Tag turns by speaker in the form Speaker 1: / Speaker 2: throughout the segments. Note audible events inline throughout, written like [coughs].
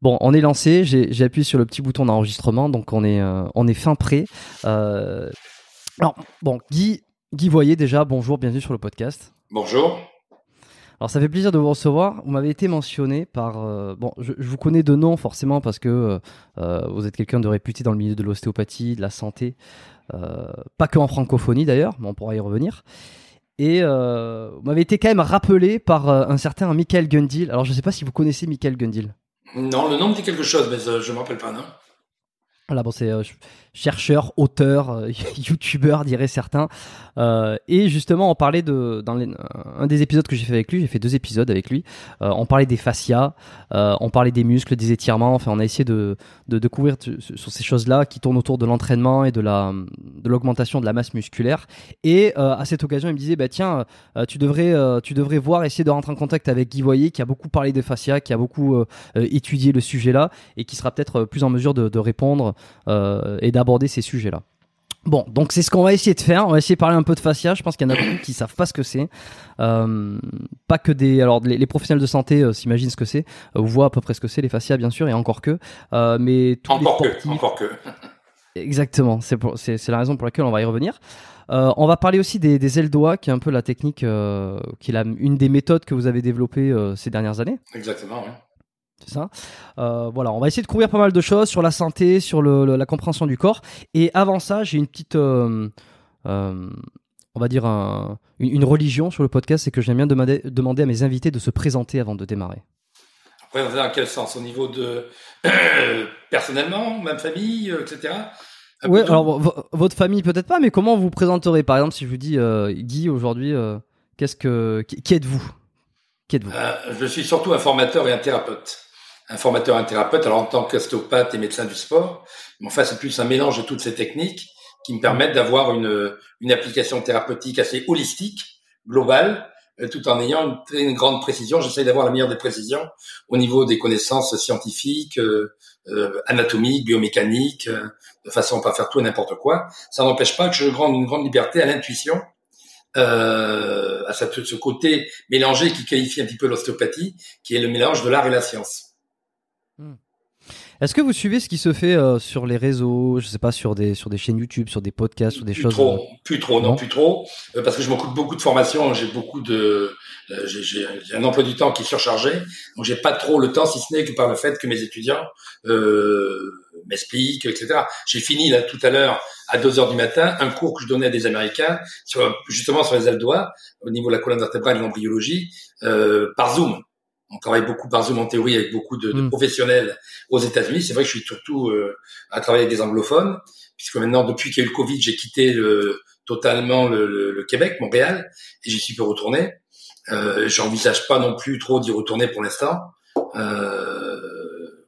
Speaker 1: Bon, on est lancé, j'ai appuyé sur le petit bouton d'enregistrement, donc on est, euh, on est fin prêt. Euh, alors, bon, Guy, Guy Voyer déjà, bonjour, bienvenue sur le podcast.
Speaker 2: Bonjour.
Speaker 1: Alors ça fait plaisir de vous recevoir. Vous m'avez été mentionné par... euh, bon, je, je vous connais de nom forcément parce que euh, vous êtes quelqu'un de réputé dans le milieu de l'ostéopathie, de la santé. euh, pas que en francophonie d'ailleurs, mais on pourra y revenir. Et vous m'avez été quand même rappelé par un certain Michael Gundil. Alors je ne sais pas si vous connaissez Michael Gundil.
Speaker 2: Non, le nom me dit quelque chose, mais euh, je ne me rappelle pas, non.
Speaker 1: Voilà, bon, c'est euh, chercheur, auteur, euh, [laughs] youtubeur, diraient certains. Euh, et justement, on parlait de dans les- un des épisodes que j'ai fait avec lui. J'ai fait deux épisodes avec lui. Euh, on parlait des fascias, euh, on parlait des muscles, des étirements. Enfin, on a essayé de de, couvrir sur ces choses-là qui tournent autour de l'entraînement et de la de l'augmentation de la masse musculaire. Et euh, à cette occasion, il me disait, bah tiens, euh, tu devrais euh, tu devrais voir, essayer de rentrer en contact avec Guy Voyer, qui a beaucoup parlé de fascia, qui a beaucoup euh, euh, étudié le sujet-là et qui sera peut-être euh, plus en mesure de, répondre euh, et d'aborder ces sujets-là. Bon, donc c'est ce qu'on va essayer de faire. On va essayer de parler un peu de fascia. Je pense qu'il y en a beaucoup qui savent pas ce que c'est. Euh, pas que des. Alors les, les professionnels de santé euh, s'imaginent ce que c'est, euh, voient à peu près ce que c'est les fascias, bien sûr, et encore que. Euh, mais tous
Speaker 2: Encore
Speaker 1: les
Speaker 2: que, encore que.
Speaker 1: Exactement, c'est pour- c'est c'est la raison pour laquelle on va y revenir. Euh, on va parler aussi des, des ailes doigts, qui est un peu la technique, euh, qui est la, une des méthodes que vous avez développées euh, ces dernières années.
Speaker 2: Exactement, oui.
Speaker 1: C'est ça. Euh, voilà, on va essayer de couvrir pas mal de choses sur la santé, sur le, le- la compréhension du corps. Et avant ça, j'ai une petite, euh, euh, on va dire un- une, une religion sur le podcast, c'est que j'aime bien demander, demander à mes invités de se présenter avant de démarrer.
Speaker 2: Va dans quel sens? Au niveau de. [coughs] personnellement, même famille, etc.
Speaker 1: Ouais,
Speaker 2: tout.
Speaker 1: alors vo- votre famille peut-être pas, mais comment vous vous présenterez? Par exemple, si je vous dis Guy aujourd'hui, qu'est-ce que qui, êtes-vous? Qui êtes-vous?
Speaker 2: Je suis surtout un formateur et un thérapeute. Un formateur un thérapeute, alors en tant qu'ostéopathe et médecin du sport, mais enfin, c'est plus un mélange de toutes ces techniques qui me permettent d'avoir une, une application thérapeutique assez holistique, globale, euh, tout en ayant une une grande précision. J'essaie d'avoir la meilleure des précisions au niveau des connaissances scientifiques, euh, euh, anatomiques, biomécaniques, euh, de façon à pas faire tout et n'importe quoi. Ça n'empêche pas que je grande une grande liberté à l'intuition, à ce côté mélangé qui qualifie un petit peu l'ostéopathie, qui est le mélange de l'art et la science.
Speaker 1: Est-ce que vous suivez ce qui se fait euh, sur les réseaux, je sais pas, sur des sur des chaînes YouTube, sur des podcasts, sur des
Speaker 2: plus
Speaker 1: choses
Speaker 2: trop, plus trop, non,
Speaker 1: non
Speaker 2: plus trop, euh, parce que je m'occupe beaucoup de formations, j'ai beaucoup de, euh, j'ai- un emploi du temps qui est surchargé, donc j'ai pas trop le temps, si ce n'est que par le fait que mes étudiants euh, m'expliquent, etc. J'ai fini là tout à l'heure à 2 heures du matin un cours que je donnais à des Américains sur justement sur les ailes doigts au niveau de la colonne vertébrale et de l'embryologie euh, par Zoom. On travaille beaucoup par Zoom en théorie avec beaucoup de, de
Speaker 1: Mm.
Speaker 2: professionnels aux États-Unis. C'est vrai que je suis surtout euh, à travailler avec des anglophones, puisque maintenant, depuis qu'il y a eu le Covid, j'ai quitté le, totalement le, le- le Québec, Montréal, et j'y suis peu retourné. Euh, J'envisage pas non plus trop d'y retourner pour l'instant. Euh,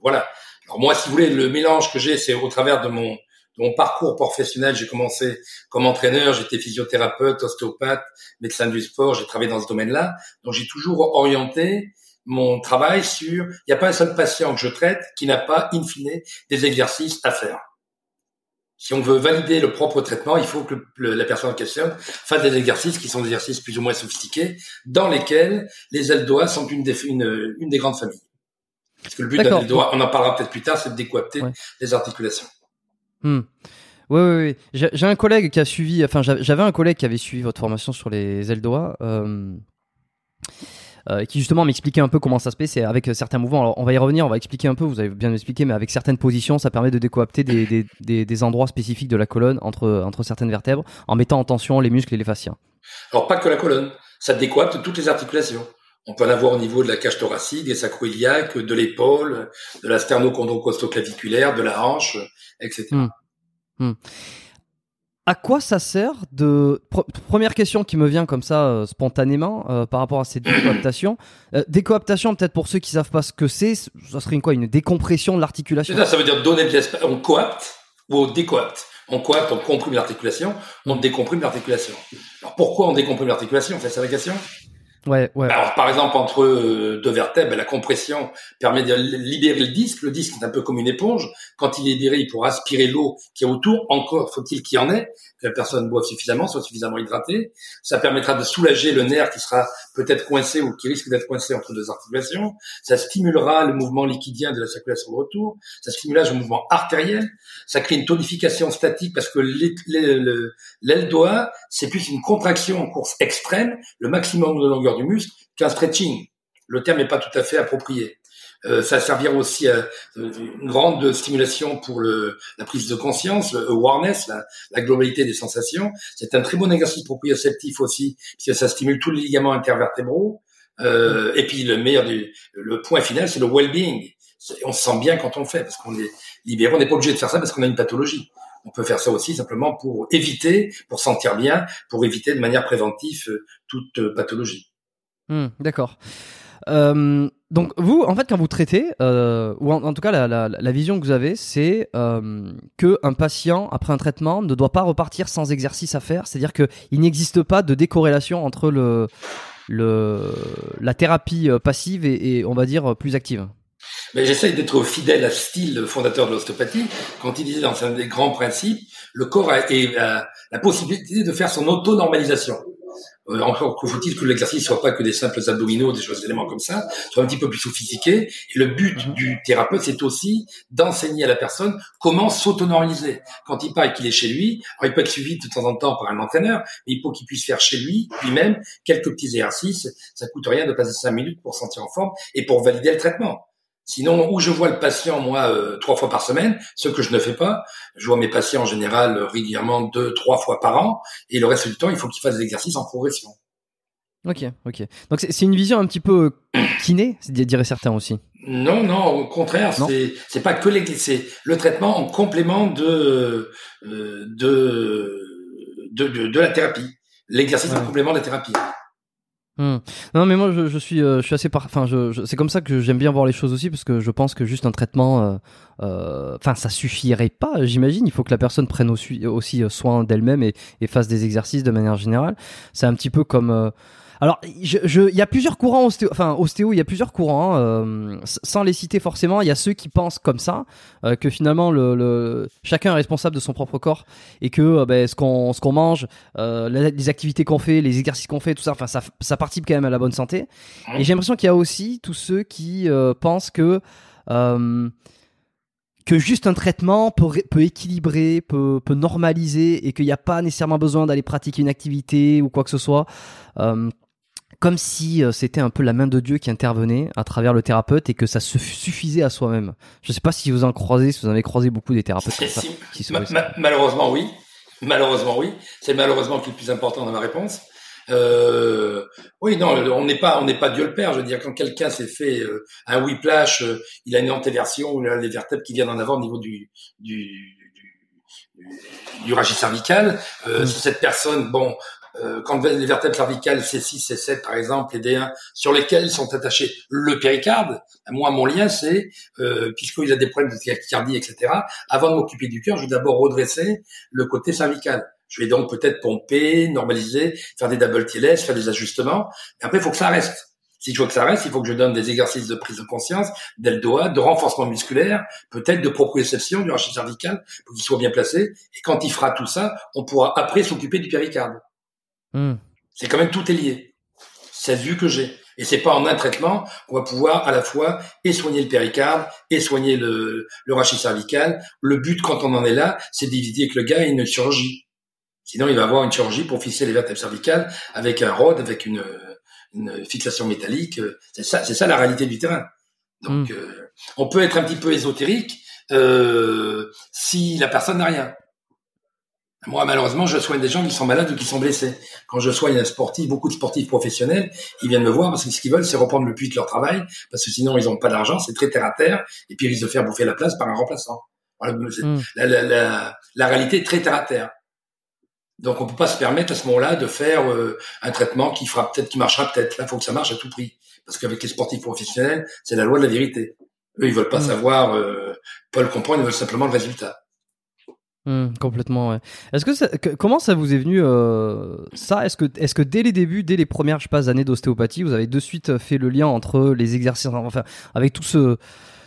Speaker 2: voilà. Alors moi, si vous voulez, le mélange que j'ai, c'est au travers de mon, de mon parcours professionnel. J'ai commencé comme entraîneur, j'étais physiothérapeute, ostéopathe, médecin du sport, j'ai travaillé dans ce domaine-là. Donc j'ai toujours orienté mon travail sur, il n'y a pas un seul patient que je traite qui n'a pas, in fine, des exercices à faire. Si on veut valider le propre traitement, il faut que le- la personne en question fasse des exercices qui sont des exercices plus ou moins sophistiqués, dans lesquels les ailes doigts sont une des, une, une des grandes familles. Parce que le but d'un doigt, on en parlera peut-être plus tard, c'est de décoapter
Speaker 1: Ouais.
Speaker 2: les articulations.
Speaker 1: Hmm. Oui, oui, oui. J'ai un collègue qui a suivi, enfin, j'avais j'avais un collègue qui avait suivi votre formation sur les ailes doigts. Euh, euh, qui justement m'expliquait un peu comment ça se fait. C'est avec certains mouvements. Alors on va y revenir, on va expliquer un peu. Vous avez bien expliqué, mais avec certaines positions, ça permet de décoapter des, des, des, des endroits spécifiques de la colonne entre entre certaines vertèbres, en mettant en tension les muscles et les fascias.
Speaker 2: Alors pas que la colonne, ça décoapte toutes les articulations. On peut en avoir au niveau de la cage thoracique, des sacroiliaques, de l'épaule, de la sternocondrocostoclaviculaire, de la hanche, etc. Hmm.
Speaker 1: Hmm. À quoi ça sert de première question qui me vient comme ça euh, spontanément euh, par rapport à cette décoaptation euh, décoaptation peut-être pour ceux qui savent pas ce que c'est ça serait une quoi une décompression de l'articulation?
Speaker 2: Ça, ça veut dire donner de l'espace on coapte ou on décoapte. On coapte on comprime l'articulation on décomprime l'articulation. Alors pourquoi on décomprime l'articulation on fait sa question
Speaker 1: Ouais.
Speaker 2: Alors, par exemple, entre euh, deux vertèbres, la compression permet de libérer le disque. Le disque est un peu comme une éponge. Quand il est libéré, il pourra aspirer l'eau qui est autour. Encore faut-il qu'il y en ait, que la personne boive suffisamment, soit suffisamment hydratée. Ça permettra de soulager le nerf qui sera peut-être coincé ou qui risque d'être coincé entre deux articulations. Ça stimulera le mouvement liquidien de la circulation de retour. Ça stimulera le mouvement artériel. Ça crée une tonification statique parce que l'aile doigt, c'est plus une contraction en course extrême, le maximum de longueur du muscle, qu'un stretching. Le terme n'est pas tout à fait approprié. Euh, ça servira aussi à une grande stimulation pour le, la prise de conscience, le awareness, la, la globalité des sensations. C'est un très bon exercice proprioceptif aussi, puisque ça stimule tous les ligaments intervertébraux. Euh, et puis le meilleur du, le point final, c'est le well-being. On se sent bien quand on le fait, parce qu'on est libéré. On n'est pas obligé de faire ça parce qu'on a une pathologie. On peut faire ça aussi simplement pour éviter, pour sentir bien, pour éviter de manière préventive euh, toute euh, pathologie.
Speaker 1: Hmm, d'accord. Euh, donc vous, en fait, quand vous traitez, euh, ou en, tout cas la, la, la, vision que vous avez, c'est euh, que un patient après un traitement ne doit pas repartir sans exercice à faire. C'est-à-dire qu'il n'existe pas de décorrélation entre le, le la thérapie euh, passive et, et on va dire plus active.
Speaker 2: Mais j'essaye d'être fidèle à style fondateur de l'ostéopathie. Quand il disait dans un des grands principes, le corps a, a la possibilité de faire son auto-normalisation. Euh, encore faut-il que l'exercice soit pas que des simples abdominaux, des choses, des éléments comme ça, soit un petit peu plus sophistiqué. Et le but mhm. du thérapeute, c'est aussi d'enseigner à la personne comment s'autonomiser. Quand il parle qu'il est chez lui, alors il peut être suivi de temps en temps par un entraîneur, mais il faut qu'il puisse faire chez lui, lui-même, quelques petits exercices. Ça coûte rien de passer cinq minutes pour sentir en forme et pour valider le traitement. Sinon, où je vois le patient, moi, euh, trois fois par semaine, ce que je ne fais pas, je vois mes patients en général régulièrement deux, trois fois par an, et le reste du temps, il faut qu'ils fassent des exercices en progression.
Speaker 1: Ok, ok. Donc c'est une vision un petit peu [coughs] kiné, dirait certains aussi.
Speaker 2: Non, non, au contraire, c'est c'est pas que les, c'est le traitement en complément de euh, de, de, de, la thérapie. L'exercice en complément de la thérapie.
Speaker 1: Hmm. Non mais moi je, suis euh, je suis assez par... enfin c'est comme ça que j'aime bien voir les choses aussi parce que je pense que juste un traitement euh, euh, enfin ça suffirait pas j'imagine il faut que la personne prenne aussi, aussi soin d'elle-même et, et, fasse des exercices de manière générale c'est un petit peu comme alors, il je, y a plusieurs courants ostéo, enfin ostéo, il y a plusieurs courants, hein, euh, sans les citer forcément. Il y a ceux qui pensent comme ça, euh, que finalement le, le, chacun est responsable de son propre corps et que euh, ben, ce qu'on ce qu'on mange, les activités qu'on fait, les exercices qu'on fait, tout ça, enfin ça, ça participe quand même à la bonne santé. Et j'ai l'impression qu'il y a aussi tous ceux qui pensent que que juste un traitement peut, peut équilibrer, peut, peut normaliser et qu'il n'y a pas nécessairement besoin d'aller pratiquer une activité ou quoi que ce soit. Euh, comme si euh, c'était un peu la main de Dieu qui intervenait à travers le thérapeute et que ça se suffisait à soi-même. Je ne sais pas si vous en croisez, si vous en avez croisé beaucoup des thérapeutes.
Speaker 2: malheureusement, oui. Malheureusement, oui. C'est malheureusement le plus important dans ma réponse. Euh, oui, non, on n'est pas, on n'est pas Dieu le Père. Je veux dire, quand quelqu'un s'est fait euh, un whiplash, euh, il a une antéversion, il a les vertèbres qui viennent en avant au niveau du du, du, du rachis cervical. Euh, mm. Cette personne, bon, euh, quand les vertèbres cervicales C6, C7 par exemple, les D1, sur lesquels sont attachés le péricarde, moi mon lien c'est, euh, puisqu'il a des problèmes de tachycardie, etc., avant de m'occuper du cœur, je vais d'abord redresser le côté cervical. Je vais donc peut-être pomper, normaliser, faire des double TLS, faire des ajustements. Et après, il faut que ça reste. Si je veux que ça reste, il faut que je donne des exercices de prise de conscience, d'eldoa, de renforcement musculaire, peut-être de proprioception du rachis cervical pour qu'il soit bien placé. Et quand il fera tout ça, on pourra après s'occuper du péricarde. Hmm. C'est quand même tout est lié. C'est vue que j'ai. Et c'est pas en un traitement qu'on va pouvoir à la fois et soigner le péricarde et soigner le, le rachis cervical. Le but quand on en est là, c'est d'éviter que le gars ait une chirurgie. Sinon, il va avoir une chirurgie pour fixer les vertèbres cervicales avec un rod, avec une, une fixation métallique. C'est ça, c'est ça la réalité du terrain. Donc, mm. on peut être un petit peu ésotérique si la personne n'a rien. Moi, malheureusement, je soigne des gens qui sont malades ou qui sont blessés. Quand je soigne un sportif, beaucoup de sportifs professionnels, ils viennent me voir parce que ce qu'ils veulent, c'est reprendre le plus de leur travail, parce que sinon, ils n'ont pas d'argent, c'est très terre à terre, et puis ils risquent de faire bouffer la place par un remplaçant. Hmm. la, la, la, la, réalité est très terre à terre. Donc, on peut pas se permettre à ce moment-là de faire euh, un traitement qui fera peut-être, qui marchera peut-être. Là, il faut que ça marche à tout prix, parce qu'avec les sportifs professionnels, c'est la loi de la vérité. Eux, ils veulent pas hmm. savoir, euh, pas le comprendre, ils veulent simplement le résultat.
Speaker 1: Mmh, complètement, ouais. Est-ce que, comment ça vous est venu euh, ça? Est-ce que, est-ce que dès les débuts, dès les premières, je années d'ostéopathie, vous avez de suite fait le lien entre les exercices, enfin, avec tout ce,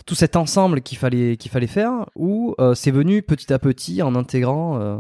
Speaker 1: tout cet ensemble qu'il fallait, qu'il fallait faire, ou euh, c'est venu petit à petit en intégrant euh,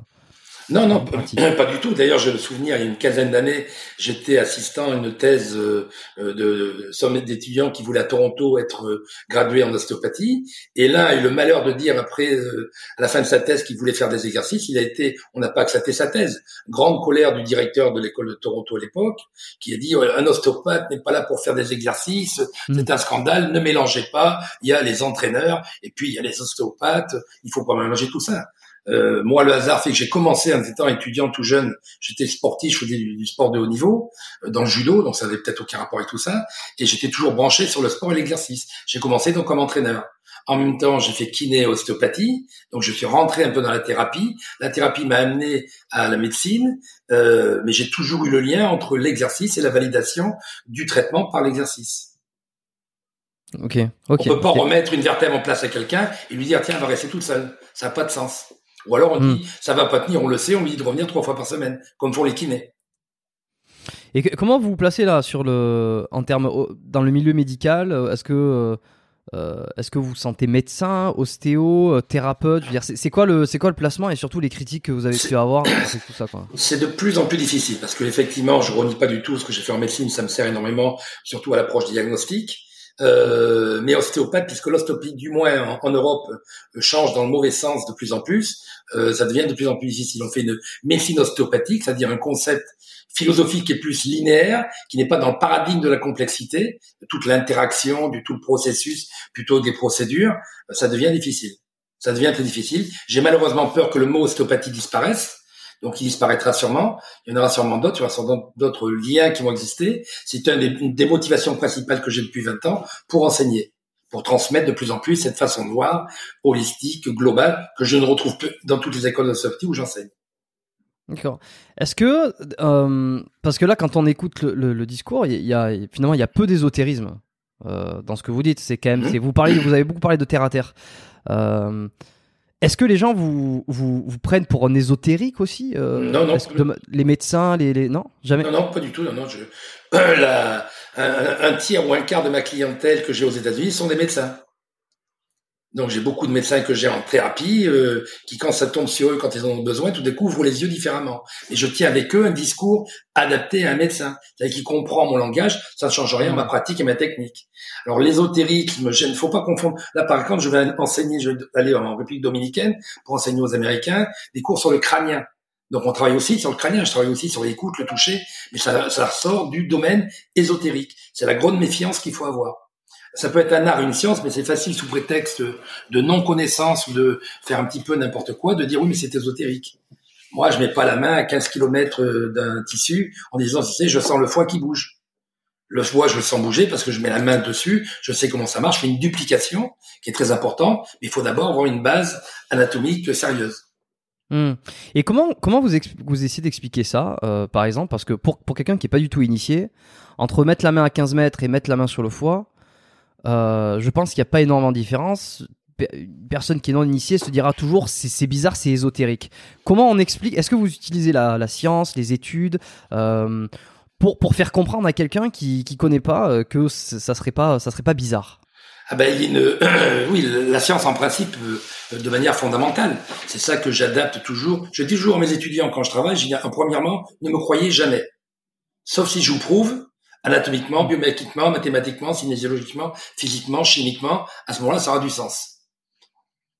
Speaker 2: non, non, pas, du tout. D'ailleurs, j'ai le souvenir, il y a une quinzaine d'années, j'étais assistant à une thèse euh, de sommet d'étudiants qui voulaient à Toronto être euh, gradués en ostéopathie. Et l'un a eu le malheur de dire après, euh, à la fin de sa thèse, qu'il voulait faire des exercices. Il a été, on n'a pas accepté sa thèse. Grande colère du directeur de l'école de Toronto à l'époque, qui a dit un ostéopathe n'est pas là pour faire des exercices. Hmm. C'est un scandale. Ne mélangez pas. Il y a les entraîneurs et puis il y a les ostéopathes. Il faut pas mélanger tout ça. Euh, moi, le hasard fait que j'ai commencé en étant étudiant tout jeune. J'étais sportif, je faisais du, sport de haut niveau euh, dans le judo, donc ça avait peut-être aucun rapport avec tout ça. Et j'étais toujours branché sur le sport et l'exercice. J'ai commencé donc comme entraîneur. En même temps, j'ai fait kiné et ostéopathie, donc je suis rentré un peu dans la thérapie. La thérapie m'a amené à la médecine, euh, mais j'ai toujours eu le lien entre l'exercice et la validation du traitement par l'exercice.
Speaker 1: Ok.
Speaker 2: On peut pas remettre une vertèbre en place à quelqu'un et lui dire tiens, va rester toute seule. Ça n'a pas de sens. Ou alors on dit hmm. ça va pas tenir, on le sait, on lui dit de revenir trois fois par semaine, comme font les kinés.
Speaker 1: Et comment vous vous placez là sur le, en termes dans le milieu médical euh, Est-ce que euh, est-ce que vous vous sentez médecin, ostéo, euh, thérapeute? C'est quoi le c'est quoi le placement et surtout les critiques que vous avez pu avoir
Speaker 2: C'est de plus en plus difficile parce que effectivement, je renie pas du tout ce que j'ai fait en médecine, ça me sert énormément, surtout à l'approche diagnostique. Euh, mais ostéopathe, puisque l'ostéopathie, du moins en, Europe, euh, change dans le mauvais sens de plus en plus, euh, ça devient de plus en plus difficile. On fait une médecine ostéopathique, c'est-à-dire un concept philosophique qui est plus linéaire, qui n'est pas dans le paradigme de la complexité, de toute l'interaction, du tout le processus, plutôt des procédures, ça devient difficile. Ça devient très difficile. J'ai malheureusement peur que le mot ostéopathie disparaisse, donc il disparaîtra sûrement. Il y en aura sûrement d'autres, il y aura sûrement d'autres liens qui vont exister. C'est une des, motivations principales que j'ai depuis 20 ans pour enseigner, pour transmettre de plus en plus cette façon de voir holistique, globale, que je ne retrouve plus dans toutes les écoles de software où j'enseigne.
Speaker 1: D'accord. Est-ce que euh, parce que là, quand on écoute le, discours, il y, a finalement il y a peu d'ésotérisme euh, dans ce que vous dites. C'est quand même, mmh. vous parlez, vous avez beaucoup parlé de terre à terre. Euh, est-ce que les gens vous, vous, vous, prennent pour un ésotérique aussi
Speaker 2: euh, Non, non.
Speaker 1: les médecins, les, les, non, jamais?
Speaker 2: Non, non, pas du tout. Non, non. Je, [clears throat] la, un, un, tiers ou un quart de ma clientèle que j'ai aux États-Unis sont des médecins. Donc j'ai beaucoup de médecins que j'ai en thérapie euh, qui, quand ça tombe sur eux, quand ils en ont besoin, tout découvrent les yeux différemment. Et je tiens avec eux un discours adapté à un médecin, c'est-à-dire qui comprend mon langage. Ça ne change rien à ma pratique et ma technique. Alors l'ésotérisme, il ne faut pas confondre. Là, par contre, je vais enseigner, je vais aller en République dominicaine pour enseigner aux Américains des cours sur le crânien. Donc on travaille aussi sur le crânien, je travaille aussi sur l'écoute, le toucher, mais ça, ça sort du domaine ésotérique. C'est la grande méfiance qu'il faut avoir ça peut être un art, une science, mais c'est facile sous prétexte de non-connaissance ou de faire un petit peu n'importe quoi, de dire oui, mais c'est ésotérique. Moi, je mets pas la main à 15 km euh, d'un tissu en disant, tu sais, je sens le foie qui bouge. Le foie, je le sens bouger parce que je mets la main dessus, je sais comment ça marche, je fais une duplication qui est très importante, mais il faut d'abord avoir une base anatomique sérieuse.
Speaker 1: Hmm. Et comment comment vous vous essayez d'expliquer ça, euh, par exemple, parce que pour pour quelqu'un qui est pas du tout initié, entre mettre la main à 15 mètres et mettre la main sur le foie, euh, je pense qu'il n'y a pas énormément de différence. Une personne qui est non initiée se dira toujours c'est bizarre, c'est ésotérique. Comment on explique Est-ce que vous utilisez la, science, les études euh, pour, faire comprendre à quelqu'un qui ne connaît pas euh, que ça serait pas ça serait pas bizarre?
Speaker 2: Ah ben, [coughs] oui, la science en principe de manière fondamentale. C'est ça que j'adapte toujours. Je dis toujours à mes étudiants quand je travaille, je dis, premièrement, ne me croyez jamais. Sauf si je vous prouve anatomiquement, biométriquement, mathématiquement, cinésiologiquement, physiquement, chimiquement, à ce moment-là, ça aura du sens.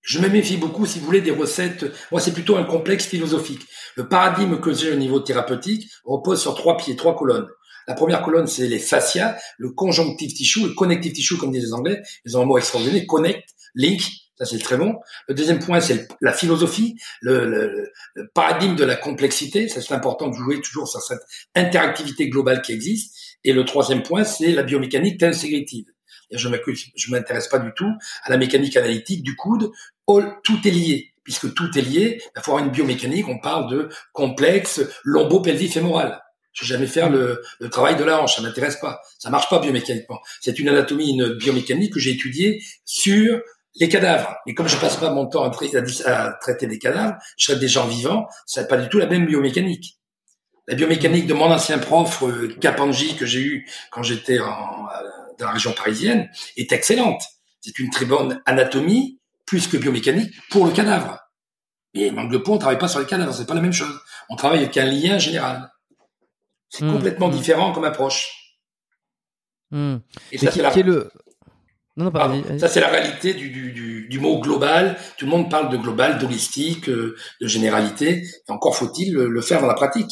Speaker 2: Je me méfie beaucoup, si vous voulez, des recettes. Moi, c'est plutôt un complexe philosophique. Le paradigme que j'ai au niveau thérapeutique repose sur trois pieds, trois colonnes. La première colonne, c'est les fascias, le conjonctif tissue, le connective tissue, comme disent les Anglais. Ils ont un mot extraordinaire, connect, link, ça c'est très bon. Le deuxième point, c'est la philosophie, le, le, le, paradigme de la complexité. Ça c'est important de jouer toujours sur cette interactivité globale qui existe. Et le troisième point, c'est la biomécanique intégrative. Je ne m'intéresse pas du tout à la mécanique analytique du coude. Tout est lié puisque tout est lié. Il faut avoir une biomécanique. On parle de complexe lombo-pelvie-fémoral. Je vais jamais faire le, travail de la hanche, ça m'intéresse pas. Ça marche pas biomécaniquement. C'est une anatomie, une biomécanique que j'ai étudiée sur les cadavres. Et comme je passe pas mon temps à, traiter des cadavres, je traite des gens vivants, ça n'est pas du tout la même biomécanique. La biomécanique de mon ancien prof euh, que j'ai eu quand j'étais dans la région parisienne est excellente. C'est une très bonne anatomie plus que biomécanique pour le cadavre. Mais manque on travaille pas sur les cadavres, c'est pas la même chose. On travaille avec un lien général. C'est hmm. complètement hmm. différent comme approche.
Speaker 1: Et ça, c'est la... le...
Speaker 2: non, non, ça, c'est la réalité du, du, du, mot global. Tout le monde parle de global, d'holistique, euh, de généralité. Et encore faut-il le, faire dans la pratique.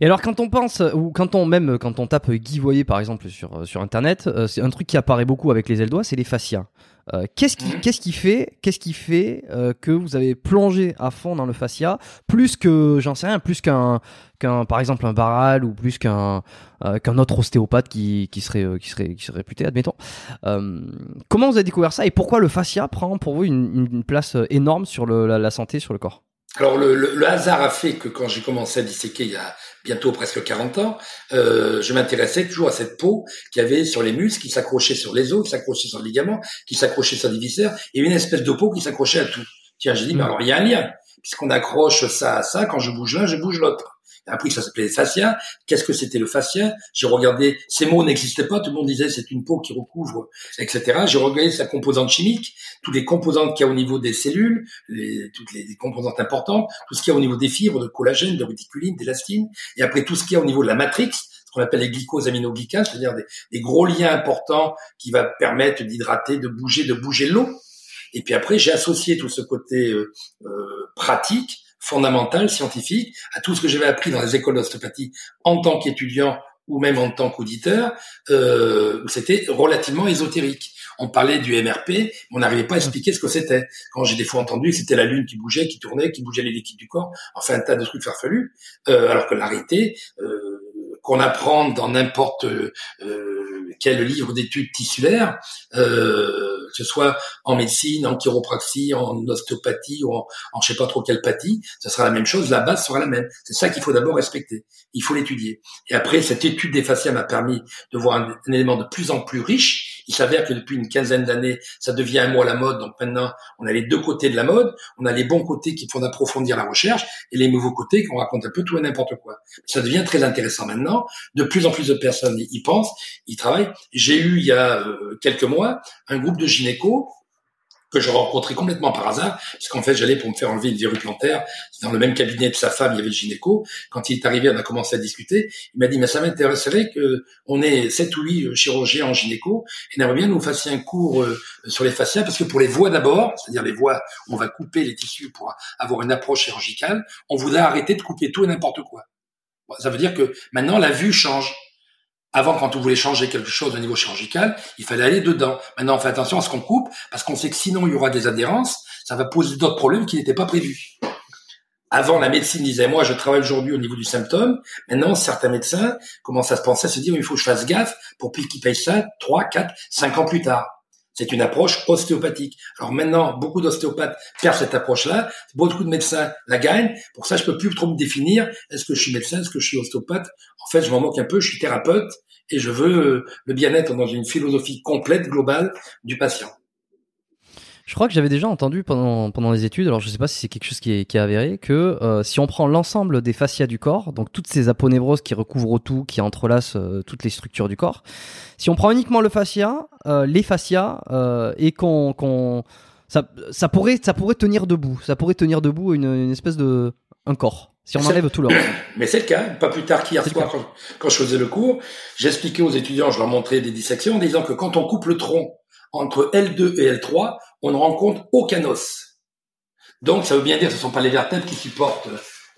Speaker 1: Et alors quand on pense ou quand on même quand on tape Guy Voyer par exemple sur sur internet, euh, c'est un truc qui apparaît beaucoup avec les ailes doigts, c'est les fascias. Euh, qu'est-ce qui, qu'est-ce qui fait, qu'est-ce qui fait euh, que vous avez plongé à fond dans le fascia, plus que, j'en sais rien, plus qu'un, qu'un, par exemple un Barral ou plus qu'un, euh, qu'un autre ostéopathe qui, qui serait, qui serait, qui serait réputé, admettons. comment vous avez découvert ça et pourquoi le fascia prend pour vous une, une place énorme sur le, la, la santé, sur le corps?
Speaker 2: Alors le, le, hasard a fait que quand j'ai commencé à disséquer il y a bientôt presque 40 ans, euh, je m'intéressais toujours à cette peau qui avait sur les muscles, qui s'accrochait sur les os, qui s'accrochait sur le ligament, qui s'accrochait sur les viscères, et une espèce de peau qui s'accrochait à tout. Tiens, j'ai dit, mais alors il y a un lien, puisqu'on accroche ça à ça, quand je bouge l'un, je bouge l'autre appris que ça s'appelait fascia. Qu'est-ce que c'était le fascia? J'ai regardé, ces mots n'existaient pas, tout le monde disait c'est une peau qui recouvre, etc. J'ai regardé sa composante chimique, toutes les composantes qu'il y a au niveau des cellules, les, toutes les, composantes importantes, tout ce qu'il y a au niveau des fibres, de collagène, de réticuline, d'élastine, et après tout ce qu'il y a au niveau de la matrix, ce qu'on appelle les glycosaminoglycanes, c'est-à-dire des, des, gros liens importants qui va permettre d'hydrater, de bouger, de bouger l'eau. Et puis après, j'ai associé tout ce côté euh, euh, pratique fondamentale, scientifique, à tout ce que j'avais appris dans les écoles d'ostéopathie en tant qu'étudiant ou même en tant qu'auditeur, euh, c'était relativement ésotérique. On parlait du MRP, mais on n'arrivait pas à expliquer ce que c'était. Quand j'ai des fois entendu que c'était la lune qui bougeait, qui tournait, qui bougeait les liquides du corps, enfin un tas de trucs farfelus, euh, alors que l'arrêté, euh, qu'on apprend dans n'importe euh, quel livre d'études tissulaires, euh, ce soit en médecine, en chiropraxie, en ostéopathie ou en, en je sais pas trop quelle pathie, ce sera la même chose, la base sera la même. C'est ça qu'il faut d'abord respecter. Il faut l'étudier. Et après, cette étude des fascias m'a permis de voir un, élément de plus en plus riche. Il s'avère que depuis une quinzaine d'années, ça devient un mot à la mode. Donc maintenant, on a les deux côtés de la mode. On a les bons côtés qui font approfondir la recherche et les nouveaux côtés qu'on raconte un peu tout et n'importe quoi. Ça devient très intéressant maintenant. De plus en plus de personnes y pensent, y travaillent. J'ai eu il y a euh, quelques mois un groupe de gynécos que je rencontrais complètement par hasard, puisqu'en fait j'allais pour me faire enlever une verrue plantaire. Dans le même cabinet de sa femme, il y avait le gynéco. Quand il est arrivé, on a commencé à discuter. Il m'a dit, mais ça m'intéresserait que on ait sept ou huit euh, chirurgiens en gynéco, et n'aimerait bien nous fassiez un cours euh, sur les fascias, parce que pour les voies d'abord, c'est-à-dire les voies où on va couper les tissus pour avoir une approche chirurgicale, on voudrait arrêter de couper tout et n'importe quoi. Ça veut dire que maintenant la vue change. Avant, quand on voulait changer quelque chose au niveau chirurgical, il fallait aller dedans. Maintenant, on fait attention à ce qu'on coupe, parce qu'on sait que sinon, il y aura des adhérences, ça va poser d'autres problèmes qui n'étaient pas prévus. Avant, la médecine disait, moi, je travaille aujourd'hui au niveau du symptôme. Maintenant, certains médecins commencent à se penser, à se dire, il faut que je fasse gaffe pour qu'ils payent ça 3, 4, 5 ans plus tard. C'est une approche ostéopathique. Alors maintenant, beaucoup d'ostéopathes perdent cette approche-là. Beaucoup de médecins la gagnent. Pour ça, je peux plus trop me définir. Est-ce que je suis médecin? Est-ce que je suis ostéopathe? En fait, je m'en moque un peu. Je suis thérapeute et je veux euh, le bien-être dans une philosophie complète, globale du patient.
Speaker 1: Je crois que j'avais déjà entendu pendant, pendant les études, alors je ne sais pas si c'est quelque chose qui est, qui est avéré, que euh, si on prend l'ensemble des fascias du corps, donc toutes ces aponevroses qui recouvrent tout, qui entrelacent euh, toutes les structures du corps, si on prend uniquement le fascia, les fascias, et qu'on, ça, ça, pourrait, ça pourrait tenir debout, ça pourrait tenir debout une, une espèce de un corps. Si on enlève tout le reste. [coughs]
Speaker 2: Mais c'est le cas. Pas plus tard qu'hier soir, quand, quand, je faisais le cours, j'expliquais aux étudiants, je leur montrais des dissections en disant que quand on coupe le tronc entre L2 et L3, on ne rencontre aucun os. Donc, ça veut bien dire que ce ne sont pas les vertèbres qui supportent,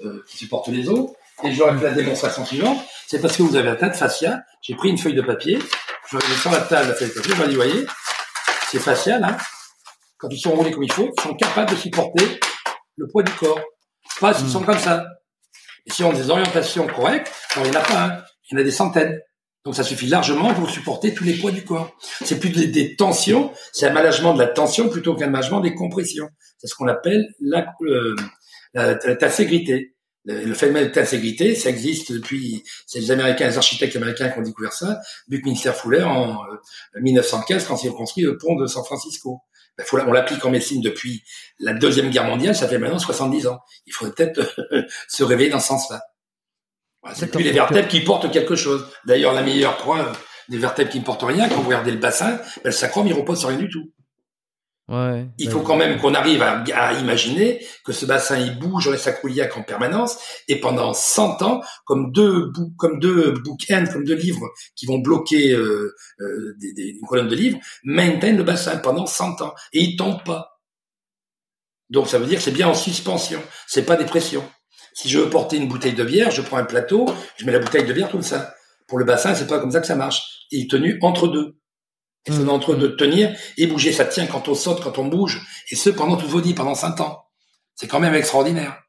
Speaker 2: euh, qui supportent les os. Et je leur ai fait la démonstration suivante. C'est parce que vous avez un tas de fascia. J'ai pris une feuille de papier, je vais sur la table la feuille de papier, je vais dire, voyez, ces fascias là, quand ils sont roulés comme il faut, ils sont capables de supporter le poids du corps. Pas s'ils sont comme ça. Et si on a des orientations correctes, il n'y en a pas un, il y en a des centaines. Donc ça suffit largement pour supporter tous les poids du corps. C'est plus des, tensions, c'est un management de la tension plutôt qu'un management des compressions. C'est ce qu'on appelle la, euh, la, tasségrité. Le, phénomène de tasségrité, ça existe depuis, c'est les Américains, les architectes américains qui ont découvert ça, Buckminster Fuller en 1915 euh, quand ils ont construit le pont de San Francisco. Ben, on l'applique en médecine depuis la deuxième guerre mondiale, ça fait maintenant 70 ans. Il faudrait peut-être [laughs] se réveiller dans ce sens-là. C'est plus les vertèbres qui portent quelque chose. D'ailleurs, la meilleure preuve des vertèbres qui ne portent rien, quand vous regardez le bassin, ben, le sacrum, il repose sur rien du tout. Ouais, il faut quand même qu'on arrive à, imaginer que ce bassin il bouge dans les sacroiliacs en permanence et pendant 100 ans, comme deux comme deux bouquins, comme deux livres qui vont bloquer euh, euh, des, des, une colonne de livres, maintiennent le bassin pendant 100 ans et il tombe pas. Donc ça veut dire que c'est bien en suspension, c'est pas des pressions. Si je veux porter une bouteille de bière, je prends un plateau, je mets la bouteille de bière tout ça. Pour le bassin, c'est pas comme ça que ça marche. Il est tenu entre deux. C'est mmh. entre deux de tenir et bouger. Ça tient quand on saute, quand on bouge, et ce pendant toute votre vie, pendant cinq ans. C'est quand même extraordinaire.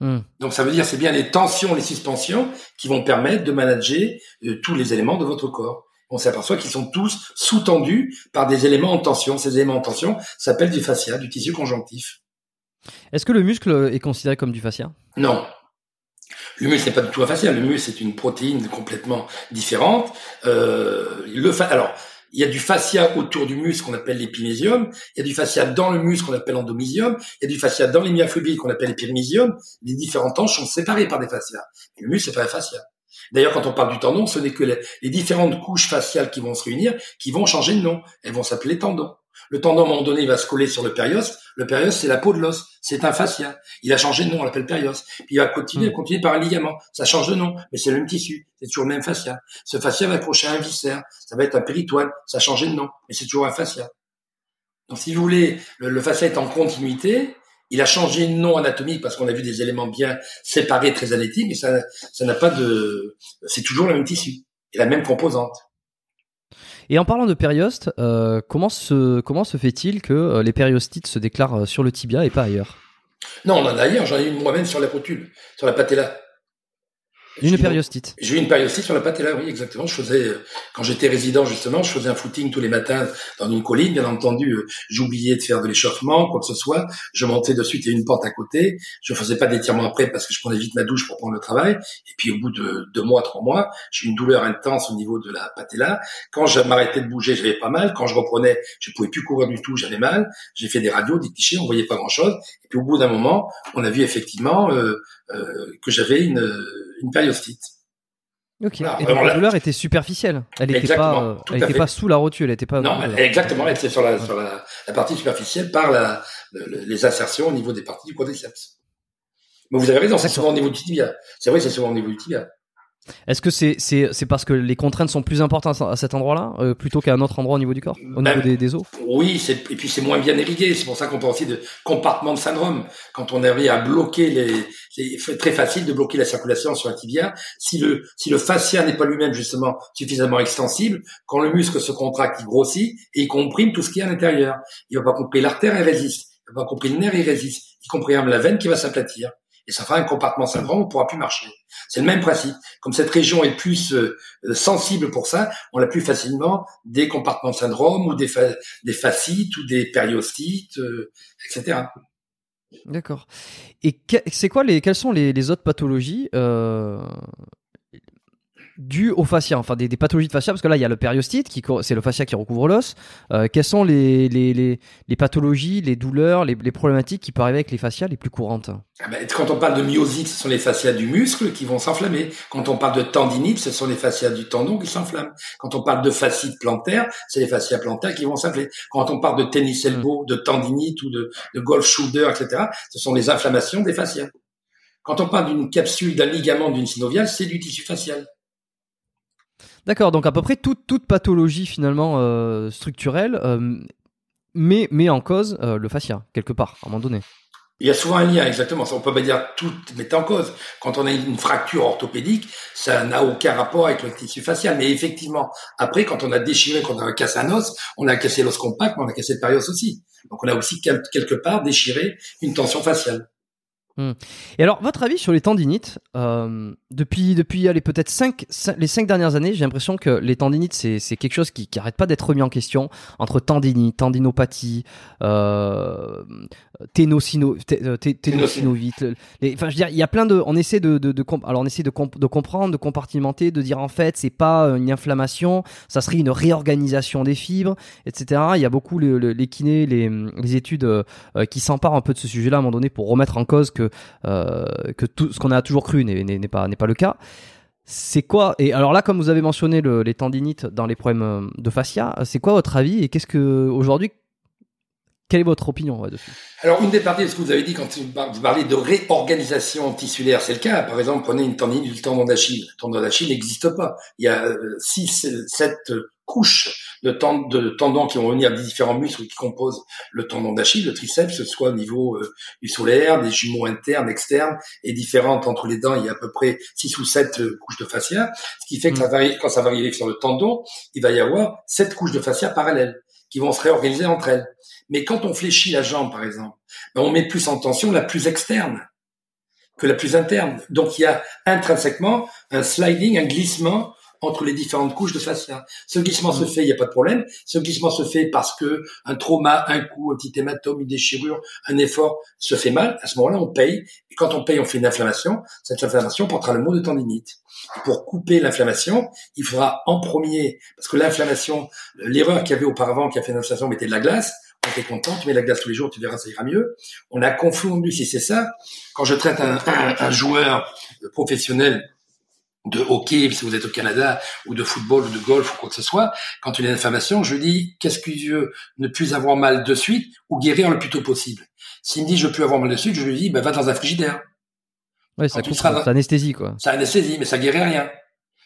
Speaker 2: Mmh. Donc ça veut dire c'est bien les tensions, les suspensions qui vont permettre de manager euh, tous les éléments de votre corps. On s'aperçoit qu'ils sont tous sous-tendus par des éléments en tension. Ces éléments en tension s'appellent du fascia, du tissu conjonctif.
Speaker 1: Est-ce que le muscle est considéré comme du fascia?
Speaker 2: Non. Le muscle n'est pas du tout un fascia. Le muscle c'est une protéine complètement différente. Euh, le alors, il y a du fascia autour du muscle qu'on appelle l'épimésium, il y a du fascia dans le muscle qu'on appelle l'endomysium, il y a du fascia dans les qu'on appelle l'épimésium. Les différents tendons sont séparés par des fascias. Le muscle c'est pas un fascia. D'ailleurs, quand on parle du tendon, ce n'est que les, différentes couches faciales qui vont se réunir qui vont changer de nom. Elles vont s'appeler tendons. Le tendon, à un moment donné, il va se coller sur le périoste. Le périoste, c'est la peau de l'os. C'est un fascia. Il a changé de nom, on l'appelle périoste. Puis il va continuer, hmm. continuer par un ligament. Ça change de nom, mais c'est le même tissu. C'est toujours le même fascia. Ce fascia va accrocher à un viscère. Ça va être un péritoine. Ça a changé de nom, mais c'est toujours un fascia. Donc, si vous voulez, le, fascia est en continuité. Il a changé de nom anatomique parce qu'on a vu des éléments bien séparés, très analytiques, mais ça, ça n'a pas de, c'est toujours le même tissu et la même composante.
Speaker 1: Et en parlant de périoste, euh, comment se, comment se fait-il que euh, les périostites se déclarent euh, sur le tibia et pas ailleurs?
Speaker 2: Non, on en a ailleurs. J'en ai une moi-même sur la rotule, sur la patella.
Speaker 1: Une périostite.
Speaker 2: J'ai eu une périostite sur la patella, oui, exactement. Je faisais, euh, quand j'étais résident, justement, je faisais un footing tous les matins dans une colline. Bien entendu, euh, j'oubliais de faire de l'échauffement, quoi que ce soit. Je montais de suite, a une porte à côté. Je faisais pas d'étirement après parce que je prenais vite ma douche pour prendre le travail. Et puis, au bout de deux mois, trois mois, j'ai eu une douleur intense au niveau de la patella. Quand je m'arrêtais de bouger, j'avais pas mal. Quand je reprenais, je pouvais plus courir du tout, j'avais mal. J'ai fait des radios, des clichés, on voyait pas grand chose. Et puis, au bout d'un moment, on a vu effectivement euh, que j'avais une une périostite.
Speaker 1: Ok. et la douleur était superficielle. Elle n'était pas, euh, elle était pas sous la rotule. Elle était pas.
Speaker 2: Non, exactement. Elle était sur la, sur la, partie superficielle par la, les insertions au niveau des parties du quadriceps. Mais vous avez raison, c'est souvent au niveau du tibia. C'est vrai, c'est souvent au niveau du tibia.
Speaker 1: Est-ce que c'est c'est c'est parce que les contraintes sont plus importantes à cet endroit-là euh, plutôt qu'à un autre endroit au niveau du corps, au niveau ben, des, os?
Speaker 2: Oui, c'est et puis c'est moins bien irrigué. C'est pour ça qu'on parle aussi de compartiment de syndrome. Quand on arrive à bloquer les, c'est très facile de bloquer la circulation sur un tibia. Si le si le fascia n'est pas lui-même justement suffisamment extensible, quand le muscle se contracte, il grossit et il comprime tout ce qui est à l'intérieur. Il va pas comprimer l'artère, elle résiste. Il va pas comprimer le nerf, il résiste. Il comprime la veine qui va s'aplatir et ça fera un compartiment syndrome, on pourra plus marcher. C'est le même principe. Comme cette région est plus euh, sensible pour ça, on a plus facilement des compartiments syndrome ou des, des fascites ou des périostites, euh, etc.
Speaker 1: D'accord. Et c'est quoi les, quelles sont les, autres pathologies euh, dû au fascia, enfin des, pathologies de fascia, parce que là il y a le périostite, qui c'est le fascia qui recouvre l'os. Euh, quelles sont les, les, les, les, pathologies, les douleurs, les, problématiques qui peuvent arriver avec les fascias les plus courantes?
Speaker 2: Ah ben, Quand on parle de myosite, ce sont les fascias du muscle qui vont s'enflammer. Quand on parle de tendinite, ce sont les fascias du tendon qui s'enflamment. Quand on parle de fascite plantaire, c'est les fascias plantaires qui vont s'inflammer. Quand on parle de tennis elbow, hmm. de tendinite ou de, de golf shoulder, etc., ce sont les inflammations des fascias. Quand on parle d'une capsule, d'un ligament, d'une synoviale, c'est du tissu facial.
Speaker 1: D'accord, donc à peu près toute, toute pathologie finalement euh, structurelle euh, met, en cause euh, le fascia, quelque part, à un moment donné.
Speaker 2: Il y a souvent un lien, exactement. On peut pas dire tout mettre en cause. Quand on a une fracture orthopédique, ça n'a aucun rapport avec le tissu facial. Mais effectivement, après, quand on a déchiré, quand on a cassé un os, on a cassé l'os compact, mais on a cassé le périos aussi. Donc on a aussi quelque part déchiré une tension faciale.
Speaker 1: Hmm. Et alors, votre avis sur les tendinites euh, Depuis, depuis allez, peut-être cinq, les cinq dernières années, j'ai l'impression que les tendinites, c'est, c'est quelque chose qui n'arrête pas d'être remis en question entre tendinite, tendinopathie, euh, ténosino, euh, ténosinovite. Enfin, je veux dire, il y a plein de. On essaie de, de, de alors on essaie de, de comprendre, de compartimenter, de dire en fait, c'est pas une inflammation, ça serait une réorganisation des fibres, etc. Il y a beaucoup les kinés, les, les études euh, qui s'emparent un peu de ce sujet-là à un moment donné pour remettre en cause que euh, que tout ce qu'on a toujours cru n'est pas pas le cas. C'est quoi Et alors là, comme vous avez mentionné les tendinites dans les problèmes euh, de fascia, c'est quoi votre avis et qu'est-ce que aujourd'hui quelle est votre opinion dessus?
Speaker 2: Alors, une des parties de ce que vous avez dit quand vous parlez de réorganisation tissulaire, c'est le cas. Par exemple, prenez une tendinite du tendon d'Achille. Le tendon d'Achille n'existe pas. Il y a 6, euh, 7 couches de, tendons qui vont venir des différents muscles qui composent le tendon d'Achille, le triceps, ce soit au niveau euh, du solaire, des jumeaux internes, externes, et différentes entre les dents. Il y a à peu près 6 ou 7 euh, couches de fascia, ce qui fait que ça mm. quand ça va arriver sur le tendon, il va y avoir 7 couches de fascia parallèles qui vont se réorganiser entre elles. Mais quand on fléchit la jambe, par exemple, ben, on met plus en tension la plus externe que la plus interne. Donc il y a intrinsèquement un sliding, un glissement entre les différentes couches de fascia. Ce glissement se mm. fait, il n'y a pas de problème. Ce glissement se fait parce que un trauma, un coup, un petit hématome, une déchirure, un effort se fait mal. À ce moment-là, on paye. Et quand on paye, on fait une inflammation. Cette inflammation portera le mot de tendinite. pour couper l'inflammation, il faudra en premier, parce que l'inflammation, l'erreur qu'il y avait auparavant, qui a fait une inflammation, mettait de la glace. On était content, tu mets la glace tous les jours, tu verras, ça ira mieux. On a confondu, si c'est ça, quand je traite un, un joueur professionnel de hockey, si vous êtes au Canada, ou de football, ou de golf, ou quoi que ce soit, quand il y a une inflammation, je dis, qu'est-ce qu'il veut ne plus avoir mal de suite, ou guérir le plus tôt possible? S'il me dit, je plus avoir mal de suite, je lui dis, ben, va dans un frigidaire.
Speaker 1: Oui, ça coupe, ça anesthésie, quoi.
Speaker 2: Ça anesthésie, mais ça guérit rien.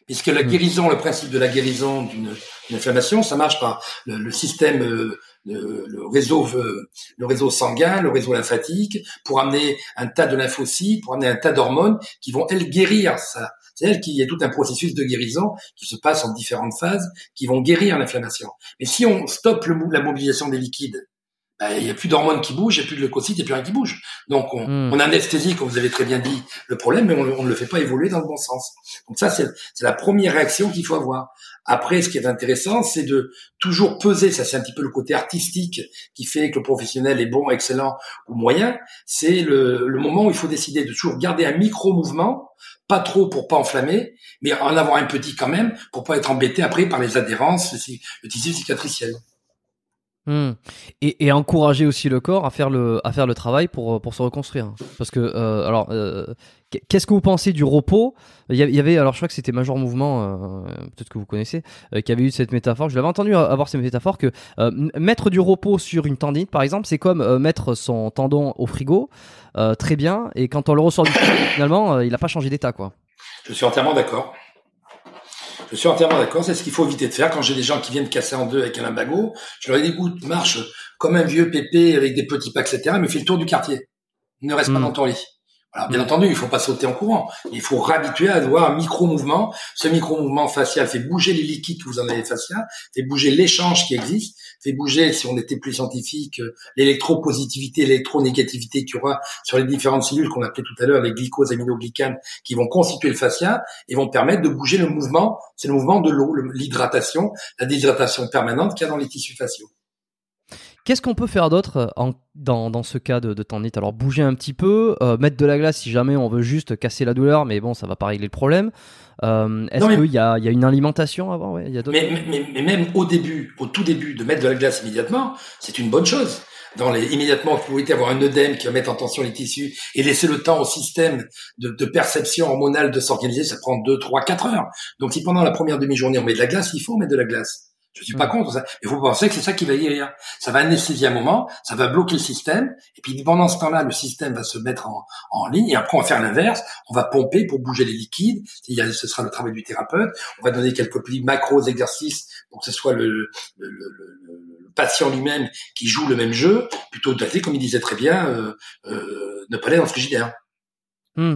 Speaker 2: Puisque la hmm. guérison, le principe de la guérison d'une inflammation, ça marche par le, système, euh, le, réseau, euh, le réseau sanguin, le réseau lymphatique, pour amener un tas de lymphocytes, pour amener un tas d'hormones qui vont elles guérir ça, c'est-à-dire qu'il tout un processus de guérison qui se passe en différentes phases qui vont guérir l'inflammation. Mais si on stoppe la mobilisation des liquides, ben, il n'y a plus d'hormones qui bougent, il n'y a plus de leucocytes, il n'y a plus rien qui bouge. Donc on, hmm. on anesthésie, comme vous avez très bien dit, le problème, mais on, ne le fait pas évoluer dans le bon sens. Donc ça, c'est la première réaction qu'il faut avoir. Après, ce qui est intéressant, c'est de toujours peser, ça c'est un petit peu le côté artistique qui fait que le professionnel est bon, excellent ou moyen, c'est le, le moment où il faut décider de toujours garder un micro-mouvement pas trop pour pas enflammer, mais en avoir un petit quand même pour pas être embêté après par les adhérences, le tissu cicatriciel.
Speaker 1: Hmm. Et, encourager aussi le corps à faire le travail pour pour se reconstruire. Parce que euh, alors euh, qu'est-ce que vous pensez du repos? Il y avait alors je crois que c'était Major Mouvement, euh, peut-être que vous connaissez, qui avait eu cette métaphore. Je l'avais entendu avoir cette métaphore que mettre du repos sur une tendinite par exemple, c'est comme mettre son tendon au frigo très bien et quand on le ressort du frigo [coughs] finalement il n'a pas changé d'état quoi.
Speaker 2: Je suis entièrement d'accord. Je suis entièrement d'accord, c'est ce qu'il faut éviter de faire. Quand j'ai des gens qui viennent casser en deux avec un limbago, je leur dis, écoute, marche comme un vieux pépé avec des petits pas, etc., mais fais le tour du quartier. Ne reste pas hmm. dans ton lit. Alors, bien entendu, il faut pas sauter en courant. Il faut réhabituer à avoir un micro-mouvement. Ce micro-mouvement facial fait bouger les liquides que vous en avez facial, fait bouger l'échange qui existe, fait bouger, si on était plus scientifique, l'électropositivité, l'électronégativité qu'il y aura sur les différentes cellules qu'on appelait tout à l'heure, les glycoses aminoglycanes, qui vont constituer le fascia et vont permettre de bouger le mouvement. C'est le mouvement de l'eau, l'hydratation, la déshydratation permanente qu'il y a dans les tissus faciaux.
Speaker 1: Qu'est-ce qu'on peut faire d'autre euh, dans, dans, ce cas de, de tendinite Alors bouger un petit peu, euh, mettre de la glace si jamais on veut juste casser la douleur, mais bon, ça va pas régler le problème. Euh, Est-ce qu'il y a, y a, une alimentation avant? Ouais, y a
Speaker 2: mais, mais, mais, même au début, au tout début, de mettre de la glace immédiatement, c'est une bonne chose. Dans les, immédiatement, vous pouvez avoir un œdème qui va mettre en tension les tissus et laisser le temps au système de, de perception hormonale de s'organiser, ça prend 2, 3, 4 heures. Donc si pendant la première demi-journée on met de la glace, il faut mettre de la glace. Je suis pas mm. contre ça. Il faut penser que c'est ça qui va guérir. Ça va anesthésier un moment, ça va bloquer le système, et puis pendant ce temps-là, le système va se mettre en, en ligne, et après on va faire l'inverse, on va pomper pour bouger les liquides, ce sera le travail du thérapeute, on va donner quelques petits macros exercices pour que ce soit le, le, le, le patient lui-même qui joue le même jeu, plutôt de comme il disait très bien, euh, euh, ne pas aller dans le frigidaire.
Speaker 1: Hmm.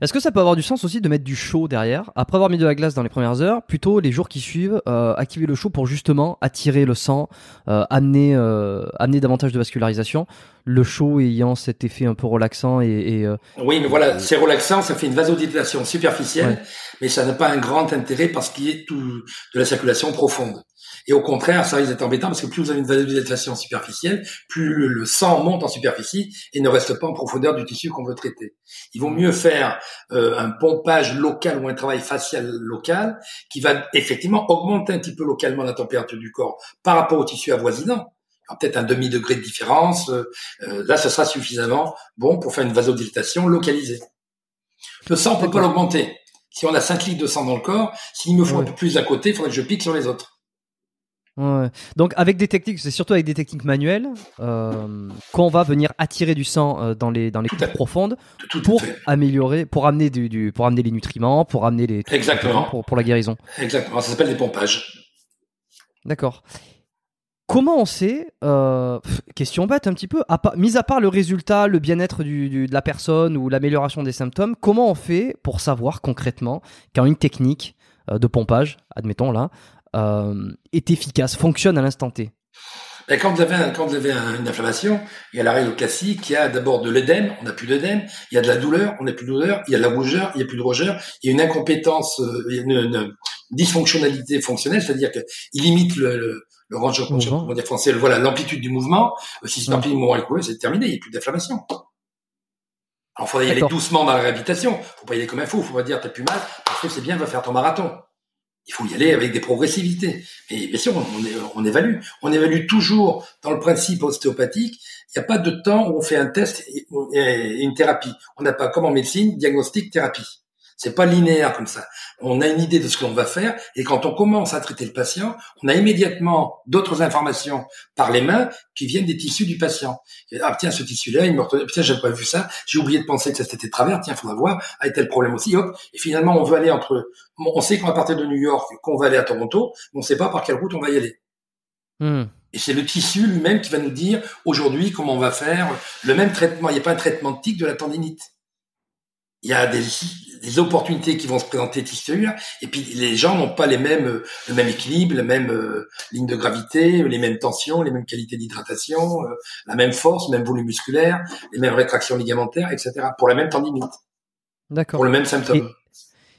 Speaker 1: Est-ce que ça peut avoir du sens aussi de mettre du chaud derrière? Après avoir mis de la glace dans les premières heures, plutôt les jours qui suivent, euh, activer le chaud pour justement attirer le sang, euh, amener, euh, amener davantage de vascularisation. Le chaud ayant cet effet un peu relaxant et. et euh,
Speaker 2: oui, mais voilà, c'est relaxant, ça fait une vasodilatation superficielle, mais ça n'a pas un grand intérêt parce qu'il y a tout de la circulation profonde. Et au contraire, ça risque d'être embêtant parce que plus vous avez une vasodilatation superficielle, plus le sang monte en superficie et ne reste pas en profondeur du tissu qu'on veut traiter. Il vaut mieux faire euh, un pompage local ou un travail facial local qui va effectivement augmenter un petit peu localement la température du corps par rapport au tissu avoisinant. Peut-être un demi-degré de différence. Euh, là, ce sera suffisamment bon pour faire une vasodilatation localisée. Le sang, on peut pas l'augmenter. Si on a 5 litres de sang dans le corps, s'il me faut un peu plus à côté, il faudrait que je pique sur les autres.
Speaker 1: Donc avec des techniques, c'est surtout avec des techniques manuelles euh, qu'on va venir attirer du sang euh, dans les dans les coupes profondes pour améliorer, pour amener du, pour amener les nutriments, pour amener les
Speaker 2: exactement
Speaker 1: pour, pour la guérison.
Speaker 2: Exactement, ça s'appelle des pompages.
Speaker 1: D'accord. Comment on sait, euh, question bête un petit peu, à mis à part le résultat, le bien-être du, de la personne ou l'amélioration des symptômes, comment on fait pour savoir concrètement quand une technique de pompage, admettons là, est efficace, fonctionne à l'instant T
Speaker 2: ben, quand vous avez, quand vous avez une inflammation, il y a la règle classique, il y a d'abord de l'œdème, on n'a plus d'œdème, il y a de la douleur, on n'a plus de douleur, il y a de la rougeur, il n'y a plus de rougeur, il y a une incompétence, euh, une, une dysfonctionnalité fonctionnelle, c'est-à-dire qu'il limite le, le, le range, comment dire français, voilà, l'amplitude du mouvement. Si cette amplitude du mouvement est c'est terminé, il n'y a plus d'inflammation. Alors, il faudrait y aller doucement dans la réhabilitation. Faut pas y aller comme un fou. Faut pas dire t'as plus mal, parce que c'est bien, va faire ton marathon il faut y aller avec des progressivités. Mais bien sûr, on, évalue. On évalue toujours dans le principe ostéopathique. Il n'y a pas de temps où on fait un test et une thérapie. On n'a pas, comme en médecine, diagnostic, thérapie. C'est pas linéaire comme ça. On a une idée de ce qu'on va faire et quand on commence à traiter le patient, on a immédiatement d'autres informations par les mains qui viennent des tissus du patient. Ah tiens, ce tissu-là, il me tiens, j'avais pas vu ça, j'ai oublié de penser que ça c'était travers, tiens, faudra voir, a tel problème aussi, hop. Et finalement, on veut aller entre, on sait qu'on va partir de New York, qu'on va aller à Toronto, mais on sait pas par quelle route on va y aller. Hmm. Et c'est le tissu lui-même qui va nous dire aujourd'hui comment on va faire le même traitement. Il n'y a pas un traitement de tic de la tendinite il y a des, des, opportunités qui vont se présenter tissulaires et puis les gens n'ont pas les mêmes le même équilibre, la même euh, ligne de gravité, les mêmes tensions, les mêmes qualités d'hydratation, euh, la même force, le même volume musculaire, les mêmes rétractions ligamentaires, etc. pour la même tendinite. D'accord. Pour le même symptôme.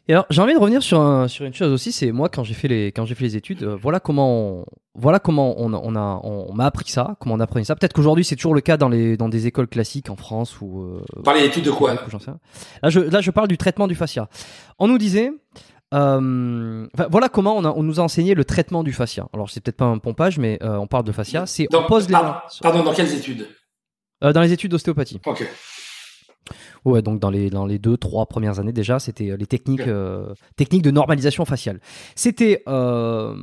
Speaker 1: Et alors, j'ai envie de revenir sur, sur une chose aussi, c'est moi quand j'ai fait les quand j'ai fait les études, euh, voilà comment on, voilà comment on, on a on, m'a appris ça, comment on apprenait ça. Peut-être qu'aujourd'hui c'est toujours le cas dans les dans des écoles classiques en France ou. Euh,
Speaker 2: Parler d'études de quoi
Speaker 1: Là, je là je parle du traitement du fascia. On nous disait. Euh, voilà comment on, a, on, nous a enseigné le traitement du fascia. Alors c'est peut-être pas un pompage, mais euh, on parle de fascia. C'est on pose les
Speaker 2: Pardon, dans quelles études?
Speaker 1: Dans les études d'ostéopathie.
Speaker 2: Ok.
Speaker 1: Ouais, donc dans les dans les deux trois premières années déjà, c'était euh, les techniques euh, techniques de normalisation faciale. C'était euh,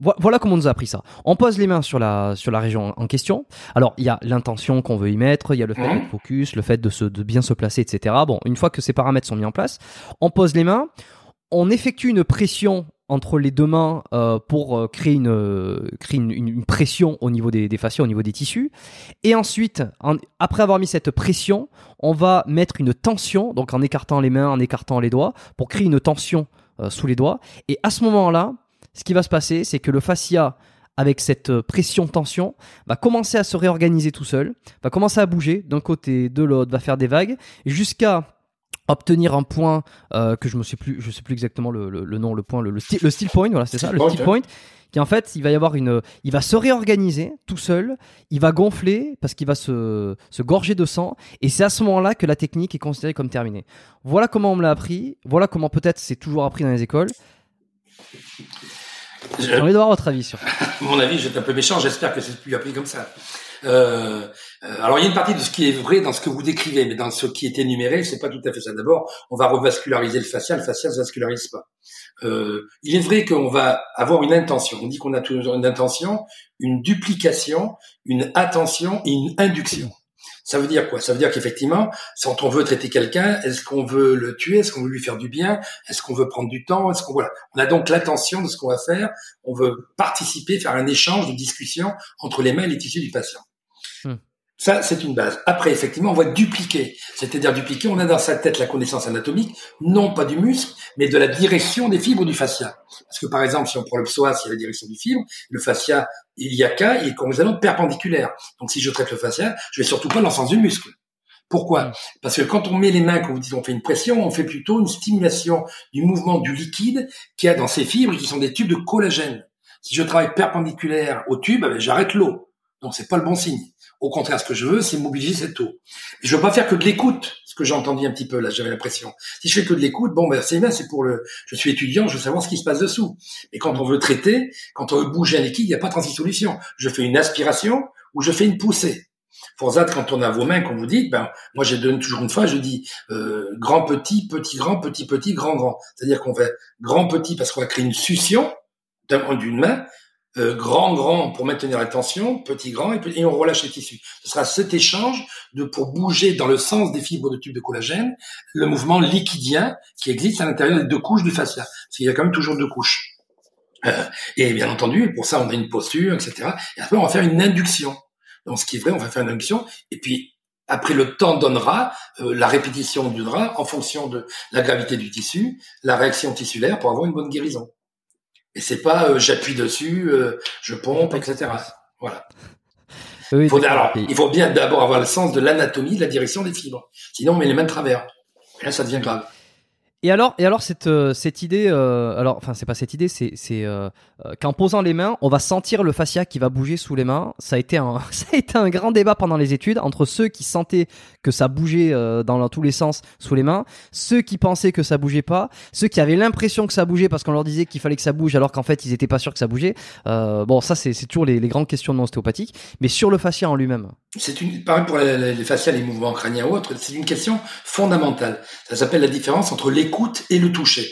Speaker 1: voilà comment on nous a appris ça. On pose les mains sur la sur la région en question. Alors il y a l'intention qu'on veut y mettre, il y a le fait de focus, le fait de se de bien se placer, etc. Bon, une fois que ces paramètres sont mis en place, on pose les mains, on effectue une pression entre les deux mains euh, pour euh, créer, une, euh, créer une, pression au niveau des, des fascias, au niveau des tissus. Et ensuite, après avoir mis cette pression, on va mettre une tension, donc en écartant les mains, en écartant les doigts, pour créer une tension sous les doigts. Et à ce moment-là, ce qui va se passer, c'est que le fascia avec cette pression-tension, va commencer à se réorganiser tout seul, va commencer à bouger d'un côté, de l'autre, va faire des vagues, jusqu'à obtenir un point euh, que je me sais plus je sais plus exactement le, le, nom le point le, le, steel point voilà c'est ça le steel point qui en fait il va y avoir une il va se réorganiser tout seul il va gonfler parce qu'il va se, se gorger de sang et c'est à ce moment-là que la technique est considérée comme terminée. Voilà comment on me l'a appris voilà comment peut-être c'est toujours appris dans les écoles. J'ai envie d'avoir votre avis sur [laughs]
Speaker 2: mon avis je un peu méchant j'espère que c'est plus appris comme ça. Euh, alors il y a une partie de ce qui est vrai dans ce que vous décrivez, mais dans ce qui est énuméré, c'est pas tout à fait ça. D'abord, on va revasculariser le fascia, le fascia ne se vascularise pas. Euh, il est vrai qu'on va avoir une intention. On dit qu'on a toujours une intention, une duplication, une attention et une induction. Ça veut dire quoi? Ça veut dire qu'effectivement, quand on veut traiter quelqu'un, est-ce qu'on veut le tuer? Est-ce qu'on veut lui faire du bien? Est-ce qu'on veut prendre du temps? Est-ce qu'on voilà On a donc l'attention de ce qu'on va faire. On veut participer, faire un échange de discussion entre les mains et les tissus du patient. Ça, c'est une base. Après, effectivement, on va dupliquer. C'est-à-dire dupliquer, on a dans sa tête la connaissance anatomique, non pas du muscle, mais de la direction des fibres du fascia. Parce que, par exemple, si on prend le psoas, il y a la direction du fibre, le fascia iliaca, il est complètement perpendiculaire. Donc, si je traite le fascia, je vais surtout pas dans le sens du muscle. Pourquoi? Mm. Parce que quand on met les mains, quand vous dites on fait une pression, on fait plutôt une stimulation du mouvement du liquide qui a dans ses fibres, qui sont des tubes de collagène. Si je travaille perpendiculaire au tube, ben, j'arrête l'eau. Donc c'est pas le bon signe. Au contraire, ce que je veux, c'est mobiliser cette eau. je veux pas faire que de l'écoute, ce que j'ai entendu un petit peu là, j'avais l'impression. Si je fais que de l'écoute, bon, ben c'est bien, c'est pour le. Je suis étudiant, je veux savoir ce qui se passe dessous. Mais quand on veut traiter, quand on veut bouger un liquide, il n'y a pas 36 solutions. Je fais une aspiration ou je fais une poussée. Ça, quand on a vos mains, comme vous dites, ben moi j'ai donné toujours une fois, je dis euh, grand petit, petit grand, petit petit, grand grand. C'est-à-dire qu'on fait grand petit parce qu'on va créer une succion d'une main, euh, grand, grand pour maintenir la tension, petit, grand, et, on relâche les tissus. Ce sera cet échange de pour bouger dans le sens des fibres de tube de collagène, le mouvement liquidien qui existe à l'intérieur des deux couches du fascia. Parce qu'il y a quand même toujours deux couches. Euh, et bien entendu, pour ça, on a une posture, etc. Et après, on va faire une induction. Donc, ce qui est vrai, on va faire une induction. Et puis, après, le temps donnera, euh, la répétition donnera, en fonction de la gravité du tissu, la réaction tissulaire pour avoir une bonne guérison. Et c'est pas euh, j'appuie dessus, euh, je pompe, etc. Voilà. il, faut, alors, il faut bien d'abord avoir le sens de l'anatomie, de la direction des fibres. Sinon, on met les mains de travers. Et là, ça devient grave.
Speaker 1: Et alors, et alors cette, euh, cette idée, euh, alors, enfin, c'est pas cette idée, c'est, euh, euh, qu'en posant les mains, on va sentir le fascia qui va bouger sous les mains. Ça a été un, [laughs] ça a été un grand débat pendant les études entre ceux qui sentaient que ça bougeait dans, tous les sens sous les mains, ceux qui pensaient que ça bougeait pas, ceux qui avaient l'impression que ça bougeait parce qu'on leur disait qu'il fallait que ça bouge alors qu'en fait ils étaient pas sûrs que ça bougeait. bon, ça c'est, toujours les, les grandes questions ostéopathiques, mais sur le fascia en lui-même.
Speaker 2: C'est une, pareil pour les fascias, les mouvements crâniens ou autres, c'est une question fondamentale. Ça s'appelle la différence entre les l'écoute et le toucher.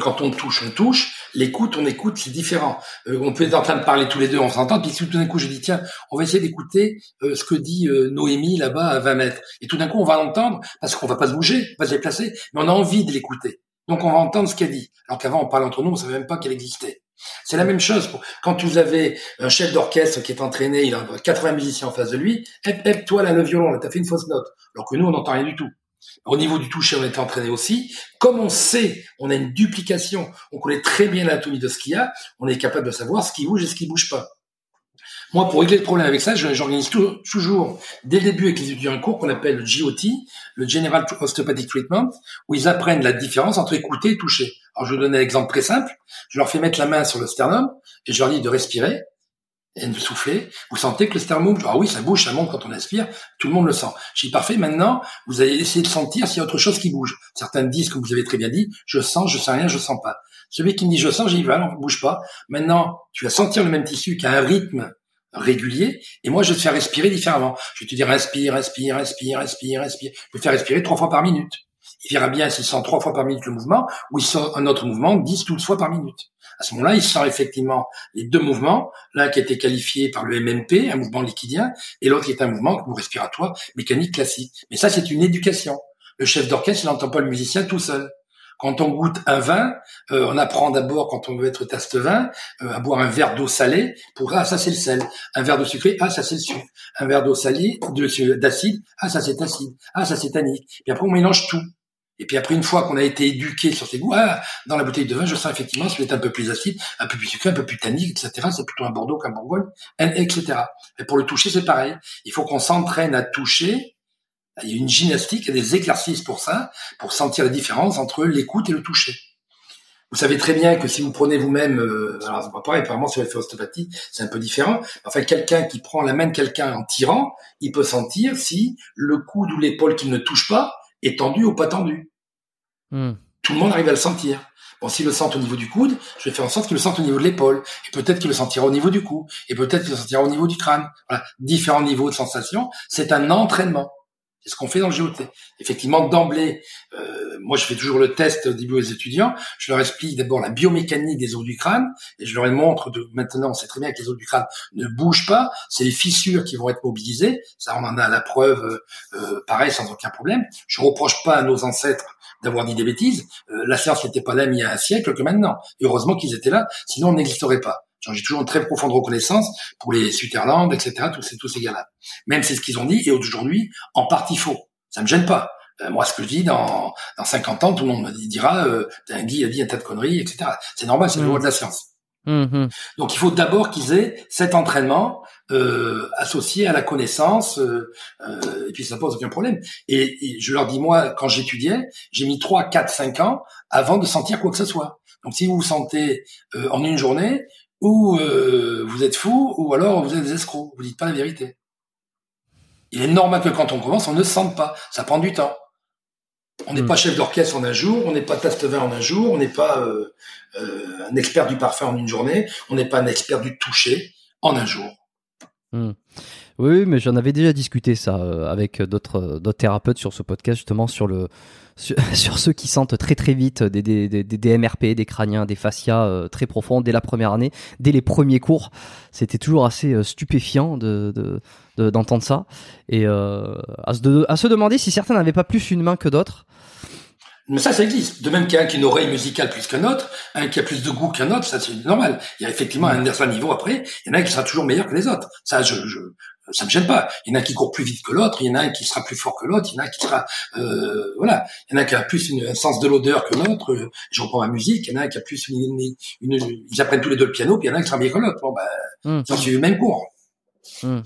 Speaker 2: Quand on touche, on touche. L'écoute, on écoute, c'est différent. Euh, on peut être en train de parler tous les deux, on s'entend. Puis tout d'un coup, je dis tiens, on va essayer d'écouter euh, ce que dit euh, Noémie là-bas à 20 mètres. Et tout d'un coup, on va l'entendre parce qu'on va pas se bouger, pas se déplacer, mais on a envie de l'écouter. Donc on va entendre ce qu'elle dit. Alors qu'avant, on parlait entre nous, on savait même pas qu'elle existait. C'est la même chose quand vous avez un chef d'orchestre qui est entraîné, il a 80 musiciens en face de lui. Hep, toi là, le violon, là, t'as fait une fausse note. Alors que nous, on n'entend rien du tout. Au niveau du toucher, on est entraîné aussi. Comme on sait, on a une duplication, on connaît très bien l'anatomie de ce qu'il y a, on est capable de savoir ce qui bouge et ce qui bouge pas. Moi, pour régler le problème avec ça, j'organise toujours, dès le début avec les étudiants en cours, qu'on appelle le GOT, le General Osteopathic Treatment, où ils apprennent la différence entre écouter et toucher. Alors, je vais vous donner un exemple très simple. Je leur fais mettre la main sur le sternum et je leur dis de respirer et de souffler, vous sentez que le sternum bouge. Ah oui, ça bouge, ça monte quand on inspire, tout le monde le sent. J'ai parfait, maintenant, vous allez essayer de sentir s'il y a autre chose qui bouge. Certains disent, comme vous avez très bien dit, je sens, je sens rien, je sens pas. Celui qui me dit je sens, j'ai dit, voilà, on bouge pas. Maintenant, tu vas sentir le même tissu qui a un rythme régulier, et moi, je vais te faire respirer différemment. Je vais te dire, inspire, inspire, inspire, inspire, inspire. Je vais te faire respirer trois fois par minute. Il verra bien s'il sent trois fois par minute le mouvement, ou il sent un autre mouvement dix, douze fois par minute. À ce moment-là, il sent effectivement les deux mouvements, l'un qui a été qualifié par le MMP, un mouvement liquidien, et l'autre qui est un mouvement respiratoire mécanique classique. Mais ça, c'est une éducation. Le chef d'orchestre, n'entend pas le musicien tout seul. Quand on goûte un vin, euh, on apprend d'abord, quand on veut être taste vin, euh, à boire un verre d'eau salée pour ah ça c'est le sel, un verre d'eau sucrée, ah ça c'est le sucre, un verre d'eau salée, d'acide, ah ça c'est acide, ah ça c'est tannique. Et après on mélange tout. Et puis après, une fois qu'on a été éduqué sur ces goûts, ah, dans la bouteille de vin, je sens effectivement celui est un peu plus acide, un peu plus sucré, un peu plus tannique, etc. C'est plutôt un Bordeaux qu'un Bourgogne, etc. Et pour le toucher, c'est pareil. Il faut qu'on s'entraîne à toucher. Il y a une gymnastique, il y a des exercices pour ça, pour sentir la différence entre l'écoute et le toucher. Vous savez très bien que si vous prenez vous-même, euh, alors c'est pas pareil, apparemment sur ostéopathie, c'est un peu différent. Enfin, quelqu'un qui prend la main de quelqu'un en tirant, il peut sentir si le coude ou l'épaule qui ne touche pas est tendu ou pas tendu. Hmm. Tout le monde arrive à le sentir. Bon, s'il le sent au niveau du coude, je vais faire en sorte qu'il le sente au niveau de l'épaule. Et peut-être qu'il le sentira au niveau du cou. Et peut-être qu'il le sentira au niveau du crâne. Voilà. Différents niveaux de sensation. C'est un entraînement. C'est ce qu'on fait dans le GOT. Effectivement, d'emblée, euh, moi je fais toujours le test au début aux étudiants. Je leur explique d'abord la biomécanique des os du crâne et je leur montre de, maintenant, on sait très bien que les os du crâne ne bougent pas. C'est les fissures qui vont être mobilisées. Ça, on en a la preuve, euh, pareil, sans aucun problème. Je reproche pas à nos ancêtres d'avoir dit des bêtises. Euh, la science n'était pas là il y a un siècle que maintenant. Et heureusement qu'ils étaient là, sinon on n'existerait pas. J'ai toujours une très profonde reconnaissance pour les Sutherland, etc., tous ces, tous ces gars-là. Même c'est ce qu'ils ont dit, et aujourd'hui, en partie faux. Ça me gêne pas. Euh, moi, ce que je dis, dans, dans 50 ans, tout le monde me dira, euh, un Guy a dit un tas de conneries, etc. C'est normal, c'est le loi de la science. Mmh, Donc, il faut d'abord qu'ils aient cet entraînement euh, associé à la connaissance, euh, euh, et puis ça pose aucun problème. Et, et je leur dis, moi, quand j'étudiais, j'ai mis 3, 4, 5 ans avant de sentir quoi que ce soit. Donc, si vous vous sentez euh, en une journée, ou euh, vous êtes fou, ou alors vous êtes des escrocs, vous dites pas la vérité. Il est normal que quand on commence, on ne sente pas. Ça prend du temps. On n'est hmm. pas chef d'orchestre en un jour, on n'est pas vin en un jour, on n'est pas euh, euh, un expert du parfum en une journée, on n'est pas un expert du toucher en un jour.
Speaker 1: Hmm. Oui, mais j'en avais déjà discuté ça euh, avec d'autres d'autres thérapeutes sur ce podcast justement sur le [laughs] sur, ceux qui sentent très très vite des, des, des, des MRP, des crâniens, des fascias euh, très profonds dès la première année, dès les premiers cours. C'était toujours assez euh, stupéfiant de, de, d'entendre ça et à, se à se demander si certains n'avaient pas plus une main que d'autres.
Speaker 2: Mais ça, ça existe. De même qu'il y a un qui a une oreille musicale plus qu'un autre, un qui a plus de goût qu'un autre, ça c'est normal. Il y a effectivement un certain niveau après. Il y en a un qui sera toujours meilleur que les autres. Ça, je, je ça me gêne pas. Il y en a qui court plus vite que l'autre, il y en a un qui sera plus fort que l'autre, il y en a un qui sera, euh, voilà. Il y en a qui a plus une, un sens de l'odeur que l'autre. Euh, je reprends ma musique. Il y en a un qui a plus une, une, ils apprennent tous les deux le piano, puis il y en a un qui sera meilleur que l'autre. Bon, ben, mmh. ça le même cours.
Speaker 1: Hmm.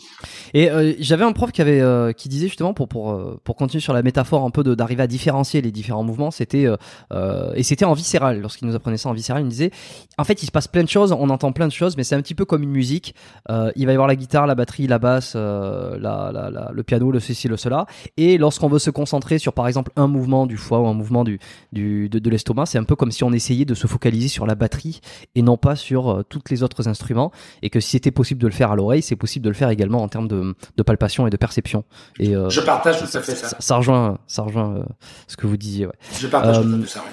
Speaker 1: Et euh, j'avais un prof qui avait euh, qui disait justement pour pour euh, pour continuer sur la métaphore un peu d'arriver à différencier les différents mouvements, c'était et c'était en viscéral. Lorsqu'il nous apprenait ça en viscéral, il nous disait en fait il se passe plein de choses, on entend plein de choses, mais c'est un petit peu comme une musique. il va y avoir la guitare, la batterie, la basse, la, la, le piano, le ceci, le cela. Et lorsqu'on veut se concentrer sur par exemple un mouvement du foie ou un mouvement du du de, de l'estomac, c'est un peu comme si on essayait de se focaliser sur la batterie et non pas sur toutes les autres instruments. Et que si c'était possible de le faire à l'oreille, c'est possible de le faire également en termes de, de palpation et de perception. Et,
Speaker 2: euh, je partage tout à fait ça.
Speaker 1: Ça, rejoint, ça rejoint euh, ce que vous disiez. Ouais.
Speaker 2: Je partage tout à fait ça. Ouais.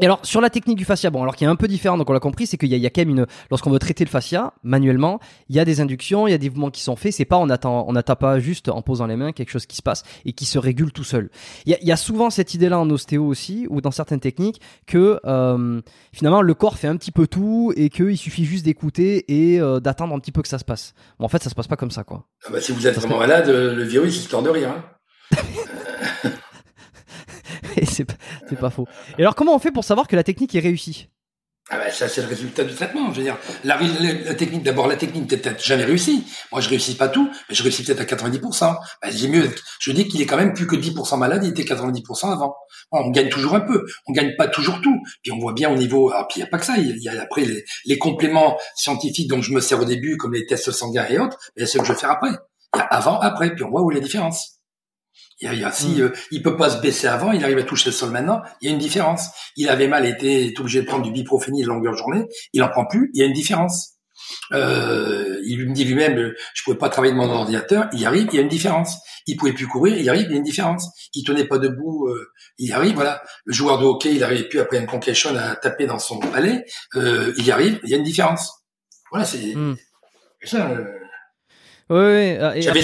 Speaker 1: Et alors sur la technique du fascia, bon alors qui est un peu différent, donc on l'a compris, c'est qu'il y, y, a quand même une, lorsqu'on veut traiter le fascia manuellement, il y a des inductions, il y a des mouvements qui sont faits. C'est pas on attend, on n'attend pas juste en posant les mains quelque chose qui se passe et qui se régule tout seul. Il y a, y a souvent cette idée-là en ostéo aussi ou dans certaines techniques que euh, finalement le corps fait un petit peu tout et qu'il suffit juste d'écouter et euh, d'attendre un petit peu que ça se passe. Bon en fait ça se passe pas comme ça quoi.
Speaker 2: Ah bah, si vous êtes vraiment malade, le virus il se tord de rire. [laughs] [laughs]
Speaker 1: C'est pas, faux. Et alors, comment on fait pour savoir que la technique est réussie?
Speaker 2: Ah ben, ça c'est le résultat du traitement. Je veux dire, la, technique, d'abord la technique peut-être jamais réussie. Moi je réussis pas tout, mais je réussis peut-être à 90%. Ben, j'ai mieux. Je dis qu'il est quand même plus que 10% malade, il était 90% avant. on gagne toujours un peu, on gagne pas toujours tout. Puis on voit bien au niveau. Ah, puis il y a pas que ça. Il y a après les, compléments scientifiques dont je me sers au début, comme les tests sanguins et autres. Mais il y a ceux que je vais faire après. Il y a avant, après, puis on voit où est la différence. Il, y a, si hmm. euh, il peut pas se baisser avant, il arrive à toucher le sol maintenant, il y a une différence. Il avait mal, été obligé de prendre du biprophénil longueur journée, il en prend plus, il y a une différence. Euh, il me dit lui-même, je pouvais pas travailler de mon ordinateur, il y arrive, il y a une différence. Il pouvait plus courir, il y arrive, il y a une différence. Il tenait pas debout, euh, il y arrive, voilà. Le joueur de hockey, il arrive plus après une concussion à taper dans son palais, euh, il y arrive, il y a une différence. Voilà, c'est hmm. ça. Euh,
Speaker 1: oui, ah,
Speaker 2: j'avais,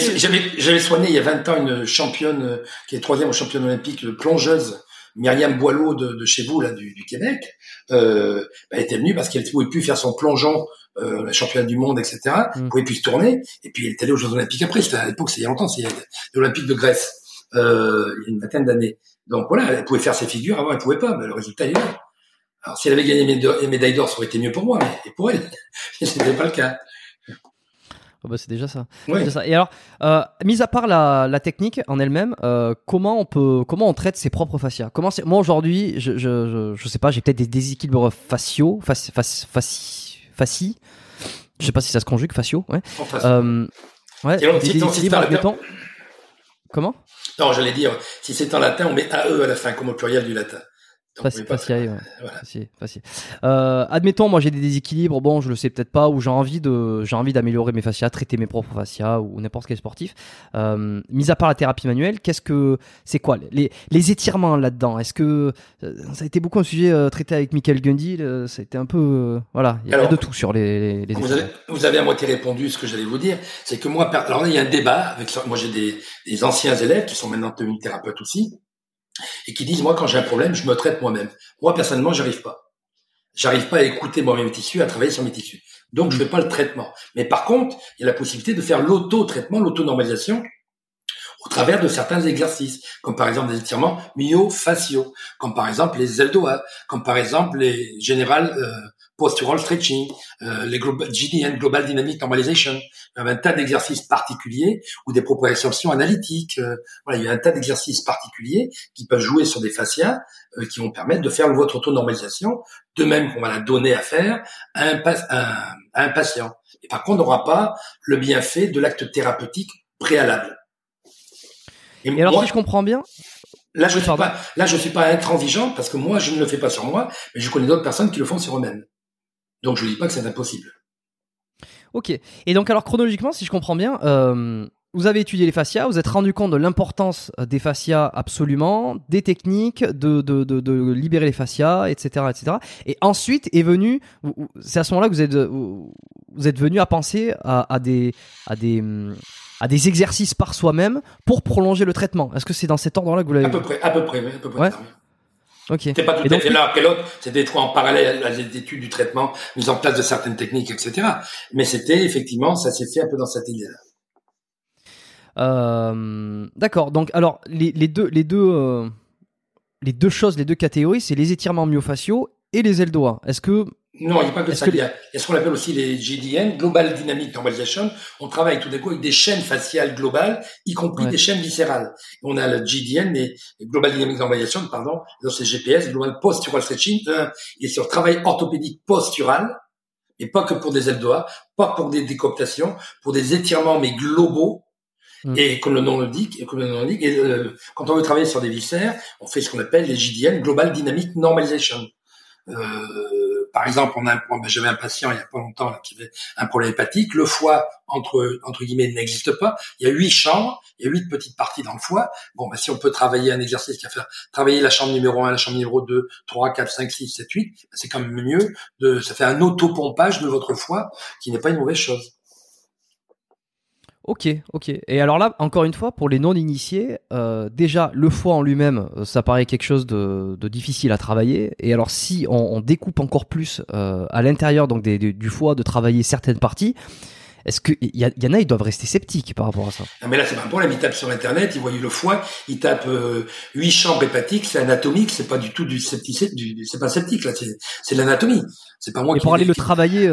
Speaker 2: j'avais, soigné il y a 20 ans une championne euh, qui est troisième au championne olympique, plongeuse, Myriam Boileau de, de, chez vous là du, du Québec. Euh, elle était venue parce qu'elle ne pouvait plus faire son plongeon, euh, la championne du monde, etc. Elle mm. pouvait plus se tourner. Et puis elle est allée aux Jeux olympiques après. C'était à l'époque, c'est il y a longtemps, c'est l'Olympique de Grèce, euh, il y a une vingtaine d'années. Donc voilà, elle pouvait faire ses figures. Avant, elle pouvait pas. Mais le résultat est là. Alors si elle avait gagné les médailles d'or, ça aurait été mieux pour moi, mais pour elle, [laughs] ce n'était pas le cas.
Speaker 1: Oh, bah c'est déjà ça. ça. Et alors, euh, mis à part la, la technique en elle-même, euh, comment on peut, comment on traite ses propres fascias? Comment moi aujourd'hui, je, je, je, sais pas, j'ai peut-être des déséquilibres faciaux, faci, faci, faci, faci, je sais pas si ça se conjugue, faciaux, ouais.
Speaker 2: Euh, ouais. des
Speaker 1: déséquilibres, Comment?
Speaker 2: Non, j'allais dire, si c'est en latin, on met AE à la fin, comme au pluriel du latin.
Speaker 1: Facile, facile, facile. Euh, admettons, moi j'ai des déséquilibres. Bon, je le sais peut-être pas, ou j'ai envie de, j'ai envie d'améliorer mes fascias, traiter mes propres fascias, ou n'importe quel sportif. Euh, mis à part la thérapie manuelle, qu'est-ce que, c'est quoi les, les étirements là-dedans? Est-ce que euh, ça a été beaucoup un sujet euh, traité avec Michael Gundy Ça a été un peu, euh, voilà, il y a de tout sur les. les
Speaker 2: vous, avez, vous, avez, à moitié répondu ce que j'allais vous dire. C'est que moi, alors là, il y a un débat avec, moi j'ai des, des anciens élèves qui sont maintenant devenus thérapeutes aussi et qui disent moi quand j'ai un problème, je me traite moi-même. Moi personnellement, j'arrive pas. J'arrive pas à écouter moi-même mes tissus, à travailler sur mes tissus. Donc je fais pas le traitement. Mais par contre, il y a la possibilité de faire l'auto-traitement, l'auto-normalisation au travers de certains exercices, comme par exemple des étirements myofasciaux, comme par exemple les ailes comme par exemple les générales euh, postural stretching, euh, les global, GDN, Global Dynamic Normalization. Il y a un tas d'exercices particuliers ou des proprioceptions analytiques. Euh, voilà, il y a un tas d'exercices particuliers qui peuvent jouer sur des fascias euh, qui vont permettre de faire votre auto-normalisation, de même qu'on va la donner à faire à un, à un patient. Et par contre, on n'aura pas le bienfait de l'acte thérapeutique préalable.
Speaker 1: Et, alors, si je comprends bien,
Speaker 2: Là, je ne suis pas, là, je suis pas intransigeant parce que moi, je ne le fais pas sur moi, mais je connais d'autres personnes qui le font sur eux-mêmes. Donc je ne dis pas que c'est impossible.
Speaker 1: Ok. Et donc alors chronologiquement, si je comprends bien, euh, vous avez étudié les fascias, vous êtes rendu compte de l'importance euh, des fascias absolument, des techniques, de, de, de, libérer les fascias, etc., etc. Et ensuite est venu, c'est à ce moment-là que vous êtes, vous êtes venu à penser à, des, à des, à des exercices par soi-même pour prolonger le traitement. Est-ce que c'est dans cet ordre-là que vous l'avez
Speaker 2: À peu près, à peu près, à peu près. C'était pas tout à fait l'un après l'autre, c'était trop en parallèle à l'étude du traitement, mise en place de certaines techniques, etc. Mais c'était effectivement, ça s'est fait un peu dans cette idée-là.
Speaker 1: Euh, D'accord. Donc, alors les, les deux, les deux, euh, les deux choses, les deux catégories, c'est les étirements myofasciaux et les ailes doigts. Est-ce que
Speaker 2: non, il n'y a pas que ça. Il, y a, ce qu'on appelle aussi les GDN, Global Dynamic Normalization. On travaille tout d'un coup avec des chaînes faciales globales, y compris des chaînes viscérales. On a le GDN, mais Global Dynamic Normalization, pardon, c'est GPS, Global Postural Stretching, il est sur travail orthopédique postural, et pas que pour des doigts, pas pour des décoptations, pour des étirements, mais globaux, mm. Et comme le nom le dit, et comme le nom et euh, quand on veut travailler sur des viscères, on fait ce qu'on appelle les GDN, Global Dynamic Normalization. Euh, par exemple, on a, ben, j'avais un patient il y a pas longtemps qui avait un problème hépatique. Le foie, entre entre guillemets, n'existe pas. Il y a huit chambres, il y a huit petites parties dans le foie. Bon, ben, si on peut travailler un exercice qui va faire travailler la chambre numéro 1, la chambre numéro 2, 3, 4, 5, 6, 7, 8, c'est quand même mieux. De, ça fait un autopompage de votre foie qui n'est pas une mauvaise chose.
Speaker 1: Ok, ok. Et alors là, encore une fois, pour les non-initiés, euh, déjà, le foie en lui-même, euh, ça paraît quelque chose de, difficile à travailler. Et alors, si on, découpe encore plus euh, à l'intérieur donc du foie de travailler certaines parties, est-ce qu'il y, y, en a, ils doivent rester sceptiques par rapport à ça?
Speaker 2: Mais là, c'est pas un problème. Ils tapent sur Internet, ils voient le foie, ils tapent huit chambres hépatiques, c'est anatomique, c'est pas du tout du sceptique, c'est pas sceptique là, c'est l'anatomie. C'est pas moi.
Speaker 1: Et pour aller le travailler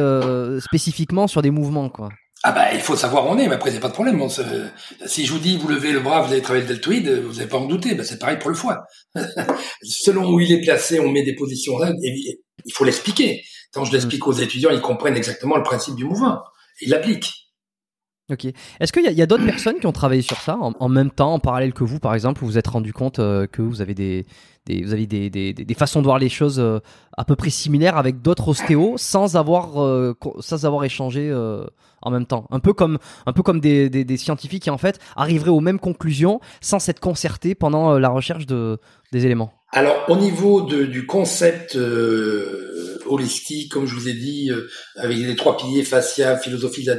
Speaker 1: spécifiquement sur des mouvements, quoi.
Speaker 2: Ah bah il faut savoir où on est, mais après il n'y a pas de problème. si je vous dis vous levez le bras, vous allez travailler le deltoïde, vous n'allez pas en douter. Bah, c'est pareil pour le foie. [laughs] Selon où il est placé, on met des positions là. Et il faut l'expliquer. Quand je l'explique aux étudiants, ils comprennent exactement le principe du mouvement. Ils l'appliquent.
Speaker 1: Ok. Est-ce qu'il y a, d'autres personnes qui ont travaillé sur ça en, même temps, en parallèle que vous, par exemple, vous vous êtes rendu compte euh, que vous avez des, vous avez des, des, façons de voir les choses euh, à peu près similaires avec d'autres ostéos sans avoir, euh, sans avoir échangé en même temps? Un peu comme, un peu comme des, scientifiques qui en fait arriveraient aux mêmes conclusions sans s'être concertés pendant la recherche de, des éléments.
Speaker 2: Alors au niveau de, du concept holistique, comme je vous ai dit, avec les trois piliers fascia, philosophie de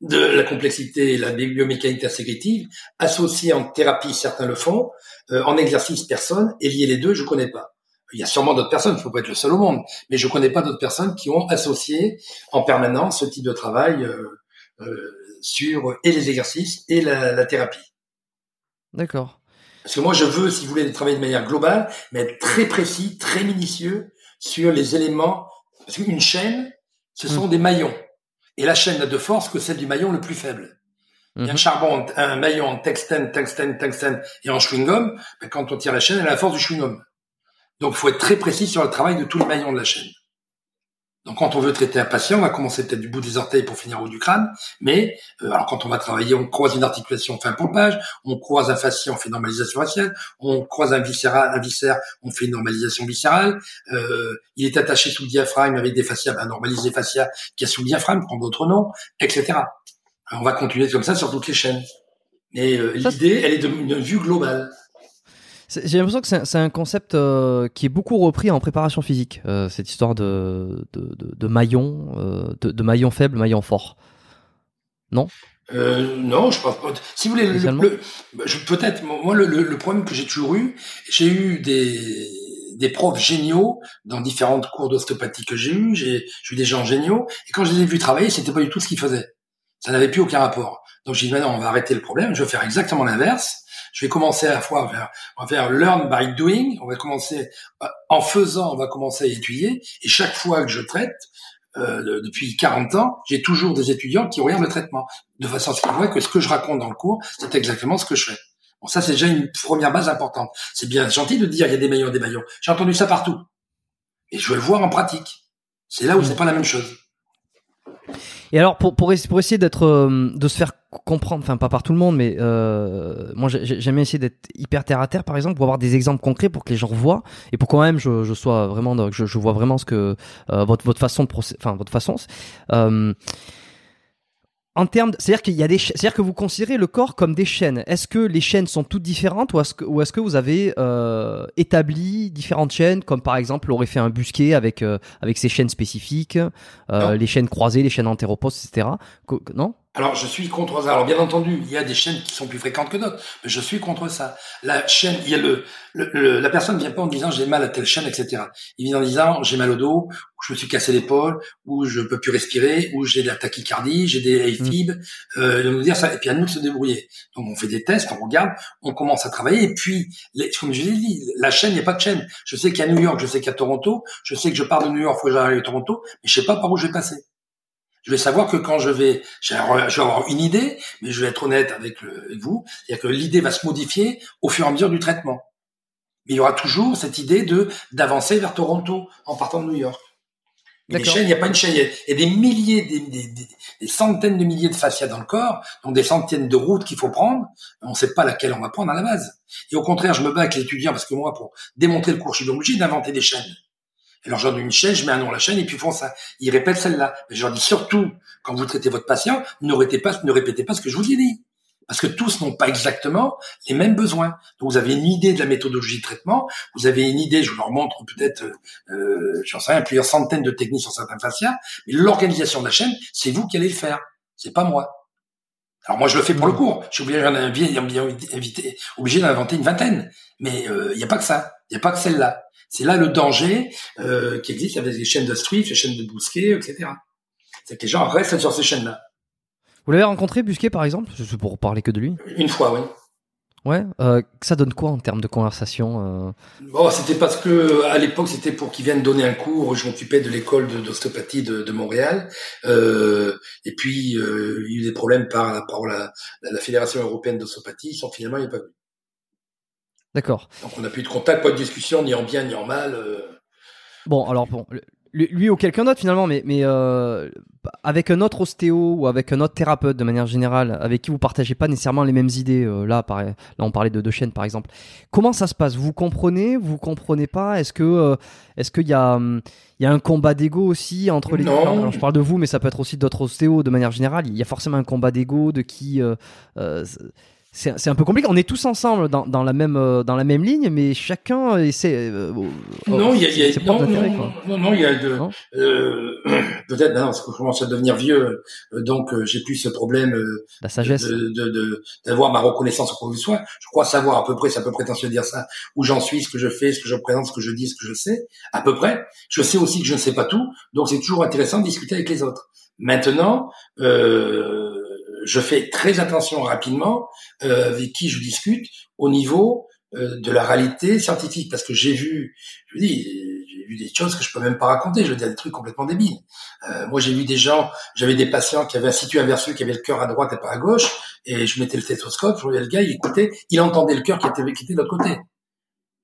Speaker 2: de la complexité et la biomécanique intégrative, associé en thérapie, certains le font, euh, en exercice, personne, et lier les deux, je connais pas. Il y a sûrement d'autres personnes, il faut pas être le seul au monde, mais je connais pas d'autres personnes qui ont associé en permanence ce type de travail euh, euh, sur et les exercices et la, la thérapie.
Speaker 1: D'accord.
Speaker 2: Parce que moi, je veux, si vous voulez, travailler de manière globale, mais être très précis, très minutieux sur les éléments. Parce qu'une chaîne, ce sont mmh. des maillons. Et la chaîne n'a de force que celle du maillon le plus faible. Il y a un mhm. charbon, un maillon en tungstène, tungstène, tungstène et en chewing-gum. Ben, quand on tire la chaîne, elle a la force du chewing-gum. Donc, il faut être très précis sur le travail de tous les maillons de la chaîne. Donc quand on veut traiter un patient, on va commencer peut-être du bout des orteils pour finir au bout du crâne, mais euh, alors quand on va travailler, on croise une articulation, on fait un pompage, on croise un fascia, on fait une normalisation faciale, on croise un viscéral, un viscère, on fait une normalisation viscérale, euh, il est attaché sous le diaphragme avec des fascias, ben, normaliser fascia qui est sous le diaphragme, prend d'autres noms, etc. on va continuer comme ça sur toutes les chaînes. Et euh, l'idée, elle est d'une vue globale.
Speaker 1: J'ai l'impression que c'est un concept euh, qui est beaucoup repris en préparation physique, euh, cette histoire de, de, de, de maillon, euh, de, de, maillon faible, maillon fort. Non?
Speaker 2: Non, je pense pas. Si vous voulez, le, peut-être, moi, le, le, problème que j'ai toujours eu, j'ai eu des, des profs géniaux dans différentes cours d'ostéopathie que j'ai eu, j'ai eu des gens géniaux, et quand je les ai vus travailler, c'était pas du tout ce qu'ils faisaient. Ça n'avait plus aucun rapport. Donc j'ai dit, maintenant, on va arrêter le problème, je vais faire exactement l'inverse je vais commencer à la fois vers, on va faire learn by doing. On va commencer euh, en faisant, on va commencer à étudier. Et chaque fois que je traite, euh, depuis 40 ans, j'ai toujours des étudiants qui regardent le traitement de façon à ce qu'ils voient que ce que je raconte dans le cours, c'est exactement ce que je fais. Bon, ça c'est déjà une première base importante. C'est bien gentil de dire il y a des maillons, des maillons. J'ai entendu ça partout, et je veux le voir en pratique. C'est là où c'est pas la même chose.
Speaker 1: Et alors, pour, pour, pour essayer d'être, euh, de se faire comprendre, enfin pas par tout le monde, mais euh, moi j'aime essayer d'être hyper terre à terre, par exemple, pour avoir des exemples concrets pour que les gens voient et pour quand même je, je sois vraiment, je, je vois vraiment ce que euh, votre votre façon de procéder, enfin votre façon. Euh, en termes, c'est-à-dire qu'il y a des, c'est-à-dire que vous considérez le corps comme des chaînes. Est-ce que les chaînes sont toutes différentes ou est-ce que, ou est-ce que vous avez euh, établi différentes chaînes, comme par exemple l'aurait fait un busquet avec euh, avec ses chaînes spécifiques, euh, les chaînes croisées, les chaînes antéropostes, etc. Non?
Speaker 2: Alors, je suis contre ça. Alors, bien entendu, il y a des chaînes qui sont plus fréquentes que d'autres, mais je suis contre ça. La chaîne, il y a le, le, la personne vient pas en disant j'ai mal à telle chaîne, etc. Il vient en disant j'ai mal au dos, ou je me suis cassé l'épaule, ou je peux plus respirer, ou j'ai de la tachycardie, j'ai des AFib. Mmh. Euh, nous dire ça, et puis à nous de se débrouiller. Donc, on fait des tests, on regarde, on commence à travailler, et puis, les, comme je l'ai dit, la chaîne, il n'y a pas de chaîne. Je sais qu'il y a New York, je sais qu'il y a Toronto, je sais que je pars de New York, faut que j'arrive à Toronto, mais je sais pas par où je vais passer. Je vais savoir que quand je vais, je vais avoir une idée, mais je vais être honnête avec, vous, c'est-à-dire que l'idée va se modifier au fur et à mesure du traitement. Mais il y aura toujours cette idée de d'avancer vers Toronto en partant de New York. Les chaînes, il n'y a pas une chaîne, il y a des milliers, des, des, centaines de milliers de fascias dans le corps, donc des centaines de routes qu'il faut prendre. On ne sait pas laquelle on va prendre à la base. Et au contraire, je me bats avec les étudiants parce que moi, pour démonter le cours, je suis obligé d'inventer des chaînes. Leur donne une chaîne, je mets un nom à la chaîne et puis ils font ça. Ils répètent celle-là. Mais je leur dis surtout, quand vous traitez votre patient, ne répétez pas, ne répétez pas ce que je vous ai dit. Parce que tous n'ont pas exactement les mêmes besoins. Donc vous avez une idée de la méthodologie de traitement, vous avez une idée, je vous leur montre peut-être, euh, j'en sais rien, plusieurs centaines de techniques sur certains fascias, mais l'organisation de la chaîne, c'est vous qui allez le faire, c'est pas moi. Alors moi je le fais pour le cours, je suis obligé d'inviter, obligé d'inventer une vingtaine, mais euh, il n'y a pas que ça, il n'y a pas que celle-là. C'est là le danger euh, qui existe avec les chaînes de Swift, les chaînes de Bousquet, etc. C'est que les gens restent sur ces chaînes-là.
Speaker 1: Vous l'avez rencontré, Busquet, par exemple? C'est pour parler que de lui
Speaker 2: Une fois, oui.
Speaker 1: Ouais, euh, ça donne quoi en termes de conversation euh?
Speaker 2: Bon, c'était parce que à l'époque, c'était pour qu'il vienne donner un cours. Je m'occupais de l'école d'ostéopathie de, de, Montréal, euh, et puis euh, il y a eu des problèmes par à la, la Fédération européenne d'ostéopathie. Sans finalement, il n'est pas venu.
Speaker 1: D'accord.
Speaker 2: Donc on n'a plus de contact, pas de discussion, ni en bien ni en mal. Euh.
Speaker 1: Bon, alors bon, lui ou quelqu'un d'autre finalement, mais, mais euh, avec un autre ostéo ou avec un autre thérapeute de manière générale, avec qui vous partagez pas nécessairement les mêmes idées. Euh, là, là, on parlait de deux chaînes par exemple. Comment ça se passe? Vous comprenez? Vous comprenez pas? Est-ce que est-ce qu'il y a il y a un combat d'ego aussi entre les deux Alors, Je parle de vous, mais ça peut être aussi d'autres ostéos de manière générale. Il y a forcément un combat d'ego de qui c'est un peu compliqué. On est tous ensemble dans, dans la même euh, dans la même ligne, mais chacun essaie.
Speaker 2: Euh, non, il y a, y a non, non, non, non, il y a de euh, [clears throat] peut-être non, parce que je commence à devenir vieux, euh, donc j'ai plus ce problème
Speaker 1: la sagesse
Speaker 2: de d'avoir ma reconnaissance au profit de soi. Je crois savoir à peu près, c'est un peu prétentieux de dire ça, où j'en suis, ce que je fais, ce que je présente, ce que je dis, ce que je sais, à peu près. Je sais aussi que je ne sais pas tout, donc c'est toujours intéressant de discuter avec les autres. Maintenant. Euh, je fais très attention rapidement euh, avec qui je discute au niveau euh, de la réalité scientifique parce que j'ai vu, je dis, j'ai vu des choses que je peux même pas raconter. Je veux dire des trucs complètement débiles. Euh, moi, j'ai vu des gens, j'avais des patients qui avaient un situ inversé, qui avaient le cœur à droite et pas à gauche, et je mettais le stéthoscope, je voyais le gars, il écoutait, il entendait le cœur qui était, qui était de l'autre côté.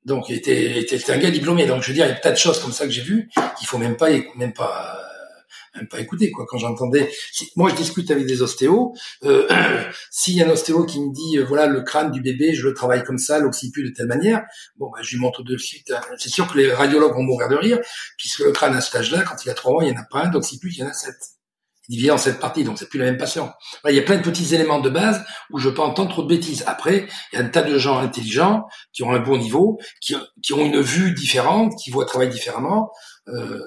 Speaker 2: Donc, il était, était, un gars diplômé. Donc, je veux dire, il y a tas de choses comme ça que j'ai vues qu'il faut même pas, même pas même pas écouté quoi. Quand j'entendais, moi je discute avec des ostéos. Euh, [clears throat] S'il y a un ostéo qui me dit euh, voilà le crâne du bébé, je le travaille comme ça, l'occiput de telle manière, bon bah, je lui montre de suite. Hein. C'est sûr que les radiologues vont mourir de rire puisque le crâne à cet âge-là, quand il a trois mois, il y en a pas un d'occiput, il y en a sept divisé en cette partie, donc c'est plus le même patient. il y a plein de petits éléments de base où je peux entendre trop de bêtises. Après, il y a un tas de gens intelligents qui ont un bon niveau, qui, qui ont une vue différente, qui voient travailler différemment. Euh,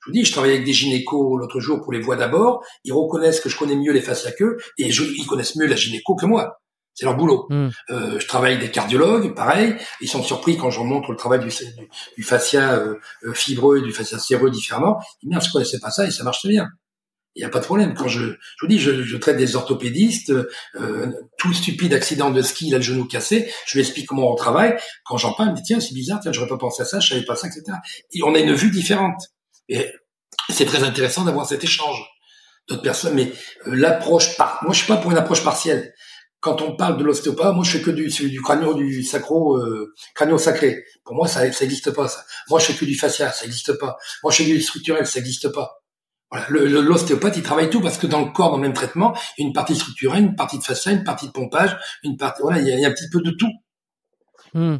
Speaker 2: je vous dis, je travaille avec des gynécos l'autre jour pour les voix d'abord. Ils reconnaissent que je connais mieux les fascias qu'eux et je, ils connaissent mieux la gynéco que moi. C'est leur boulot. Hmm. Euh, je travaille avec des cardiologues, pareil. Ils sont surpris quand je montre le travail du, du, fascia euh, euh, fibreux et du fascia séreux différemment. Ils disent, merde, je connaissais pas ça et ça marche très bien. Il n'y a pas de problème. Quand je, je vous dis, je, je traite des orthopédistes, euh, tout stupide accident de ski, il a le genou cassé, je lui explique comment on travaille. Quand j'en parle, il me dit, tiens, c'est bizarre, tiens, j'aurais pas pensé à ça, je savais pas ça, etc. Et on a une vue différente. Et c'est très intéressant d'avoir cet échange d'autres personnes. Mais euh, l'approche, par, moi, je suis pas pour une approche partielle. Quand on parle de l'ostéopathe, moi, je fais que du, du crânio, du sacro, euh, crânio sacré. Pour moi, ça, ça existe pas, ça. Moi, je fais que du fascia, ça existe pas. Moi, je fais du structurel, ça existe pas. Voilà. L'ostéopathe, il travaille tout parce que dans le corps, dans le même traitement, il y a une partie structurelle, une partie de fascia, une partie de pompage, une partie, voilà, il y a, un petit peu de tout.
Speaker 1: Hmm.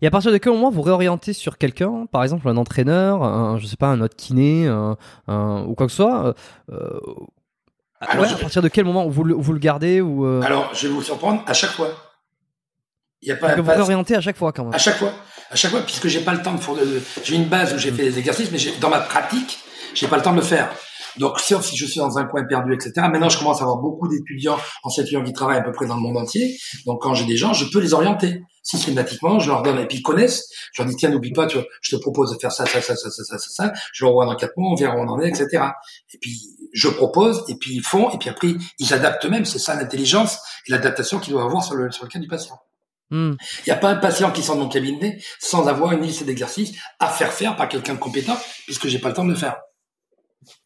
Speaker 1: Et à partir de quel moment vous réorientez sur quelqu'un, par exemple un entraîneur, un, je sais pas, un autre kiné, ou quoi que ce soit euh, euh À partir de quel moment vous le, vous le gardez ou euh
Speaker 2: Alors, je vais vous surprendre à chaque fois.
Speaker 1: Il y a pas. vous réorientez à chaque fois quand même.
Speaker 2: À chaque fois, à chaque fois, puisque j'ai pas le temps de. J'ai une base où j'ai hmm. fait des exercices, mais dans ma pratique, j'ai pas le temps de le faire. Donc, sauf si je suis dans un coin perdu, etc. Maintenant, je commence à avoir beaucoup d'étudiants, enseignants qui travaillent à peu près dans le monde entier. Donc, quand j'ai des gens, je peux les orienter systématiquement. Je leur donne, et puis ils connaissent. Je leur dis, tiens, n'oublie pas, tu vois, je te propose de faire ça, ça, ça, ça, ça, ça, ça, ça. Je leur envoie dans quatre mois, on verra où on en est, etc. Et puis, je propose, et puis ils font, et puis après, ils adaptent eux-mêmes. C'est ça l'intelligence et l'adaptation qu'ils doivent avoir sur le, sur le cas du patient. Hmm. Il n'y a pas un patient qui sort de mon cabinet sans avoir une liste d'exercices à faire faire par quelqu'un de compétent, puisque j'ai pas le temps de le faire.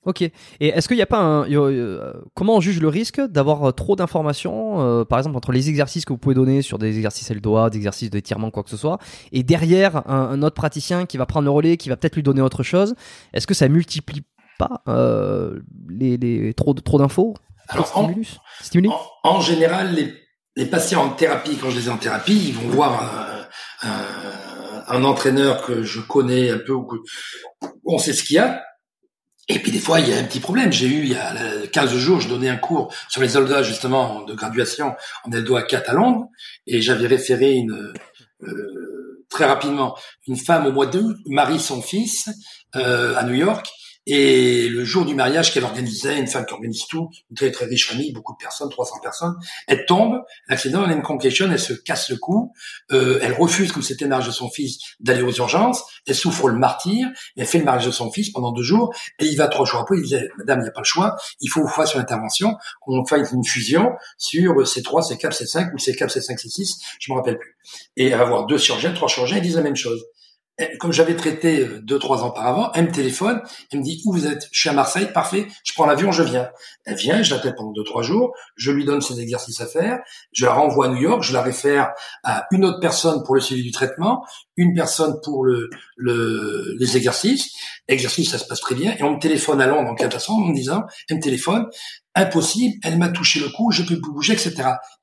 Speaker 1: Ok. Et est-ce qu'il n'y a pas un. Euh, comment on juge le risque d'avoir euh, trop d'informations, euh, par exemple, entre les exercices que vous pouvez donner sur des exercices le doigt, des exercices d'étirement, quoi que ce soit, et derrière un, autre praticien qui va prendre le relais, qui va peut-être lui donner autre chose Est-ce que ça multiplie pas les, les, trop, trop d'infos?
Speaker 2: En, en, général, les, les, patients en thérapie, quand je les ai en thérapie, ils vont voir un, un, un entraîneur que je connais un peu, on sait ce qu'il y a et puis des fois, il y a un petit problème. J'ai eu, il y a 15 jours, je donnais un cours sur les soldats justement de graduation en Eldo à 4 à Londres, et j'avais référé une euh, très rapidement une femme au mois d'août marie son fils euh, à New York, et le jour du mariage qu'elle organisait, une femme qui organise tout, une très très riche famille, beaucoup de personnes, 300 personnes, elle tombe, l'accident, elle a une complication, elle se casse le cou, euh, elle refuse, comme c'était le mariage de son fils, d'aller aux urgences, elle souffre le martyr, elle fait le mariage de son fils pendant deux jours, et il va trois jours après, il disait, madame, il n'y a pas le choix, il faut vous sur l'intervention, qu'on fasse une fusion sur C3, C4, C5, ou C4, C5, C6, je me rappelle plus. Et elle va avoir deux chirurgiens, trois chirurgiens, ils disent la même chose comme j'avais traité euh, deux trois ans auparavant, elle me téléphone, elle me dit où vous êtes? Je suis à Marseille, parfait. Je prends l'avion, je viens. Elle vient, je la traite pendant deux trois jours, je lui donne ses exercices à faire, je la renvoie à New York, je la réfère à une autre personne pour le suivi du traitement, une personne pour le, le les exercices. Exercice, ça se passe très bien, et on me téléphone à Londres en 400 en me disant, elle me téléphone, impossible, elle m'a touché le cou, je peux plus bouger, etc.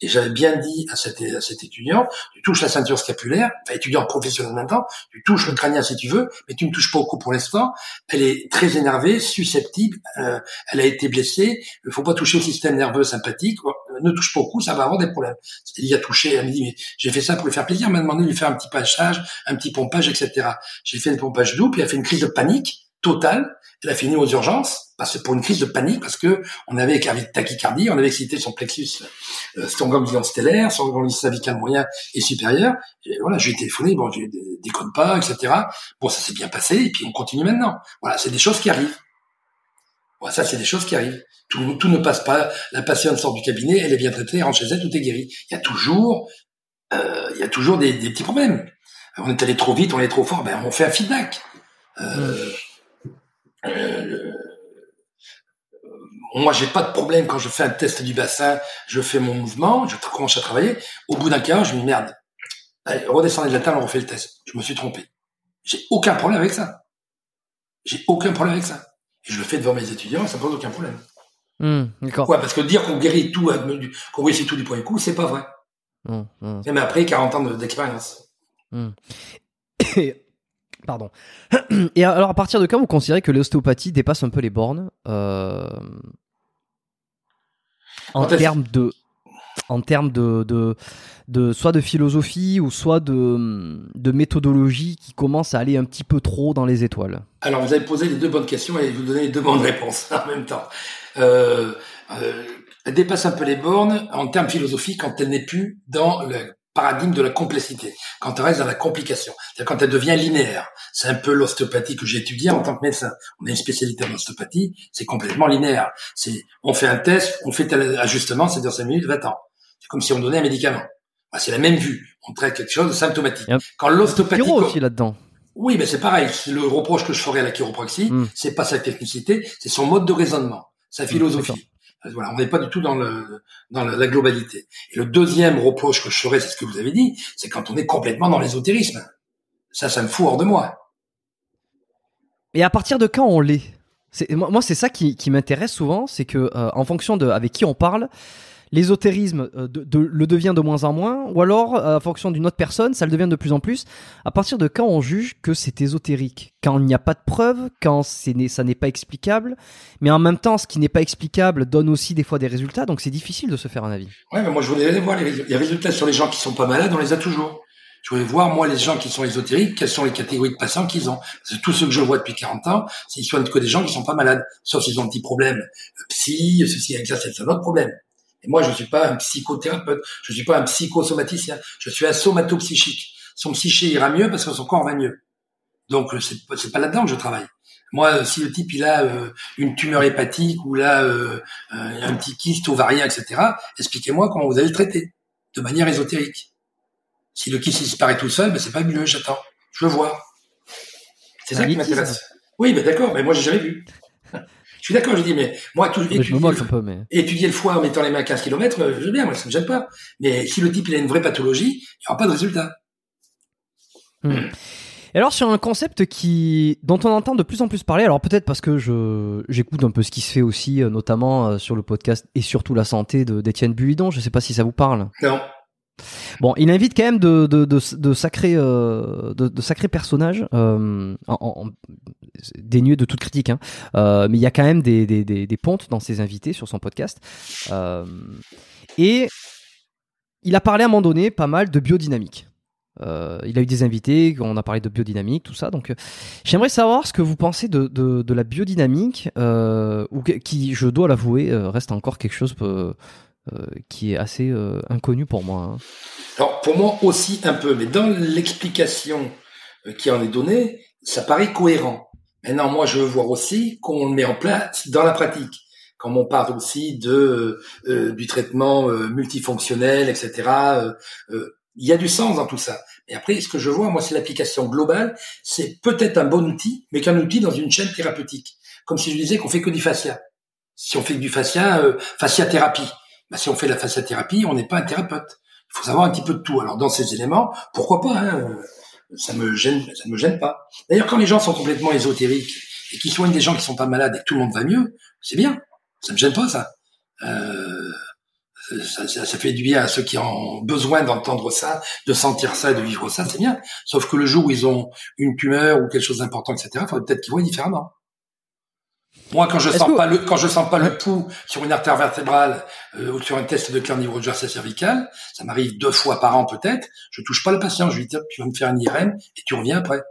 Speaker 2: Et j'avais bien dit à cet, à cet étudiant, tu touches la ceinture scapulaire, enfin étudiant professionnel maintenant, tu touches le crânien si tu veux, mais tu ne touches pas au cou pour l'instant. Elle est très énervée, susceptible, euh, elle a été blessée, il faut pas toucher au système nerveux sympathique, ne touche pas au cou, ça va avoir des problèmes. Il a touché, elle me dit, mais j'ai fait ça pour lui faire plaisir, elle m'a demandé de lui faire un petit passage, un petit pompage, etc. J'ai fait un pompage doux, puis elle a fait une crise de panique totale, elle a fini aux urgences, parce pour une crise de panique, parce que on avait tachycardie, on avait excité son plexus, euh, son ganglion stellaire, son ganglion cervical moyen et supérieur. Et voilà, je lui ai téléphoné, bon, je déconne pas, etc. Bon, ça s'est bien passé, et puis on continue maintenant. Voilà, c'est des choses qui arrivent. Voilà, ça, c'est des choses qui arrivent. Tout, ne passe pas. La patiente sort du cabinet, elle est bien traitée, elle rentre chez elle, tout est guéri. Il y a toujours, euh, il y a toujours des, petits problèmes. On est allé trop vite, on est trop fort, ben on fait un feedback. Euh, euh, moi, j'ai pas de problème quand je fais un test du bassin, je fais mon mouvement, je commence à travailler. Au bout d'un quart, je me dis merde. Allez, redescendez de la table, on refait le test. Je me suis trompé. J'ai aucun problème avec ça. J'ai aucun problème avec ça. Et je le fais devant mes étudiants, ça pose aucun problème.
Speaker 1: Hmm, d'accord.
Speaker 2: Pourquoi? Parce que dire qu'on guérit tout, qu'on réussit tout du premier coup, c'est pas vrai. Hmm, hmm. Même après 40 ans d'expérience. [coughs]
Speaker 1: Pardon. [coughs] Et alors, à partir de quand vous considérez que l'ostéopathie dépasse un peu les bornes euh, en termes de, en termes de, de, de, soit de philosophie ou soit de, de méthodologie qui commence à aller un petit peu trop dans les étoiles?
Speaker 2: Alors, vous avez posé les deux bonnes questions et vous donnez les deux bonnes réponses [laughs] en même temps. Euh, euh, elle dépasse un peu les bornes en termes philosophiques quand elle n'est plus dans le paradigme de la complexité, quand elle reste dans la complication, c'est-à-dire quand elle devient linéaire. C'est un peu l'ostéopathie que j'ai étudiée en tant que médecin. On a une spécialité en ostéopathie, c'est complètement linéaire. C'est, on fait un test, on fait tel ajustement, c'est dans 5 minutes, 20 ans. C'est comme si on donnait un médicament. Bah, c'est la même vue. On traite quelque chose de symptomatique.
Speaker 1: Quand l'ostéopathie. aussi là-dedans.
Speaker 2: Oui, mais c'est pareil. Le reproche que je ferais à la chiropraxie, hmm. c'est pas sa technicité, c'est son mode de raisonnement, sa philosophie. Voilà, on n'est pas du tout dans le dans la globalité. Et le deuxième reproche que je ferais, c'est ce que vous avez dit, c'est quand on est complètement dans l'ésotérisme. Ça, ça me fout hors de moi.
Speaker 1: Et à partir de quand on l'est? Moi, c'est ça qui, qui m'intéresse souvent, c'est que euh, en fonction de avec qui on parle, l'ésotérisme euh, de, le devient de moins en moins, ou alors, euh, en fonction d'une autre personne, ça le devient de plus en plus. À partir de quand on juge que c'est ésotérique? Quand il n'y a pas de preuves, quand ça n'est pas explicable, mais en même temps, ce qui n'est pas explicable donne aussi des fois des résultats, donc c'est difficile de se faire un avis.
Speaker 2: Ouais, mais moi je voulais aller voir les, résultats sur les gens qui sont pas malades, on les a toujours. Je voulais voir, moi, les gens qui sont ésotériques, quelles sont les catégories de patients qu'ils ont. C'est tous ceux que je vois depuis 40 ans, ils soignent que des gens qui sont pas malades. Sauf s'ils ont un petit problème psy, ceci, ça, c'est un autre problème. Et moi, je ne suis pas un psychothérapeute, je ne suis pas un psychosomaticien, je suis un somatopsychique. Son psyché ira mieux parce que son corps va mieux. Donc, c'est, c'est pas là-dedans que je travaille. Moi, si le type il a euh, une tumeur hépatique ou là euh, un petit kyste ovarien, etc., expliquez-moi comment vous allez le traiter de manière ésotérique. Si le kyste disparaît tout seul, ben c'est pas mieux, j'attends, je le vois. C'est ça qui m'intéresse. Oui, ben d'accord, mais moi j'ai jamais vu. Je suis d'accord, je dis, mais moi, tout, étudier, le, étudier le foie en mettant les mains à 15 km, euh, je veux bien, moi, ça me gêne pas. Mais si le type, il a une vraie pathologie, il n'y aura pas de résultat.
Speaker 1: Hmm. Et alors sur un concept qui dont on entend de plus en plus parler, alors peut-être parce que je j'écoute un peu ce qui se fait aussi, euh, notamment euh, sur le podcast et surtout la santé de d'Étienne Buidon. Je ne sais pas si ça vous parle.
Speaker 2: Non.
Speaker 1: Bon, il invite quand même de, euh, sacrés personnages, euh, dénués de toute critique, hein. euh, mais il y a quand même des, pontes dans ses invités sur son podcast. Et il a parlé à un moment donné pas mal de biodynamique. Il a eu des invités, on a parlé de biodynamique, tout ça. Donc, j'aimerais savoir ce que vous pensez de, la biodynamique, qui, je dois l'avouer, reste encore quelque chose qui est assez euh, inconnu pour moi. Hein.
Speaker 2: Alors pour moi aussi un peu, mais dans l'explication euh, qui en est donnée, ça paraît cohérent. Maintenant, moi, je veux voir aussi qu'on le met en place dans la pratique. Quand on parle aussi de du traitement multifonctionnel, etc. il y a du sens dans tout ça. Et après, ce que je vois, moi, c'est l'application globale. C'est peut-être un bon outil, mais qu'un outil dans une chaîne thérapeutique. Comme si je disais qu'on fait que du fascia. Si on fait que du fascia, fascia thérapie. Bah, si on fait la fasciathérapie, on n'est pas un thérapeute. Il faut savoir un petit peu de tout. Alors dans ces éléments, pourquoi pas hein, Ça me gêne, ça me gêne pas. D'ailleurs, quand les gens sont complètement ésotériques et qu'ils soignent des gens qui sont pas malades et que tout le monde va mieux, c'est bien. Ça me gêne pas ça. Euh, ça, ça, ça, fait du bien à ceux qui ont besoin d'entendre ça, de sentir ça, de vivre ça, c'est bien. Sauf que le jour où ils ont une tumeur ou quelque chose d'important, etc., il faudrait peut-être qu'ils voient différemment. Moi, quand je sens pas le quand je sens pas le pouls sur une artère vertébrale euh, ou sur un test de cœur niveau Rogers cervical, ça m'arrive deux fois par an peut-être. Je touche pas le patient, je lui dis tu vas me faire une IRM et tu reviens après.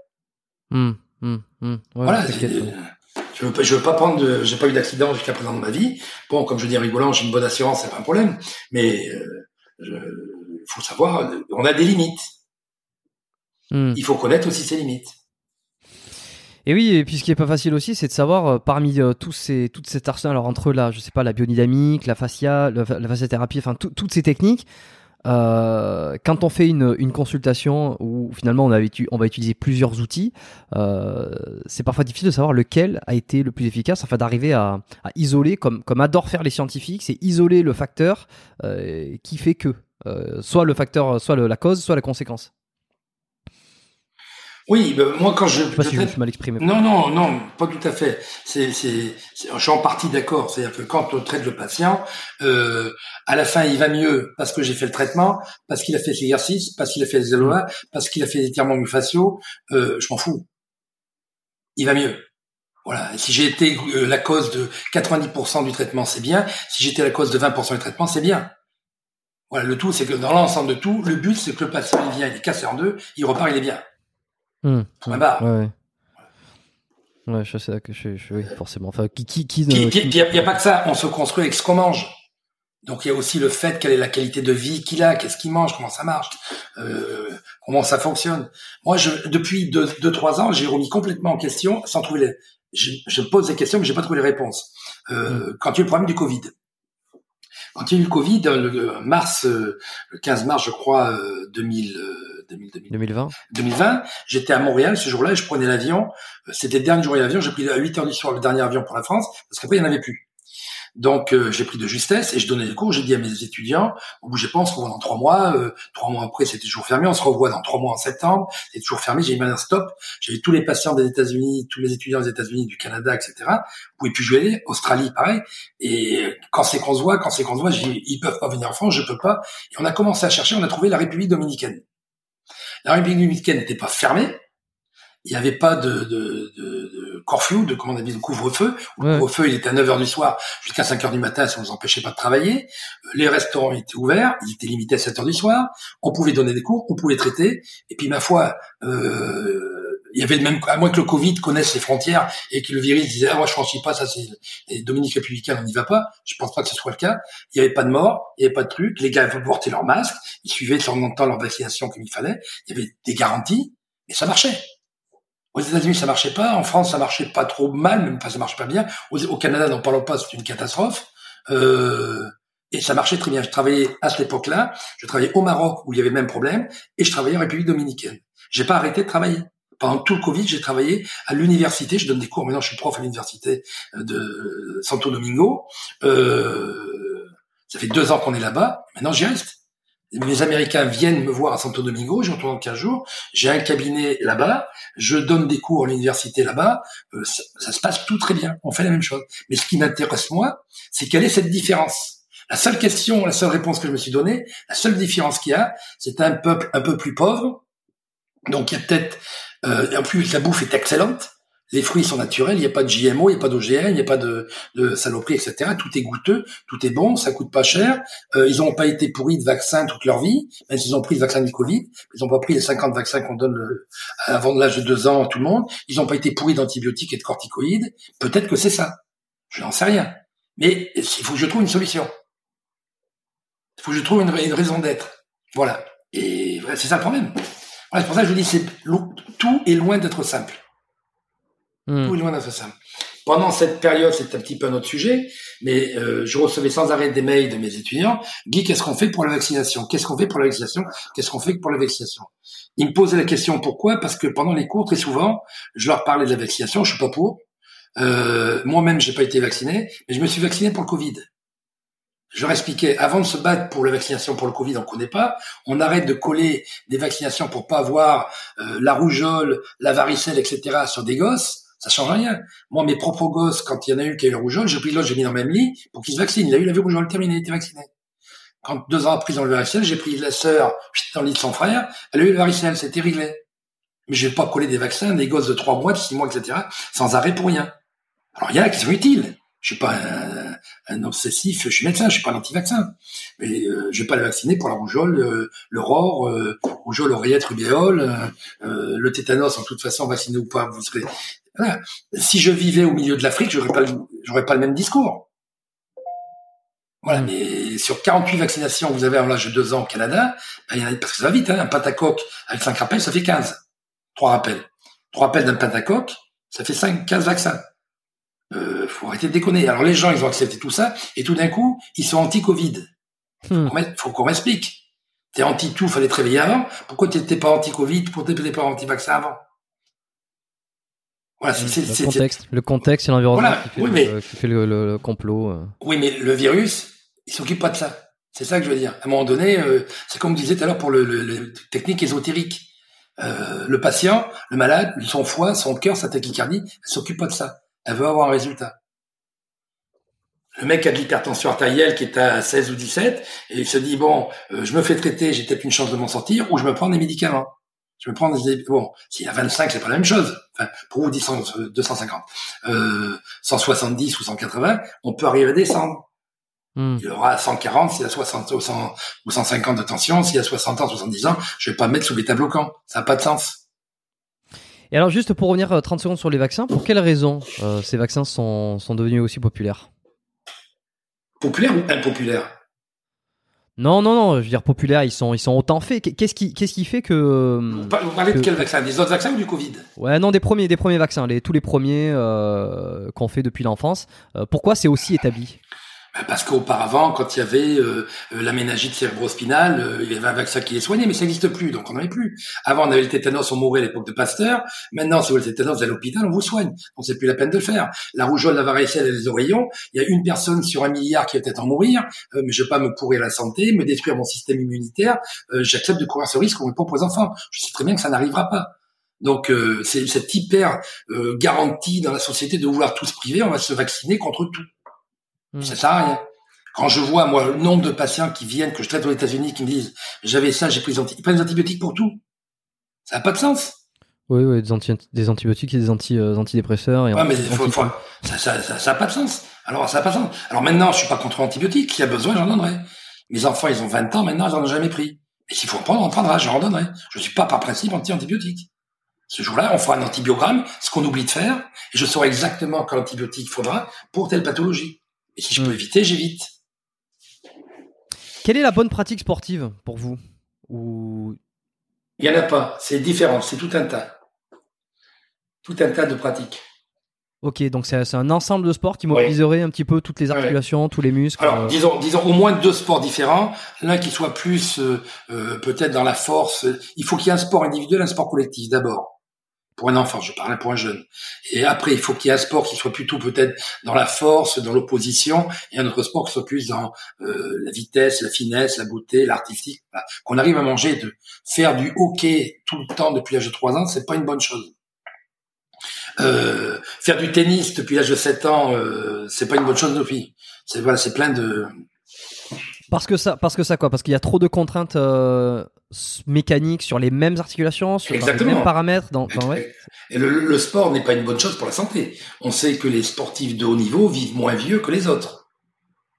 Speaker 1: Mmh, mmh, mmh.
Speaker 2: voilà. je veux pas, je veux pas prendre de, j'ai pas eu d'accident jusqu'à présent dans ma vie. Bon, comme je dis rigolant, j'ai une bonne assurance, c'est pas un problème. Mais euh, il faut savoir, on a des limites. Il faut connaître aussi ses limites.
Speaker 1: Et oui, et puis ce qui est pas facile aussi, c'est de savoir euh, parmi euh, tous ces, toute cette arsenal, alors entre là, je sais pas, la biodynamique, la fascia, la, la fasciathérapie, enfin toutes ces techniques, euh, quand on fait une, une, consultation où finalement on, a, on va utiliser plusieurs outils, euh, c'est parfois difficile de savoir lequel a été le plus efficace, enfin d'arriver à, à, isoler, comme, comme adorent faire les scientifiques, c'est isoler le facteur euh, qui fait que, euh, soit le facteur, soit la cause, soit la conséquence.
Speaker 2: Oui, ben, moi quand je.
Speaker 1: Je sais pas si je me suis mal exprimé.
Speaker 2: Non, non, non, pas tout à fait. C'est, c'est, c'est- je suis en partie d'accord. C'est-à-dire que quand on traite le patient, euh, à la fin, il va mieux parce que j'ai fait le traitement, parce qu'il a fait l'exercice, parce qu'il a fait les LOA, parce qu'il a fait les étirements faciaux. Euh, je m'en fous. Il va mieux. Voilà. Si j'ai été euh, la cause de 90% du traitement, c'est bien. Si j'étais la cause de 20% du traitement, c'est bien. Voilà. Le tout, c'est que dans l'ensemble de tout, le but, c'est que le patient, il vient, il est cassé en deux, il repart, il est bien.
Speaker 1: Hmm.
Speaker 2: Barre.
Speaker 1: Ouais, ouais. Ouais, je sais que je, je- oui, forcément. Enfin, qui, qui, qui, qui-
Speaker 2: n'y a, pas que ça, on se construit avec ce qu'on mange. Donc il y a aussi le fait quelle est la qualité de vie qu'il a, qu'est-ce qu'il mange, comment ça marche, euh, comment ça fonctionne. Moi, je, depuis deux, deux trois ans, j'ai remis complètement en question, sans trouver les. Je, je pose des questions, mais j'ai pas trouvé les réponses. Euh, Quand il y a eu le problème du Covid, quand il y a eu le Covid, le, le mars, euh, le 15 mars, je crois, euh, 2000, euh, 2000, 2000,
Speaker 1: 2020
Speaker 2: 2020, j'étais à Montréal ce jour-là et je prenais l'avion. Euh, C'était le dernier jour de l'avion. J'ai pris à 8 heures du soir le dernier avion pour la France parce qu'après, il n'y en avait plus. Donc, euh, j'ai pris de justesse et je donnais des cours. J'ai dit à mes étudiants, vous bougez pas, on se revoit dans trois mois. Euh, trois mois après, c'était toujours fermé. On se revoit dans trois mois en septembre. C'est toujours fermé. J'ai mis un stop. J'avais tous les patients des États-Unis, tous les étudiants des États-Unis, du Canada, etc. Vous pouvez plus jouer. Australie, pareil. Et quand c'est qu'on se voit, quand c'est qu'on se voit, j'ai ils peuvent pas venir en France, je peux pas. Et on a commencé à chercher. On a trouvé la République dominicaine. La République dominicaine n'était pas fermée. Il n'y avait pas de, de, de, de de comment on dit, de couvre-feu. Le
Speaker 1: Ouais.
Speaker 2: couvre-feu, il était à 9 heures du soir jusqu'à 5 heures du matin, ça ne nous empêchait pas de travailler. Euh, Les restaurants étaient ouverts, ils étaient limités à 7 heures du soir. On pouvait donner des cours, on pouvait traiter. Et puis, ma foi, euh, il y avait même, à moins que le Covid connaisse les frontières et que le virus disait, ah, moi, je franchis pas, ça, c'est, les Dominique républicains, on n'y va pas. Je pense pas que ce soit le cas. Il n'y avait pas de mort, il n'y avait pas de truc. Les gars portaient leur masque, ils suivaient de temps en temps leur vaccination comme il fallait. Il y avait des garanties, et ça marchait. Aux États-Unis, ça marchait pas. En France, ça marchait pas trop mal, même pas, ça marchait pas bien. Au, au Canada, n'en parlons pas, c'est une catastrophe. Euh, et ça marchait très bien. Je travaillais à cette époque-là. Je travaillais au Maroc où il y avait le même problème, et je travaillais en République dominicaine. J'ai pas arrêté de travailler. Pendant tout le Covid, j'ai travaillé à l'université. Je donne des cours. Maintenant, je suis prof à l'université de Santo Domingo. Euh, ça fait deux ans qu'on est là-bas. Maintenant, j'y reste. Mes Américains viennent me voir à Santo Domingo, je retourne dans 15 jours, j'ai un cabinet là-bas, je donne des cours à l'université là-bas, euh, ça, ça se passe tout très bien, on fait la même chose. Mais ce qui m'intéresse moi, c'est quelle est cette différence? La seule question, la seule réponse que je me suis donnée, la seule différence qu'il y a, c'est un peuple un peu plus pauvre, donc il y a peut-être, euh, en plus la bouffe est excellente, les fruits sont naturels, il n'y a pas de GMO, il n'y a pas d'OGM, il n'y a pas de, de saloperies, etc. Tout est goûteux, tout est bon, ça coûte pas cher. Euh, ils n'ont pas été pourris de vaccins toute leur vie, même s'ils ont pris le vaccin du Covid. Ils n'ont pas pris les 50 vaccins qu'on donne euh, avant l'âge de deux ans à tout le monde. Ils n'ont pas été pourris d'antibiotiques et de corticoïdes. Peut-être que c'est ça. Je n'en sais rien. Mais il faut que je trouve une solution. Il faut que je trouve une, raison d'être. Voilà. Et c'est ça le problème. Voilà, c'est pour ça que je vous dis, c'est tout est loin d'être simple.
Speaker 1: Hmm.
Speaker 2: Tout est loin d'être simple. Pendant cette période, c'est un petit peu un autre sujet, mais euh, je recevais sans arrêt des mails de mes étudiants. Guy, qu'est-ce qu'on fait pour la vaccination? Qu'est-ce qu'on fait pour la vaccination? Qu'est-ce qu'on fait pour la vaccination? Ils me posaient la question pourquoi? Parce que pendant les cours, très souvent, je leur parlais de la vaccination. Je suis pas pour. Euh, Moi-même, j'ai pas été vacciné, mais je me suis vacciné pour le Covid. Je leur expliquais, avant de se battre pour la vaccination pour le Covid, on connaît pas, on arrête de coller des vaccinations pour pas avoir euh, la rougeole, la varicelle, etc. sur des gosses. Ça change rien. Moi, mes propres gosses, quand il y en a eu qui a eu la rougeole, j'ai pris l'autre, j'ai mis dans le même lit pour qu'ils se vaccinent. Il a eu la rougeole terminée, il était vacciné. Quand deux ans après ils ont eu le varicelle, j'ai pris la sœur dans le lit de son frère, elle a eu le varicelle, c'était réglé. Mais je vais pas coller des vaccins, des gosses de trois mois, de six mois, etc., sans arrêt pour rien. Alors il y en a qui sont utiles. Je suis pas un, un obsessif, je suis médecin, je suis pas un anti-vaccin. Mais euh, je vais pas les vacciner pour la rougeole, euh, le ROR, euh, rougeole, oreillette, rubéole, euh, euh, le tétanos, en toute façon, vacciné ou pas, vous serez... Voilà. Si je vivais au milieu de l'Afrique, j'aurais pas, le- j'aurais pas le même discours. Voilà,
Speaker 1: Mm.
Speaker 2: mais sur 48 vaccinations que vous avez en l'âge de 2 ans au Canada, ben, il y en a, parce que ça va vite, hein, un pentacoque avec 5 rappels, ça fait 15. 3 rappels. 3 rappels d'un pentacoque, ça fait 5, 15 vaccins. Euh, faut arrêter de déconner. Alors les gens, ils ont accepté tout ça, et tout d'un coup, ils sont anti-Covid.
Speaker 1: Hmm.
Speaker 2: Faut qu'on- m'explique. T'es anti-tout, fallait te réveiller avant. Pourquoi t'étais pas anti-Covid? Pourquoi t'étais pas anti-vaccin avant? Voilà, c'est,
Speaker 1: Le
Speaker 2: c'est-
Speaker 1: contexte, le contexte et l'environnement
Speaker 2: Voilà,
Speaker 1: qui fait,
Speaker 2: oui,
Speaker 1: le,
Speaker 2: mais-
Speaker 1: qui fait le, complot. euh.
Speaker 2: Oui, mais le virus, il s'occupe pas de ça. C'est ça que je veux dire. À un moment donné, euh, c'est comme on disait tout à l'heure pour le, le- technique ésotérique. Euh, le patient, le malade, son foie, son cœur, sa tachycardie, s'occupe pas de ça. Elle veut avoir un résultat. Le mec a de l'hypertension artérielle qui est à 16 ou 17 et il se dit bon, euh, je me fais traiter, j'ai peut-être une chance de m'en sortir ou je me prends des médicaments. Je me prends des bon, s'il y a 25, c'est pas la même chose. Enfin, pour vous 250, euh, 170 ou 180, on peut arriver à descendre. Hmm. Il y aura 140 s'il y a 60 ou, 100, ou 150 de tension, s'il y a 60 ans, 70 ans, je vais pas me mettre sous bêta bloquant. Ça n'a pas de sens.
Speaker 1: Et alors juste pour revenir 30 euh, secondes sur les vaccins, pour quelles raisons euh, ces vaccins sont, sont devenus aussi populaires?
Speaker 2: Populaires ou impopulaires
Speaker 1: non, non, non, je veux dire populaires, ils sont, ils sont autant faits. Qu'est-ce qui, qu'est-ce qui fait que
Speaker 2: Vous parlez de quel vaccin? Des autres vaccins ou du Covid?
Speaker 1: Ouais, non, des premiers, des premiers vaccins, les, tous les premiers euh, qu'on fait depuis l'enfance. Euh, pourquoi c'est aussi établi?
Speaker 2: Parce qu'auparavant, quand il y avait euh, euh la méningite cérébrospinale, euh, il y avait un vaccin qui les soignait, mais ça n'existe plus, donc on n'en avait plus. Avant, on avait le tétanos, on mourait à l'époque de Pasteur. Maintenant, si vous avez le tétanos, à l'hôpital, on vous soigne. Donc c'est plus la peine de le faire. La rougeole, la varicelle les oreillons, il y a une personne sur un milliard qui va peut-être en mourir, euh, mais je vais pas me pourrir la santé, me détruire mon système immunitaire. J'accepte de courir ce risque ne pas aux enfants. Je sais très bien que ça n'arrivera pas. Donc c'est cette hyper garantie dans la société de vouloir tous priver, on va se vacciner contre tout. Hmm. Ça sert à rien. Quand je vois, moi, le nombre de patients qui viennent, que je traite aux États-Unis, qui me disent, j'avais ça, j'ai pris des, antibiotiques, ils des antibiotiques pour tout. Ça n'a pas de sens.
Speaker 1: Oui, oui, des, antibiotiques et des anti, euh, antidépresseurs. Et
Speaker 2: mais ça, ça, ça, ça, pas de sens. Alors, ça n'a pas de sens. Alors maintenant, je suis pas contre l'antibiotique. S'il y a besoin, j'en donnerai. Mes enfants, ils ont 20 ans, maintenant, ils n'en ont jamais pris. Et s'il faut en prendre, on en prendra, j'en donnerai. Je suis pas par principe anti-antibiotique. Ce jour-là, on fera un antibiogramme, ce qu'on oublie de faire, et je saurai exactement quel antibiotique faudra pour telle pathologie. Et si je peux hmm. éviter, j'évite.
Speaker 1: Quelle est la bonne pratique sportive pour vous Ou...
Speaker 2: Il n'y en a pas, c'est différent, c'est tout un tas. Tout un tas de pratiques.
Speaker 1: Ok, donc c'est un ensemble de sports qui mobiliserait un petit peu toutes les articulations, tous les muscles.
Speaker 2: Alors, euh. disons, disons au moins deux sports différents. L'un qui soit plus euh, euh, peut-être dans la force. Il faut qu'il y ait un sport individuel, un sport collectif d'abord pour un enfant, je parlais pour un jeune. Et après, il faut qu'il y ait un sport qui soit plutôt peut-être dans la force, dans l'opposition, et un autre sport qui soit plus dans euh, la vitesse, la finesse, la beauté, l'artistique. Qu'on arrive à manger, de faire du hockey tout le temps depuis l'âge de 3 ans, c'est pas une bonne chose. Euh, faire du tennis depuis l'âge de 7 ans, euh, c'est pas une bonne chose nos filles. C'est voilà, c'est plein de
Speaker 1: parce que ça, parce que ça quoi? Parce qu'il y a trop de contraintes euh, mécaniques sur les mêmes articulations, sur les mêmes paramètres. Dans,
Speaker 2: Et le, sport n'est pas une bonne chose pour la santé. On sait que les sportifs de haut niveau vivent moins vieux que les autres.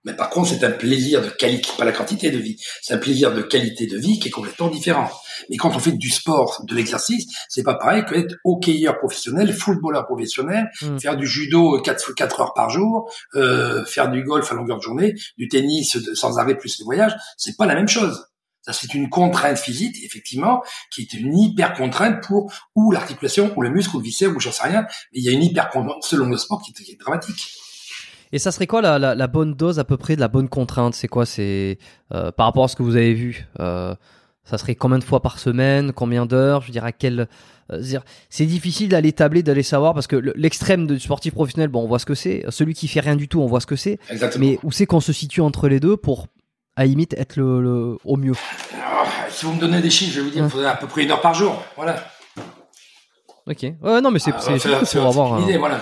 Speaker 2: Mais par contre, c'est un plaisir de qualité, pas la quantité de vie, c'est un plaisir de qualité de vie qui est complètement différent. Mais quand on fait du sport, de l'exercice, c'est pas pareil que être hockeyeur professionnel, footballeur professionnel, hmm. faire du judo 4, 4 heures par jour, euh, faire du golf à longueur de journée, du tennis sans arrêt plus les voyages, c'est pas la même chose. Ça, c'est une contrainte physique, effectivement, qui est une hyper contrainte pour ou l'articulation, ou le muscle, ou le viscère, ou j'en sais rien. Mais il y a une hyper contrainte selon le sport qui est, dramatique.
Speaker 1: Et ça serait quoi la, la, bonne dose à peu près de la bonne contrainte? C'est quoi? C'est euh, par rapport à ce que vous avez vu euh, ça serait combien de fois par semaine, combien d'heures, je veux dire à quel euh, c'est difficile d'aller tabler, d'aller savoir parce que l'extrême du sportif professionnel, bon, on voit ce que c'est. Celui qui fait rien du tout, on voit ce que c'est. Mais où c'est qu'on se situe entre les deux pour à limite être le, au mieux?
Speaker 2: Ah, Si vous me donnez des chiffres, je vais vous dire, il faudrait à peu près une heure par jour. Voilà.
Speaker 1: Ok. Ouais, non, mais c'est ah, pour avoir
Speaker 2: une idée, voilà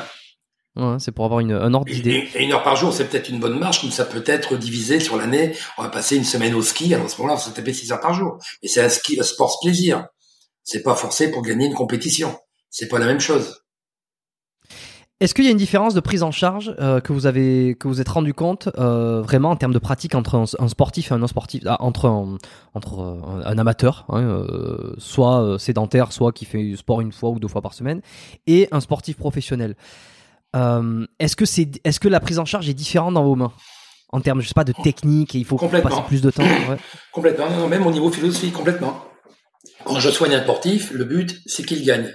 Speaker 1: c'est pour avoir une, un ordre d'idée.
Speaker 2: Et, une heure par jour, c'est peut-être une bonne marche, comme ça peut être divisé sur l'année. On va passer une semaine au ski, alors à ce moment-là, on va se taper 6 heures par jour. Et c'est un ski, un sport plaisir. C'est pas forcé pour gagner une compétition. C'est pas la même chose.
Speaker 1: Est-ce qu'il y a une différence de prise en charge euh, que vous avez que vous êtes rendu compte euh, vraiment en termes de pratique entre un, sportif et un non sportif, ah, entre un, entre euh, un, amateur, hein, soit sédentaire, soit qui fait du sport une fois ou deux fois par semaine, et un sportif professionnel? Euh, est-ce que c'est, est-ce que la prise en charge est différente dans vos mains en termes, je sais pas, de technique et il faut passer plus de temps [coughs]
Speaker 2: Complètement. Non, même au niveau philosophique, complètement. Quand je soigne un sportif, le but, c'est qu'il gagne.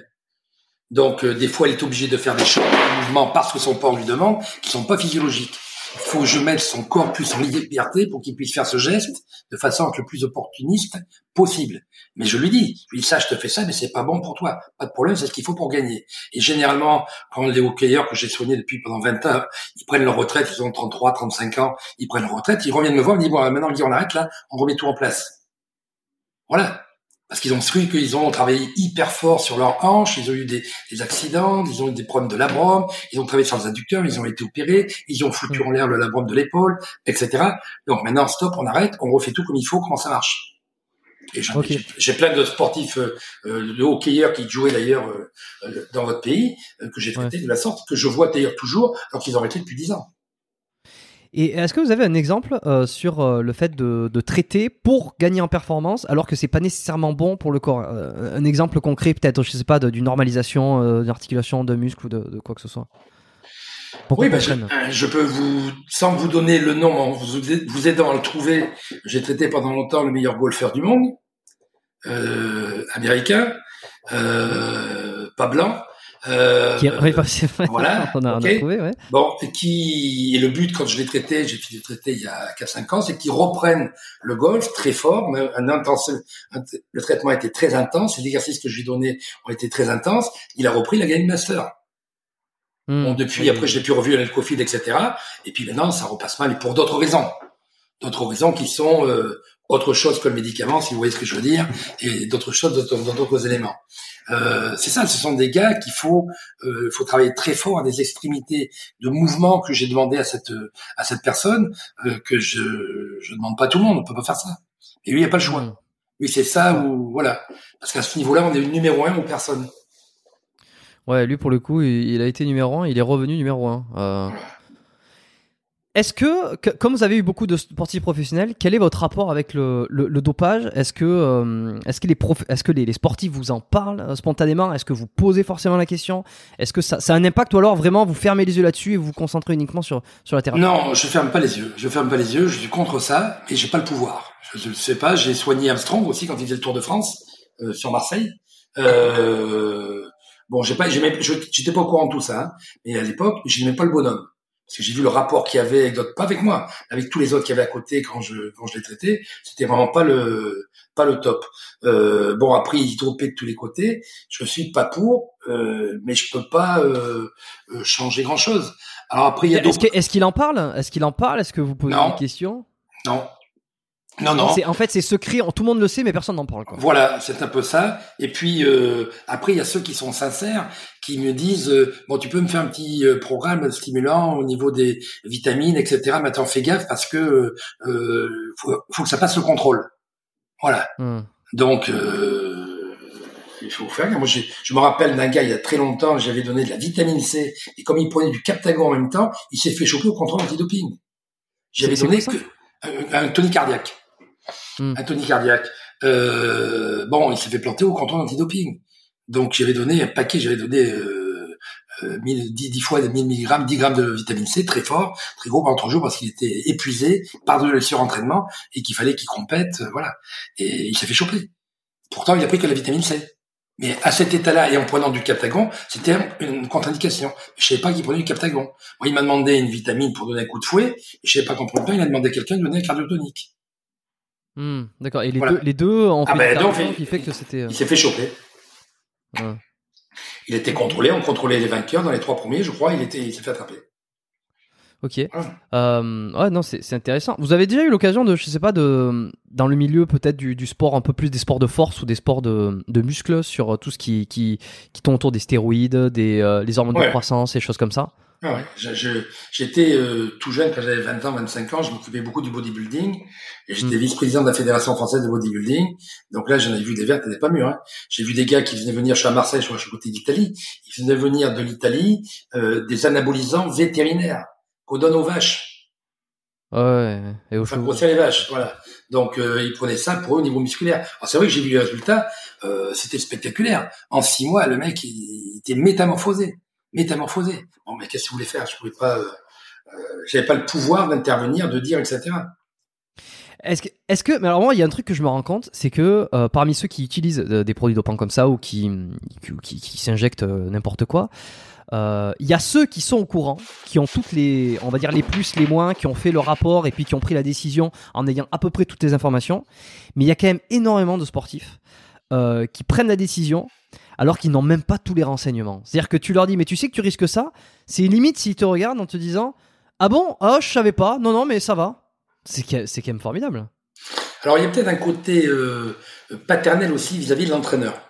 Speaker 2: Donc, euh, des fois, il est obligé de faire des choses, des mouvements parce que son corps lui demande, qui sont pas physiologiques. Il faut que je mette son corps plus en liberté pour qu'il puisse faire ce geste de façon le plus opportuniste possible. Mais je lui dis, je lui dis ça, je te fais ça, mais c'est pas bon pour toi. Pas de problème, c'est ce qu'il faut pour gagner. Et généralement, quand les hockeyeurs que j'ai soignés depuis pendant 20 ans, ils prennent leur retraite, ils ont 33, 35 ans, ils prennent leur retraite, ils reviennent me voir, ils me disent, bon, maintenant, on arrête là, on remet tout en place. Voilà. Parce qu'ils ont cru qu'ils ont travaillé hyper fort sur leurs hanches, ils ont eu des, des, accidents, ils ont eu des problèmes de labrum, ils ont travaillé sur les adducteurs, ils ont été opérés, ils ont foutu en l'air le labrum de l'épaule, etc. Donc maintenant, stop, on arrête, on refait tout comme il faut, comment ça marche? Et j'ai plein de sportifs euh, euh, de hockeyeurs qui jouaient d'ailleurs euh, dans votre pays, que j'ai traités de la sorte, que je vois d'ailleurs toujours, alors qu'ils ont arrêté depuis 10 ans.
Speaker 1: Et est-ce que vous avez un exemple euh, sur euh, le fait de, traiter pour gagner en performance alors que c'est pas nécessairement bon pour le corps? Euh, Un exemple concret peut-être, je sais pas, d'une normalisation d'articulation de muscle ou de, quoi que ce soit.
Speaker 2: oui, bah, je, peux vous, sans vous donner le nom, en vous, vous aidant à le trouver, j'ai traité pendant longtemps le meilleur golfeur du monde, américain, pas blanc,
Speaker 1: euh, qui, [laughs]
Speaker 2: voilà. on a, trouvé, ouais. Bon, et qui et le but quand je l'ai traité, j'ai fini de traiter il y a 4-5 ans, c'est qu'ils reprennent le golf très fort, un, intense, le traitement a été très intense, les exercices que je lui donnais ont été très intenses. Il a repris la Game Master. Hmm. bon, depuis, après, je l'ai pu revu le Covid, etc. Et puis maintenant, ça repasse mal, et pour d'autres raisons. D'autres raisons qui sont euh, autre chose que le médicament, si vous voyez ce que je veux dire, et d'autres choses, d'autres éléments. Euh, c'est ça, ce sont des gars qu'il faut, euh, faut travailler très fort à des extrémités de mouvement que j'ai demandé à cette à cette personne euh, que je je demande pas à tout le monde, on peut pas faire ça. Et lui, il n'y a pas le choix. Mm. Lui, c'est ça ou voilà, parce qu'à ce niveau-là, on est numéro un ou personne.
Speaker 1: Ouais, lui pour le coup, il, a été numéro un, il est revenu numéro un. Est-ce que, comme vous avez eu beaucoup de sportifs professionnels, quel est votre rapport avec le, dopage? Est-ce que, euh, est-ce que, les, est-ce que les, sportifs vous en parlent euh, spontanément? Est-ce que vous posez forcément la question? Est-ce que ça, ça, a un impact ou alors vraiment vous fermez les yeux là-dessus et vous vous concentrez uniquement sur, sur la thérapie?
Speaker 2: Non, je ferme pas les yeux. Je ferme pas les yeux. Je suis contre ça et j'ai pas le pouvoir. Je ne sais pas. J'ai soigné Armstrong aussi quand il faisait le Tour de France euh, sur Marseille. bon, j'ai pas, j'étais pas au courant de tout ça, hein, mais à l'époque, je n'aimais pas le bonhomme parce que j'ai vu le rapport qu'il y avait avec d'autres, pas avec moi, avec tous les autres qui avaient à côté quand je quand je l'ai traité, c'était vraiment pas le pas le top. Euh, bon après il dropait de tous les côtés, je suis pas pour, euh, mais je peux pas euh, euh changer grand chose. Alors après il y a
Speaker 1: est-ce qu'il en parle? Est-ce qu'il en parle? Est-ce que vous posez des questions?
Speaker 2: Non, non, non.
Speaker 1: En fait, c'est secret. Tout le monde le sait, mais personne n'en parle. Quoi.
Speaker 2: Voilà, c'est un peu ça. Et puis euh, après, il y a ceux qui sont sincères, qui me disent euh, bon, tu peux me faire un petit euh, programme stimulant au niveau des vitamines, etc. Mais attends, fais gaffe parce que euh, faut, faut que ça passe le contrôle. Voilà. Hmm. Donc il faut faire. Moi, je me rappelle d'un gars il y a très longtemps, j'avais donné de la vitamine C et comme il prenait du Captagon en même temps, il s'est fait choper au contrôle antidoping. J'avais donné que un tonique cardiaque. Hmm. Un tonique cardiaque. Euh, bon, il s'est fait planter au canton antidoping. Donc j'avais donné un paquet, j'avais donné euh, euh, 10, 10, fois 1000 mg, 10 grammes de vitamine C, très fort, très gros pendant trois jours parce qu'il était épuisé par de le surentraînement et qu'il fallait qu'il compète, euh, voilà. Et il s'est fait choper. Pourtant, il a pris que la vitamine C. Mais à cet état-là, et en prenant du captagon, c'était une contre-indication. Je savais pas qu'il prenait du captagon. Moi, il m'a demandé une vitamine pour donner un coup de fouet, et je savais pas qu'on prenait pas, il a demandé à quelqu'un de donner un cardiotonique.
Speaker 1: Hmm, d'accord. Et les, deux, les deux en
Speaker 2: ah
Speaker 1: fait,
Speaker 2: ben,
Speaker 1: qui fait que c'était.
Speaker 2: Euh, il s'est fait choper. Il était contrôlé, on contrôlait les vainqueurs dans les trois premiers, je crois, il était, il s'est fait attraper.
Speaker 1: Ok. Euh, ouais, non, c'est intéressant. Vous avez déjà eu l'occasion de, je sais pas, de dans le milieu peut-être du, du, sport, un peu plus des sports de force ou des sports de, de muscles sur tout ce qui qui, qui tourne autour des stéroïdes, des euh, les hormones de croissance et choses comme ça?
Speaker 2: Ah ouais, j'étais euh, tout jeune quand j'avais 20 ans, 25 ans, je m'occupais beaucoup du bodybuilding et j'étais mm. vice-président de la fédération française de bodybuilding. Donc là, j'en ai vu des vertes et des pas mûres. Hein. J'ai vu des gars qui venaient venir, je suis à Marseille, je suis à côté d'Italie, ils venaient venir de l'Italie euh, des anabolisants vétérinaires qu'on donne aux vaches.
Speaker 1: Ouais,
Speaker 2: et aux enfin, pour les vaches, voilà. Donc euh, ils prenaient ça pour eux au niveau musculaire. Alors c'est vrai que j'ai vu les résultats, euh, c'était spectaculaire. En six mois, le mec il, était métamorphosé, métamorphosé. Bon, mais qu'est-ce que vous voulez faire? Je pouvais pas, euh, euh, j'avais pas le pouvoir d'intervenir, de dire, etc.
Speaker 1: Est-ce que, est-ce que, mais alors moi, il y a un truc que je me rends compte, c'est que euh, parmi ceux qui utilisent euh, des produits dopants comme ça ou qui, qui, s'injectent n'importe quoi, il y a ceux qui sont au courant, qui ont toutes les, on va dire les plus, les moins, qui ont fait le rapport et puis qui ont pris la décision en ayant à peu près toutes les informations. Mais il y a quand même énormément de sportifs qui prennent la décision alors qu'ils n'ont même pas tous les renseignements. C'est-à-dire que tu leur dis, mais tu sais que tu risques ça? C'est limite s'ils te regardent en te disant, ah bon, oh je savais pas. Non non, mais ça va. C'est c'est quand même formidable.
Speaker 2: Alors il y a peut-être un côté euh, paternel aussi vis-à-vis de l'entraîneur.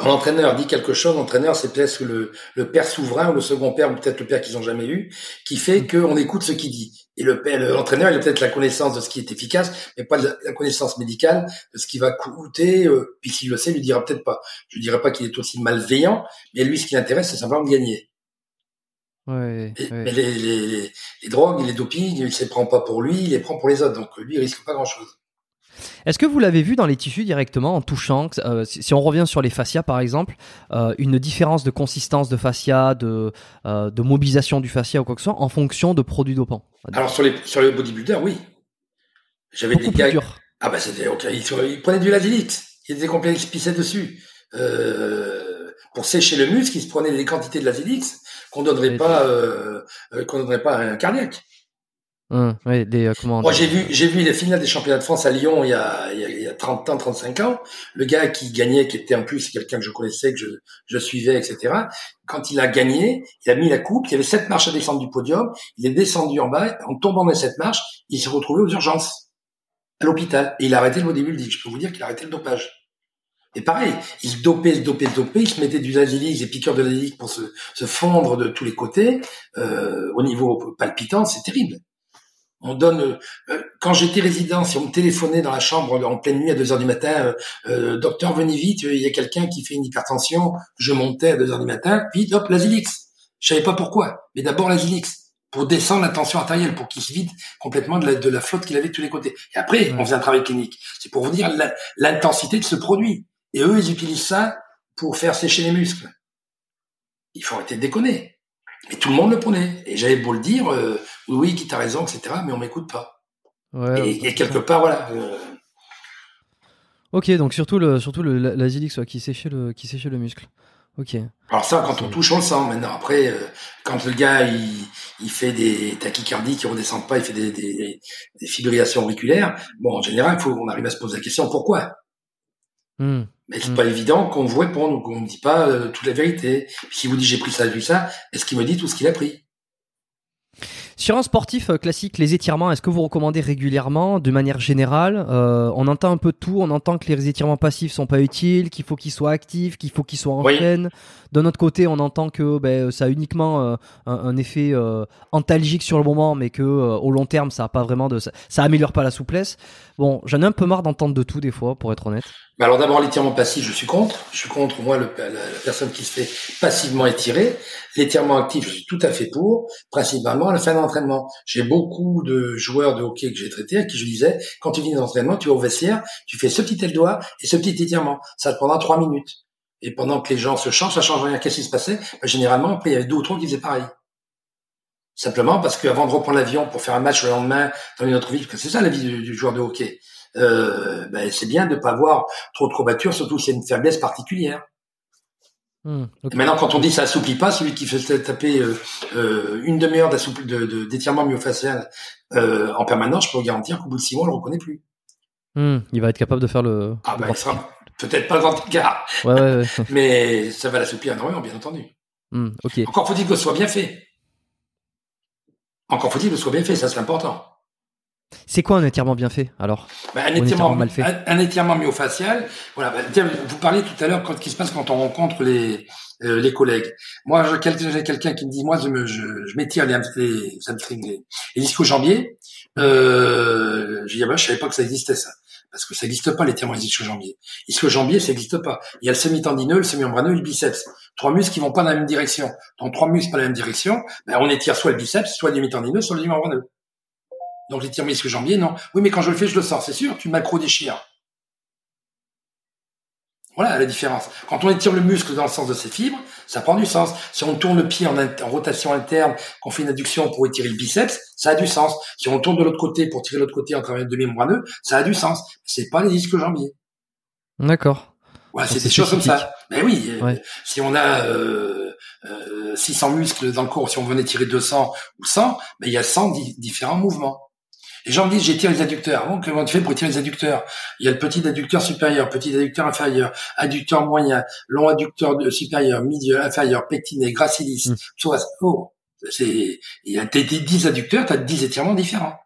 Speaker 2: Quand l'entraîneur dit quelque chose, l'entraîneur c'est peut-être le, le père souverain ou le second père ou peut-être le père qu'ils n'ont jamais eu, qui fait qu'on écoute ce qu'il dit. Et le l'entraîneur il a peut-être la connaissance de ce qui est efficace, mais pas la connaissance médicale de ce qui va coûter. Euh, puis s'il le sait, il lui dira peut-être pas. Je ne dirais pas qu'il est aussi malveillant, mais lui ce qui l'intéresse c'est simplement de gagner.
Speaker 1: Ouais,
Speaker 2: Mais les, les, les, drogues, les dopings, il ne les prend pas pour lui, il les prend pour les autres. Donc lui, il risque pas grand-chose.
Speaker 1: Est-ce que vous l'avez vu dans les tissus directement en touchant euh, si, on revient sur les fascias par exemple, euh, une différence de consistance de fascia, de, euh, de mobilisation du fascia ou quoi que ce soit en fonction de produits dopants
Speaker 2: Alors sur les sur les bodybuilders, oui.
Speaker 1: J'avais des gars.
Speaker 2: Ah bah c'était ok. Ils, prenaient du lazilite. Ils étaient complètement pissés dessus. pour sécher le muscle, ils se prenaient des quantités de lazilite qu'on donnerait pas qu'on donnerait pas à un cardiaque.
Speaker 1: Hum, oui, euh,
Speaker 2: Moi, j'ai vu, j'ai vu les finales des championnats de France à Lyon il y a, il y a, 30 ans, 35 ans. Le gars qui gagnait, qui était en plus quelqu'un que je connaissais, que je, je suivais, etc. Quand il a gagné, il a mis la coupe. Il y avait sept marches à descendre du podium. Il est descendu en bas. En tombant dans cette marche, il s'est retrouvé aux urgences, à l'hôpital. Et il a arrêté le bodybuilding. Je peux vous dire qu'il a arrêté le dopage. Et pareil, il se dopait, se dopait, se dopait, il se mettait du lazilique, des piqûres de lazilique pour se, se fondre de tous les côtés. Euh, au niveau palpitant, c'est terrible. On donne. Euh, quand j'étais résident, si on me téléphonait dans la chambre en pleine nuit à 2 heures du matin, euh, euh, docteur venez vite, il y a quelqu'un qui fait une hypertension. Je montais à 2 heures du matin, puis hop, l'azilix. Je savais pas pourquoi, mais d'abord l'azilix pour descendre la tension artérielle, pour qu'il se vide complètement de la, de la flotte qu'il avait de tous les côtés. Et après, on faisait un travail clinique. C'est pour vous dire l'intensité de ce produit. Et eux, ils utilisent ça pour faire sécher les muscles. Il faut arrêter de déconner. Mais tout le monde le prenait. Et j'avais beau le dire, euh, oui, oui, qui t'a raison, etc., mais on m'écoute pas. Ouais, et, quelque part, voilà. Euh,
Speaker 1: ok, donc surtout le surtout le l'azilix qui séchait le qui séchait le muscle. Ok.
Speaker 2: Alors ça, quand on touche, on le sent. Maintenant, après, euh, quand le gars il, il fait des tachycardies qui redescendent pas, il fait des, des, des fibrillations auriculaires. Bon, en général, il faut on arrive à se poser la question pourquoi? Hmm. Mais c'est pas évident qu'on vous réponde ou qu'on ne dit pas euh, toute la vérité. si vous dites j'ai pris ça, j'ai vu ça, est-ce qu'il me dit tout ce qu'il a pris?
Speaker 1: Sur un sportif euh, classique, les étirements, est-ce que vous recommandez régulièrement, de manière générale euh, On entend un peu de tout, on entend que les étirements passifs sont pas utiles, qu'il faut qu'ils soient actifs, qu'il faut qu'ils soient en chaîne. D'un autre côté, on entend que ben, ça a uniquement euh, un, effet antalgique sur le moment, mais que au long terme, ça a pas vraiment de, ça, ça améliore pas la souplesse. Bon, j'en ai un peu marre d'entendre de tout des fois, pour être honnête.
Speaker 2: Alors d'abord l'étirement passif, je suis contre. Je suis contre moi le, la, personne qui se fait passivement étirer. L'étirement actif, je suis tout à fait pour, principalement à la fin d'entraînement. J'ai beaucoup de joueurs de hockey que j'ai traités à qui je disais quand tu viens d'entraînement, tu vas au vestiaire, tu fais ce petit doigt et ce petit étirement. Ça te prendra trois minutes. Et pendant que les gens se changent, ça change rien. Qu'est-ce qui se passait? Bah, Généralement, après, il y avait deux ou trois qui faisaient pareil. Simplement parce qu'avant de reprendre l'avion pour faire un match le lendemain dans une autre ville, parce que c'est ça la vie du joueur de hockey euh, ben, c'est bien de pas avoir trop de courbatures, surtout si c'est une faiblesse particulière. Hmm, maintenant, quand on dit ça assouplit pas, celui qui fait taper euh, euh une demi-heure d'étirement de, myofacial euh, en permanence, je peux vous garantir qu'au bout de six mois, on le reconnaît plus.
Speaker 1: Hmm, il va être capable de faire le.
Speaker 2: Ah bah, il sera peut-être pas le grand écart,
Speaker 1: ouais, ouais, ouais. [laughs]
Speaker 2: mais ça va l'assouplir énormément, bien entendu.
Speaker 1: Hmm,
Speaker 2: Encore faut-il que ce soit bien fait. Encore faut-il que ce soit bien fait, ça c'est important.
Speaker 1: C'est quoi un étirement bien fait alors
Speaker 2: bah, un, étirement, mal fait un, étirement myofacial. Voilà. Bah, vous parliez tout à l'heure quand qui se passe quand on rencontre les euh, les collègues. Moi, j'ai quelqu'un qui me dit moi je me je, je m'étire les hamstrings, les, les disques jambiers. Euh, je dis ah bah, je savais pas que ça existait ça parce que ça n'existe pas l'étirement des ischio-jambiers. Ischio-jambier, ça n'existe pas. Il y a le semi-tendineux, le semi-membraneux et le biceps. Trois muscles qui vont pas dans la même direction. Donc trois muscles pas dans la même direction, ben, on étire soit le biceps, soit le demi-tendineux, soit le membraneux donc les tirs que jambiers, non. Oui, mais quand je le fais, je le sens, c'est sûr, tu macro déchires. Voilà la différence. Quand on étire le muscle dans le sens de ses fibres, ça prend du sens. Si on tourne le pied en, rotation interne, qu'on fait une adduction pour étirer le biceps, ça a du sens. Si on tourne de l'autre côté pour tirer l'autre côté en travaillant de membraneux, ça a du sens. C'est pas les disques jambiers.
Speaker 1: D'accord.
Speaker 2: Voilà, c'est des choses comme ça. Mais oui, euh, si on a euh, 600 euh, muscles dans le corps, si on venait tirer 200 ou 100, ben, il y a 100 différents mouvements. Les gens me disent, j'étire les adducteurs. Bon, comment tu fais pour étirer les adducteurs? Il y a le petit adducteur supérieur, petit adducteur inférieur, adducteur moyen, long adducteur supérieur, milieu, inférieur, pectiné, gracilis. Mm. Oh, c'est, il y a des 10 adducteurs, tu as 10 étirements différents.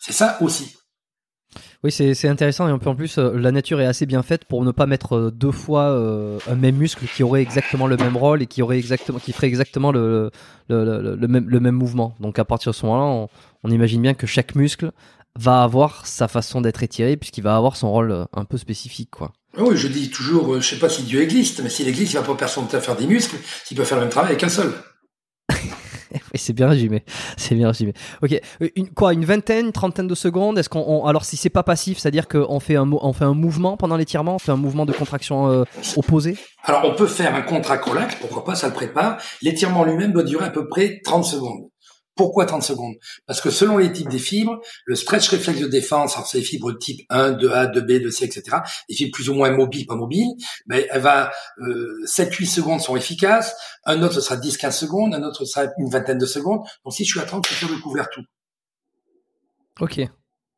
Speaker 2: C'est ça aussi.
Speaker 1: Oui, c'est intéressant et en plus, euh, la nature est assez bien faite pour ne pas mettre euh, deux fois euh, un même muscle qui aurait exactement le même rôle et qui aurait exactement, qui ferait exactement le, le, le, même, le même mouvement. Donc à partir de ce moment-là, on, imagine bien que chaque muscle va avoir sa façon d'être étiré puisqu'il va avoir son rôle un peu spécifique, quoi.
Speaker 2: Oui, je dis toujours, je sais pas si Dieu existe, mais s'il existe, il va pas personne faire des muscles, s'il peut faire le même travail avec un seul. [laughs]
Speaker 1: c'est bien résumé. C'est bien résumé. Ok. Euh, une, quoi, une vingtaine, trentaine de secondes. Est-ce qu'on, alors si c'est pas passif, c'est-à-dire qu'on fait un, on fait un mouvement pendant l'étirement, on fait un mouvement de contraction euh, opposé.
Speaker 2: Alors on peut faire un contracolac, pourquoi pas, ça le prépare. L'étirement lui-même doit durer à peu près 30 secondes. Pourquoi 30 secondes? Parce que selon les types des fibres, le stretch réflexe de défense, alors c'est les fibres de type 1, 2A, 2B, 2C, etc., les fibres plus ou moins mobiles, pas mobiles, mais elle va euh, 7-8 secondes sont efficaces, un autre sera 10-15 secondes, un autre sera une vingtaine de secondes. Donc si je suis à 30, je peux recouvrir tout.
Speaker 1: Ok.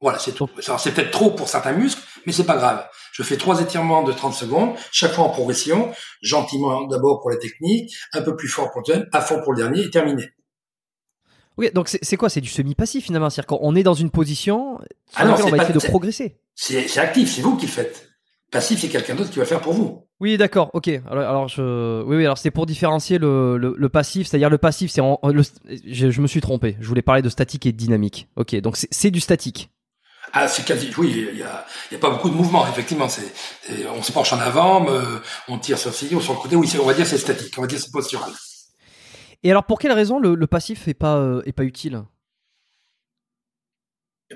Speaker 2: Voilà, c'est tout. c'est peut-être trop pour certains muscles, mais c'est pas grave. Je fais trois étirements de 30 secondes, chaque fois en progression, gentiment d'abord pour la technique, un peu plus fort pour le deuxième, à fond pour le dernier et terminé.
Speaker 1: Oui, donc c'est quoi? C'est du semi-passif finalement. C'est-à-dire qu'on est dans une position sur laquelle on va essayer de progresser.
Speaker 2: C'est actif, c'est vous qui le faites. Passif, c'est quelqu'un d'autre qui va faire pour vous.
Speaker 1: Oui, d'accord, ok. Alors, alors, je, oui, oui, alors c'est pour différencier le, le, passif, c'est-à-dire le passif, c'est je, je, me suis trompé. Je voulais parler de statique et de dynamique. Ok, donc c'est du statique.
Speaker 2: Ah, c'est quasi, oui, il y a, y a, pas beaucoup de mouvement, effectivement. C'est, on se penche en avant, on tire sur le ou sur le côté. Oui, on va dire c'est statique, on va dire c'est postural.
Speaker 1: Et alors, pour quelle raison le, passif est pas, euh, est pas utile?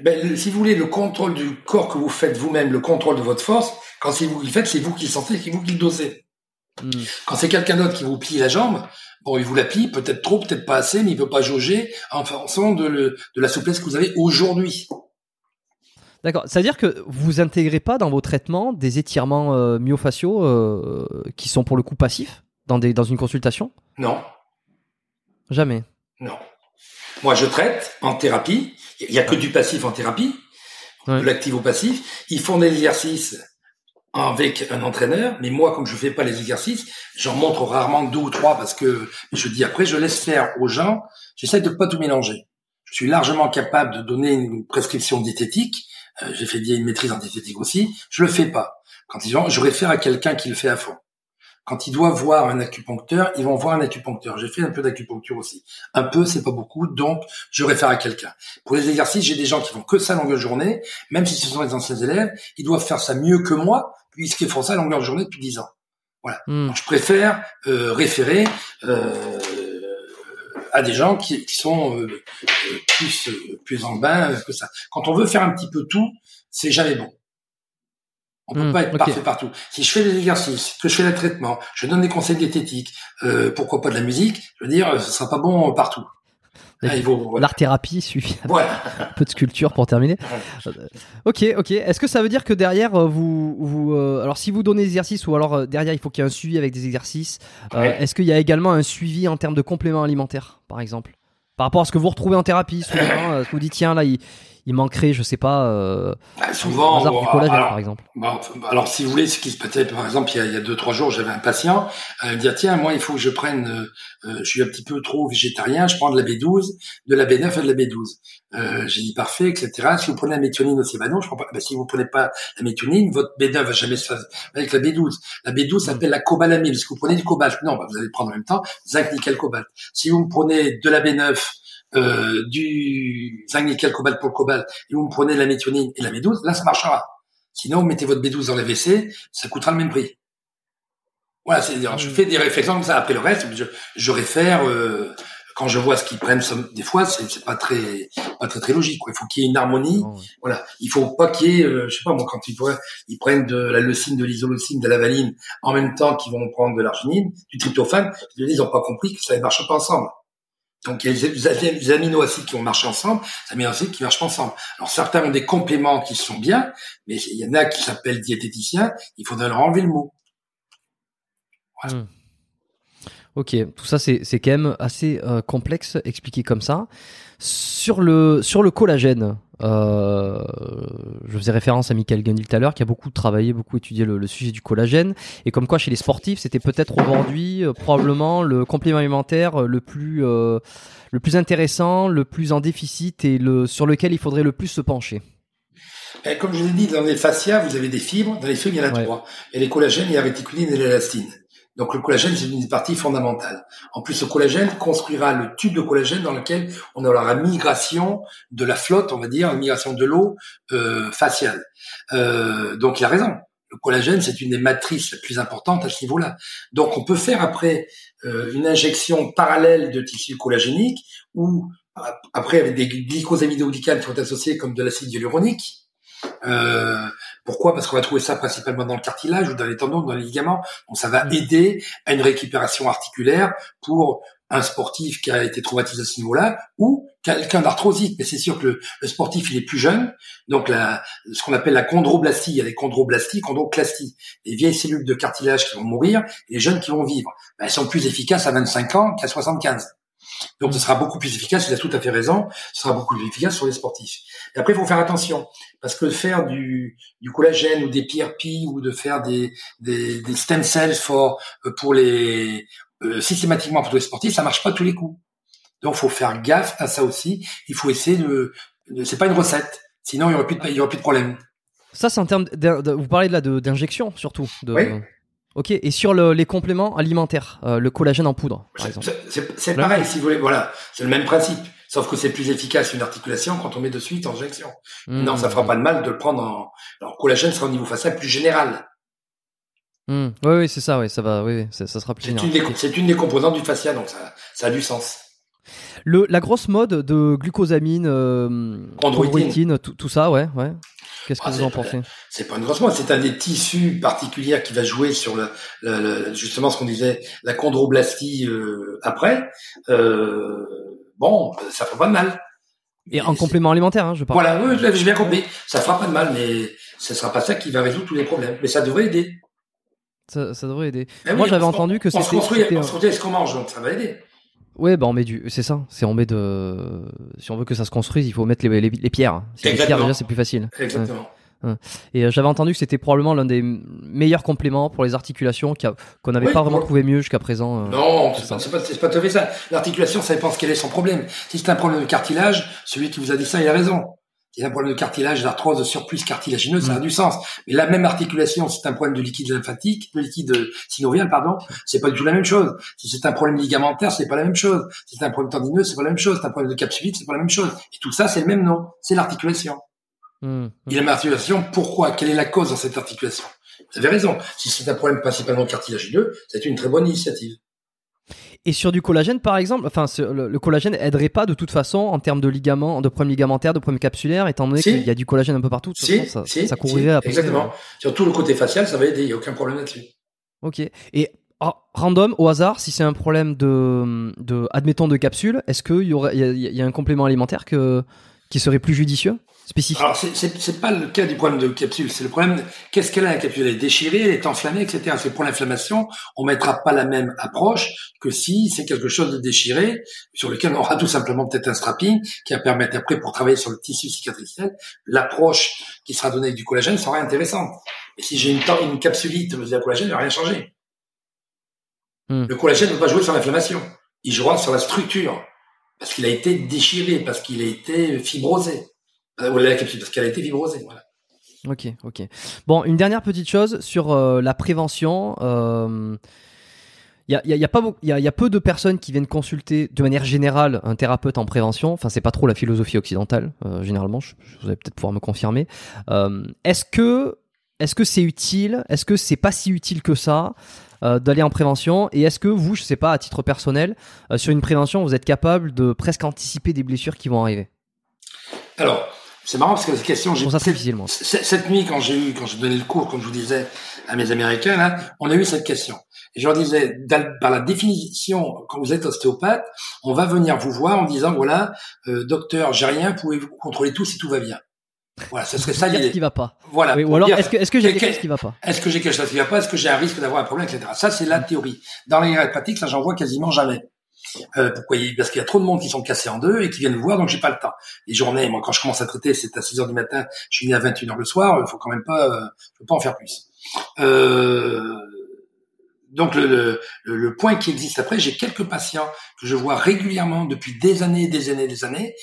Speaker 2: Ben, si vous voulez, le contrôle du corps que vous faites vous-même, le contrôle de votre force, quand c'est vous qui le faites, c'est vous qui le sentez, c'est vous qui le dosez. Hmm. Quand c'est quelqu'un d'autre qui vous plie la jambe, bon, il vous la plie, peut-être trop, peut-être pas assez, mais il peut pas jauger en fonction de, de la souplesse que vous avez aujourd'hui.
Speaker 1: D'accord. C'est-à-dire que vous intégrez pas dans vos traitements des étirements euh, myofasciaux euh, qui sont pour le coup passifs dans, des, dans une consultation?
Speaker 2: Non.
Speaker 1: Jamais.
Speaker 2: Non. Moi, je traite en thérapie. Il n'y a que du passif en thérapie, de l'actif au passif. Ils font des exercices avec un entraîneur, mais moi, comme je fais pas les exercices, j'en montre rarement deux ou trois parce que je dis après, je laisse faire aux gens. J'essaie de pas tout mélanger. Je suis largement capable de donner une prescription diététique. Euh, j'ai fait une maîtrise en diététique aussi. Je le fais pas. Quand ils vont, je réfère à quelqu'un qui le fait à fond. Quand ils doivent voir un acupuncteur, ils vont voir un acupuncteur. J'ai fait un peu d'acupuncture aussi. Un peu, c'est pas beaucoup, donc je réfère à quelqu'un. Pour les exercices, j'ai des gens qui font que ça longueur de journée, même si ce sont les anciens élèves, ils doivent faire ça mieux que moi, puisqu'ils font ça longueur de journée depuis 10 ans. Voilà. Hmm. je préfère euh, référer euh, à des gens qui, sont euh, plus plus en bain que ça. Quand on veut faire un petit peu tout, c'est jamais bon. On peut hmm, pas être parfait partout. Si je fais des exercices, que je fais le traitement, je donne des conseils diététiques, euh, pourquoi pas de la musique, je veux dire, ce sera pas bon partout.
Speaker 1: L'art thérapie suffit. [laughs] Voilà. un peu de sculpture pour terminer. Euh, ok, ok. Est-ce que ça veut dire que derrière euh, vous, vous alors si vous donnez des exercices ou alors derrière il faut qu'il y ait un suivi avec des exercices, est-ce qu'il y a également un suivi en termes de compléments alimentaires, par exemple, par rapport à ce que vous retrouvez en thérapie souvent, [laughs] vous dites tiens là il il manquerait, je sais pas, euh,
Speaker 2: bah, souvent, du collagène, alors, par exemple. Bah, alors, si vous voulez, ce qui se passait, par exemple, il y a, il y a deux trois jours, j'avais un patient, euh, il dit tiens, moi, il faut que je prenne, euh, euh, je suis un petit peu trop végétarien, je prends de la B12, de la B9 et de la B12. Euh, j'ai dit parfait, etc. Si vous prenez la méthionine aussi, bah non, je prends pas. Bah, si vous prenez pas la méthionine, votre B9 va jamais se faire avec la B12. La B12 s'appelle la cobalamine. Si vous prenez du cobalt, non, bah, vous allez prendre en même temps zinc, nickel, cobalt. Si vous prenez de la B9 euh, du zinc nickel cobalt pour le cobalt et vous me prenez la méthionine et la B12, là ça marchera. Sinon, vous mettez votre B12 dans la WC, ça coûtera le même prix. Voilà, c'est-à-dire, je fais des réflexions comme ça. Après le reste, je, je réfère euh, quand je vois ce qu'ils prennent. Des fois, c'est pas très, pas très très logique. Quoi. Il faut qu'il y ait une harmonie. Voilà, il faut pas qu'il y ait, euh, je sais pas moi, quand ils, ils prennent de la leucine, de l'isoleucine, de la valine, en même temps qu'ils vont prendre de l'arginine, du tryptophane. Ils ont pas compris que ça ne marche pas ensemble. Donc il y a des aminoacides qui vont marcher ensemble, des aminoacides qui marchent pas ensemble. Alors certains ont des compléments qui sont bien, mais il y en a qui s'appellent diététiciens, il faudrait leur enlever le mot.
Speaker 1: Hmm. Ok, tout ça c'est quand même assez euh, complexe expliqué comme ça. Sur le sur le collagène, euh, je faisais référence à Michael Gundil tout à l'heure, qui a beaucoup travaillé, beaucoup étudié le, sujet du collagène, et comme quoi chez les sportifs, c'était peut-être aujourd'hui euh, probablement le complément alimentaire le plus le plus intéressant, le plus en déficit et le sur lequel il faudrait le plus se pencher.
Speaker 2: Ben, comme je vous ai dit, dans les fascias, vous avez des fibres. Dans les fibres, il y en a trois. A les collagènes, il y a la réticuline et l'élastine. Donc le collagène, c'est une partie fondamentale. En plus, le collagène construira le tube de collagène dans lequel on aura la migration de la flotte, on va dire, la migration de l'eau euh, faciale. Euh, donc il a raison. Le collagène, c'est une des matrices les plus importantes à ce niveau-là. Donc on peut faire après euh, une injection parallèle de tissu collagénique ou après avec des glycosamidoglycanes qui sont associés comme de l'acide hyaluronique euh, pourquoi? Parce qu'on va trouver ça principalement dans le cartilage ou dans les tendons, dans les ligaments. Donc ça va mm. aider à une récupération articulaire pour un sportif qui a été traumatisé à ce niveau-là ou quelqu'un d'arthrosique. Mais c'est sûr que le, sportif, il est plus jeune. Donc la, ce qu'on appelle la chondroblastie, il y a les chondroblasties, chondroclasties. Les vieilles cellules de cartilage qui vont mourir et les jeunes qui vont vivre. Ben, elles sont plus efficaces à 25 ans qu'à 75. Donc ce sera beaucoup plus efficace, il a tout à fait raison, ce sera beaucoup plus efficace sur les sportifs. Et après, il faut faire attention, parce que faire du, du collagène ou des PRP ou de faire des, des, des stem cells for, euh, pour les euh, systématiquement pour les sportifs, ça marche pas tous les coups. Donc faut faire gaffe à ça aussi. Il faut essayer de, de c'est pas une recette, sinon il y aurait plus de, il y aurait plus de problème.
Speaker 1: Ça c'est en termes, de, vous parlez là d'injection surtout. De...
Speaker 2: Oui.
Speaker 1: Ok, et sur le, les compléments alimentaires, euh, le collagène en poudre, par exemple.
Speaker 2: C'est pareil, si vous voulez, voilà, c'est le même principe. Sauf que c'est plus efficace une articulation quand on met de suite en injection. Mmh. Non, ça fera pas de mal de le prendre en. Alors, collagène sera au niveau facial plus général.
Speaker 1: Mmh. Oui, oui, c'est ça, oui, ça va, oui, ça, ça sera plus général.
Speaker 2: C'est une, des composantes du fascia, donc ça, ça a du sens.
Speaker 1: Le, la grosse mode de glucosamine, euh, chondroïtine, tout, tout, ça, ouais, ouais. Qu'est-ce que ah, vous en pensez?
Speaker 2: C'est pas une grosse mode, c'est un des tissus particuliers qui va jouer sur le, le, justement ce qu'on disait, la chondroblastie euh, après. Euh, bon, ça fera pas de mal.
Speaker 1: Et en complément alimentaire, hein, je parle.
Speaker 2: Voilà, oui, j'ai bien compris. Ça fera pas de mal, mais ce sera pas ça qui va résoudre tous les problèmes. Mais ça devrait aider.
Speaker 1: Ça, ça devrait aider. Moi, j'avais entendu que c'était. On se
Speaker 2: construit, on se construit ce qu'on mange, donc ça va aider.
Speaker 1: Ouais, bah on met du, c'est ça. C'est on met de, si on veut que ça se construise, il faut mettre les, les, les pierres. Si les pierres déjà, c'est plus facile.
Speaker 2: Exactement.
Speaker 1: Et euh, j'avais entendu que c'était probablement l'un des meilleurs compléments pour les articulations qu'on n'avait pas vraiment trouvé mieux jusqu'à présent.
Speaker 2: Euh, non, c'est pas, pas, pas tout à fait ça. L'articulation, ça dépend ce quel est son problème. Si c'est un problème de cartilage, celui qui vous a dit ça, il a raison. Si c'est un problème de cartilage, d'arthrose, de surplus cartilagineux, ça a mm. du sens. Mais la même articulation, si c'est un problème de liquide lymphatique, de liquide synovial, pardon, c'est pas du tout la même chose. Si c'est un problème ligamentaire, c'est pas la même chose. Si c'est un problème tendineux, c'est pas la même chose. Si c'est un problème de capsulite, c'est pas la même chose. Et tout ça, c'est le même nom. C'est l'articulation. Mmh, Il y a une articulation. Pourquoi? Quelle est la cause dans cette articulation? Vous avez raison. Si c'est un problème principalement cartilagineux, c'est une très bonne initiative.
Speaker 1: Et sur du collagène, par exemple, enfin, le, collagène aiderait pas de toute façon en termes de ligaments, de problèmes ligamentaires, de problèmes capsulaires, étant donné qu'il y a du collagène un peu partout.
Speaker 2: Si,
Speaker 1: ça,
Speaker 2: si, ça couvrirait Exactement. Sur tout le côté facial, ça va aider. Il n'y a aucun problème là-dessus.
Speaker 1: Ok. Et oh, random, au hasard, si c'est un problème de, de, admettons, de capsule, est-ce qu'il y aurait, il y, a un complément alimentaire que, qui serait plus judicieux? Spécifique
Speaker 2: Alors, c'est pas le cas du problème de capsule. C'est le problème, qu'est-ce qu'elle a, la capsule? Elle est déchirée, elle est enflammée, etc. C'est pour l'inflammation, on mettra pas la même approche que si c'est quelque chose de déchiré, sur lequel on aura tout simplement peut-être un strapping qui va permettre après, pour travailler sur le tissu cicatriciel, l'approche qui sera donnée avec du collagène sera intéressante. Et si j'ai une, une capsulite de la collagène, il va rien changer. Hmm. Le collagène ne va pas jouer sur l'inflammation. Il jouera sur la structure. Parce qu'il a été déchiré, parce qu'il a été fibrosé. Euh, la capsule, parce qu'elle a été fibrosée. Voilà.
Speaker 1: Ok, ok. Bon, une dernière petite chose sur euh, la prévention. Euh, il y a, y, y, a, y a peu de personnes qui viennent consulter de manière générale un thérapeute en prévention. Enfin, c'est pas trop la philosophie occidentale, généralement. Je, vous allez peut-être pouvoir me confirmer. est-ce que est-ce que c'est utile Est-ce que c'est pas si utile que ça d'aller en prévention? Et est-ce que vous, je sais pas, à titre personnel, sur une prévention, vous êtes capable de presque anticiper des blessures qui vont arriver?
Speaker 2: Alors, c'est marrant parce que cette question,
Speaker 1: j'ai ça difficilement.
Speaker 2: Cette nuit, quand j'ai eu, quand je donnais le cours, comme je vous disais à mes Américains, là, on a eu cette question. Et je leur disais, par la définition, quand vous êtes ostéopathe, on va venir vous voir en disant, voilà, euh, docteur, j'ai rien, pouvez-vous contrôler tout si tout va bien. Voilà, ce serait ça
Speaker 1: l'idée. ce qui va pas.
Speaker 2: Voilà.
Speaker 1: ou alors, est-ce que, est-ce que j'ai quelque chose qui va pas?
Speaker 2: Est-ce que j'ai quelque chose qui va pas? Est-ce que j'ai un risque d'avoir un problème, etc. Ça, c'est la théorie. Dans les pratiques, ça, j'en vois quasiment jamais. Euh, pourquoi Parce qu'il y a trop de monde qui sont cassés en deux et qui viennent me voir, donc j'ai pas le temps. Les journées, moi, quand je commence à traiter, c'est à 6 heures du matin, je finis à 21 heures le soir, il faut quand même pas, euh, faut pas en faire plus. Euh, donc le, le, le, point qui existe après, j'ai quelques patients que je vois régulièrement depuis des années, des années, des années,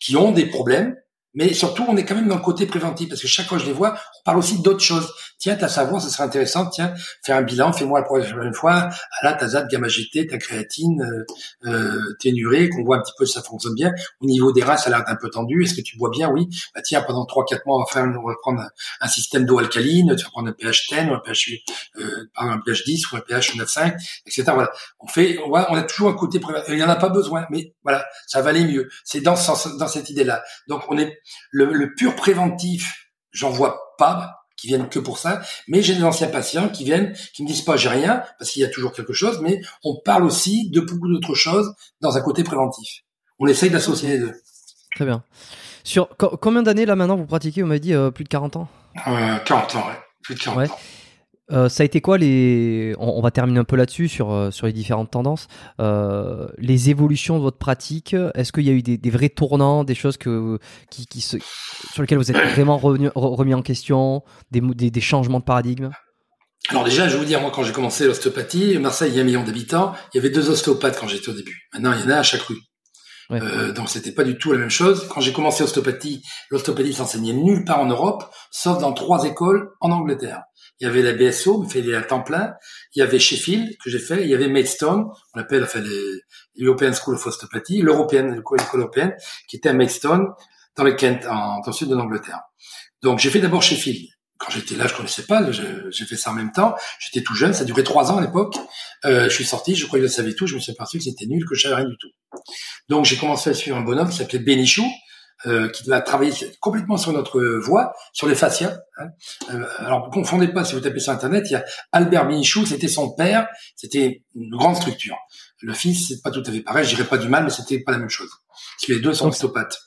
Speaker 2: qui ont des problèmes Mais surtout, on est quand même dans le côté préventif parce que chaque fois que je les vois, on parle aussi d'autres choses. Tiens, ta savoir, ça serait intéressant. Tiens, faire un bilan, fais-moi la prochaine fois. Ah là, ta gamma GT, ta créatine, euh, euh ténurée, qu'on voit un petit peu si ça fonctionne bien. Au niveau des reins, ça a l'air d'un peu tendu. Est-ce que tu bois bien? Oui. Bah tiens, pendant trois, quatre mois, on va, faire, on va prendre un, système d'eau alcaline. Tu vas prendre un pH 10 ou un pH, euh, un pH 10 ou un pH 9,5, etc. Voilà. On fait, on, a toujours un côté préventif. Il n'y en a pas besoin, mais voilà, ça va aller mieux. C'est dans, dans cette idée-là. Donc, on est le pur préventif, j'en vois pas qui viennent que pour ça, mais j'ai des anciens patients qui viennent, qui me disent pas j'ai rien, parce qu'il y a toujours quelque chose, mais on parle aussi de beaucoup d'autres choses dans un côté préventif. On essaye d'associer les deux.
Speaker 1: Très bien. Sur combien d'années là maintenant vous pratiquez On m'a dit euh, plus de 40 ans?
Speaker 2: Euh, 40 ans, ouais. Plus de 40 ans.
Speaker 1: Euh, ça a été quoi les on, va terminer un peu là-dessus sur euh, sur les différentes tendances euh, les évolutions de votre pratique est-ce qu'il y a eu des, vrais tournants des choses que qui, qui se, sur lesquelles vous êtes vraiment remis en question des, des, changements de paradigme?
Speaker 2: Alors déjà, je vais vous dire, moi, quand j'ai commencé l'ostéopathie, Marseille, il y a un million d'habitants, il y avait deux ostéopathes quand j'étais au début. Maintenant, il y en a à chaque rue. Euh, donc c'était pas du tout la même chose. Quand j'ai commencé l'ostéopathie, l'ostéopathie s'enseignait nulle part en Europe, sauf dans trois écoles en Angleterre. Il y avait la BSO, me fait à temps plein. Il y avait Sheffield que j'ai fait. Il y avait Maidstone, on appelle enfin les European School of Osteopathy, l'européenne, l'école européenne, qui était à Maidstone dans le Kent, en, dans le sud de l'Angleterre. Donc j'ai fait d'abord Sheffield quand j'étais là, je connaissais pas. J'ai fait ça en même temps. J'étais tout jeune. Ça duré trois ans à l'époque. Euh, je suis sorti. Je croyais que je savais tout. Je me suis aperçu que c'était nul, que je savais rien du tout. Donc j'ai commencé à suivre un bonhomme qui s'appelait Benichou, euh, qui a travaillé complètement sur notre voix, sur les fascias. Hein. Euh, alors, ne confondez pas, si vous tapez sur Internet, il y a Albert Benichou, c'était son père, c'était une grande structure. Le fils, c'est pas tout à fait pareil, je dirais pas du mal, mais c'était pas la même chose. Parce que les deux sont ostéopathes.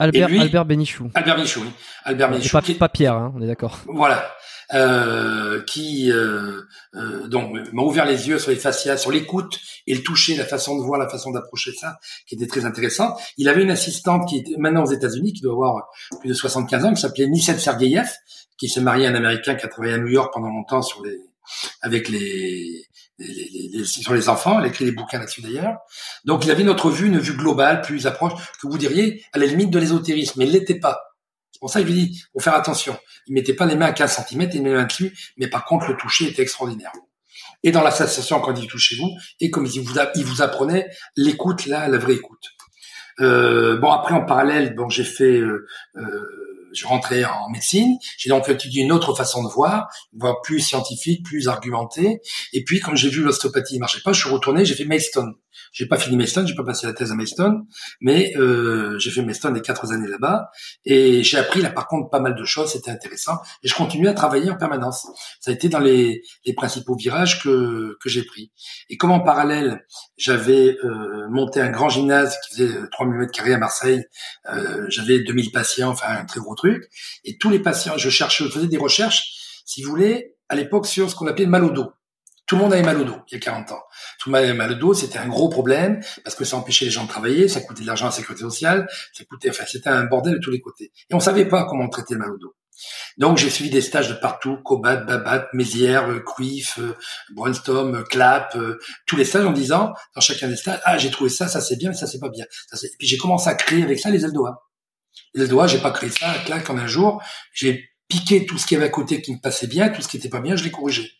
Speaker 1: Albert, Albert Benichou.
Speaker 2: Albert Benichou, oui. Albert Benichou.
Speaker 1: Pas, pas Pierre, hein, on est d'accord.
Speaker 2: Voilà. Euh, qui euh, euh, donc m'a ouvert les yeux sur les fascias, sur l'écoute et le toucher, la façon de voir, la façon d'approcher ça, qui était très intéressant. Il avait une assistante qui était maintenant aux États-Unis, qui doit avoir plus de 75 ans, qui s'appelait Nisset Sergeyev, qui s'est marié à un Américain qui a travaillé à New York pendant longtemps sur les avec les, les, les, sur les enfants, elle a écrit des bouquins là-dessus d'ailleurs. Donc il avait notre vue, une vue globale, plus approche, que vous diriez à la limite de l'ésotérisme, mais il l'était pas. Pour ça que je lui dis, faut faire attention. Il mettait pas les mains à 15 cm, il met les mains dessus, mais par contre le toucher était extraordinaire. Et dans l'association, quand il touchait vous, et comme il vous, il vous apprenait l'écoute, là, la vraie écoute. Euh, bon, après, en parallèle, bon, j'ai fait... Euh, euh, je rentrais en médecine. J'ai donc étudié une autre façon de voir, une voie plus scientifique, plus argumentée. Et puis, quand j'ai vu l'ostéopathie ne marchait pas, je suis retourné, j'ai fait Maidstone. J'ai pas fini Maidstone, j'ai pas passé la thèse à Maidstone, mais euh, j'ai fait Maidstone les quatre années là-bas et j'ai appris là par contre pas mal de choses, c'était intéressant et je continue à travailler en permanence. Ça a été dans les, les principaux virages que que j'ai pris. Et comme en parallèle, j'avais euh, monté un grand gymnase qui faisait 3000 mètres carrés à Marseille, euh, j'avais 2000 patients, enfin un très gros truc, et tous les patients, je cherchais, je faisais des recherches, si vous voulez, à l'époque sur ce qu'on appelait le mal au dos. Tout le monde avait mal au dos il y a 40 ans. Tout le monde avait mal au dos, c'était un gros problème parce que ça empêchait les gens de travailler, ça coûtait de l'argent à la sécurité sociale, ça coûtait, enfin c'était un bordel de tous les côtés. Et on savait pas comment traiter le mal au dos. Donc j'ai suivi des stages de partout, Cobat, Babat, Mézières, euh, Cruyff, euh, Brainstorm, euh, Clap, tous les stages en disant dans chacun des stages, ah j'ai trouvé ça, ça c'est bien, mais ça c'est pas bien. et puis j'ai commencé à créer avec ça les Eldoa. Les Eldoa, j'ai pas créé ça, clac, en un jour, j'ai piqué tout ce qui avait à côté qui me passait bien, tout ce qui était pas bien, je l'ai corrigé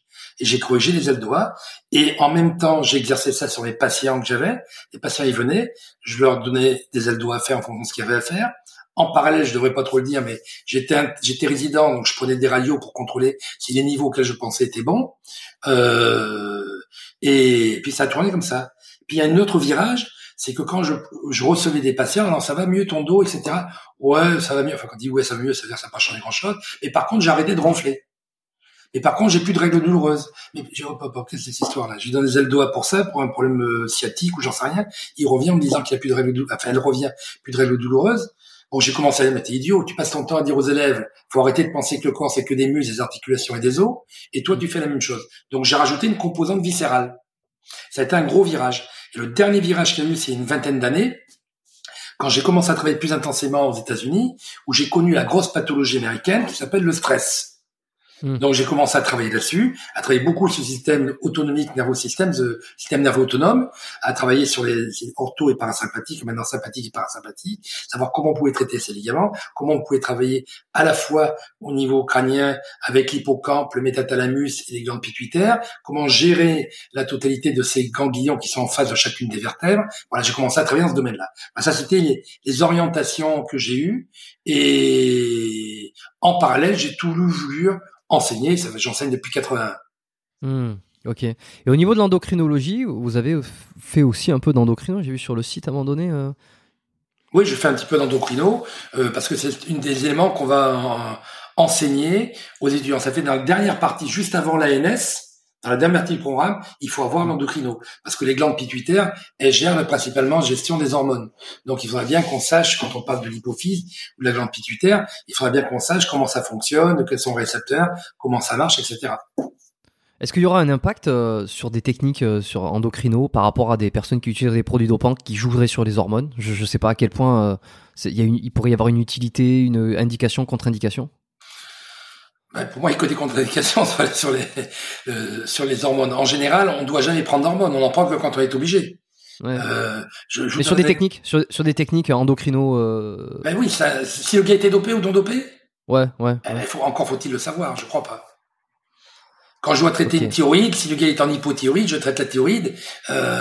Speaker 2: et j'ai corrigé les ailes doigts. Et en même temps, j'exerçais ça sur les patients que j'avais. Les patients, ils venaient, je leur donnais des ailes doigts à faire en fonction de ce qu'il y avait à faire. En parallèle, je devrais pas trop le dire, mais j'étais j'étais résident, donc je prenais des radios pour contrôler si les niveaux auxquels je pensais étaient bons. Euh, et puis ça a tourné comme ça. Puis il y a un autre virage, c'est que quand je, recevais des patients, alors ça va mieux ton dos, etc. Ouais, ça va mieux. Enfin, quand on dit ouais, ça va mieux, ça veut dire que ça n'a pas changé grand chose. Mais par contre, j'ai arrêté de ronfler. Et par contre, j'ai plus de règles douloureuses. Mais je pas que cette histoire-là Je lui donne des ailes doigts pour ça, pour un problème euh, sciatique ou j'en sais rien. Il revient en me disant qu'il n'y a plus de règles douloureuses. Enfin, elle revient, plus de règles douloureuses. Bon, j'ai commencé à dire, mais t'es idiot, tu passes ton temps à dire aux élèves, faut arrêter de penser que le corps c'est que des muscles, des articulations et des os, et toi tu fais la même chose. Donc j'ai rajouté une composante viscérale. Ça a été un gros virage. Et le dernier virage qu'il y a eu, c'est une vingtaine d'années, quand j'ai commencé à travailler plus intensément aux États-Unis, où j'ai connu la grosse pathologie américaine qui s'appelle le stress. Hmm. Donc j'ai commencé à travailler là-dessus, à travailler beaucoup sur le système autonomique nerveux système, le système nerveux autonome, à travailler sur les, ortho et parasympathiques, maintenant sympathiques et parasympathiques, savoir comment on pouvait traiter ces ligaments, comment on pouvait travailler à la fois au niveau crânien avec l'hippocampe, le métathalamus et les glandes pituitaires, comment gérer la totalité de ces ganglions qui sont en face de chacune des vertèbres. Voilà, j'ai commencé à travailler dans ce domaine-là. ça c'était les, orientations que j'ai eues et en parallèle j'ai tout voulu enseigner. J'enseigne depuis 81.
Speaker 1: Hmm, ok. Et au niveau de l'endocrinologie, vous avez fait aussi un peu d'endocrino, j'ai vu sur le site à un moment donné. Euh.
Speaker 2: Oui, je fais un petit peu d'endocrino euh, parce que c'est une des éléments qu'on va enseigner aux étudiants. Ça fait dans la dernière partie, juste avant l'ANS, dans la dernière partie du programme, il faut avoir l'endocrino parce que les glandes pituitaires, elles gèrent principalement la gestion des hormones. Donc, il faudrait bien qu'on sache, quand on parle de l'hypophyse ou de la glande pituitaire, il faudrait bien qu'on sache comment ça fonctionne, quels sont les récepteurs, comment ça marche, etc.
Speaker 1: Est-ce qu'il y aura un impact euh, sur des techniques euh, sur endocrino par rapport à des personnes qui utilisent des produits dopants qui joueraient sur les hormones? Je ne sais pas à quel point euh, il, y a il pourrait y avoir une utilité, une indication, contre-indication?
Speaker 2: Pour moi, il y a que des contre-indications [laughs] sur les, euh, sur les hormones. En général, on ne doit jamais prendre d'hormones. On en prend que quand on est obligé.
Speaker 1: Euh, je, je Mais sur des techniques, sur, sur, des techniques endocrino. Euh...
Speaker 2: Ben oui, ça, si le gars était dopé ou non dopé?
Speaker 1: Ouais, ouais.
Speaker 2: Eh, faut, encore faut-il le savoir, je crois pas. Quand je dois traiter une thyroïde, si le gars est en hypothyroïde, je traite la thyroïde. Euh,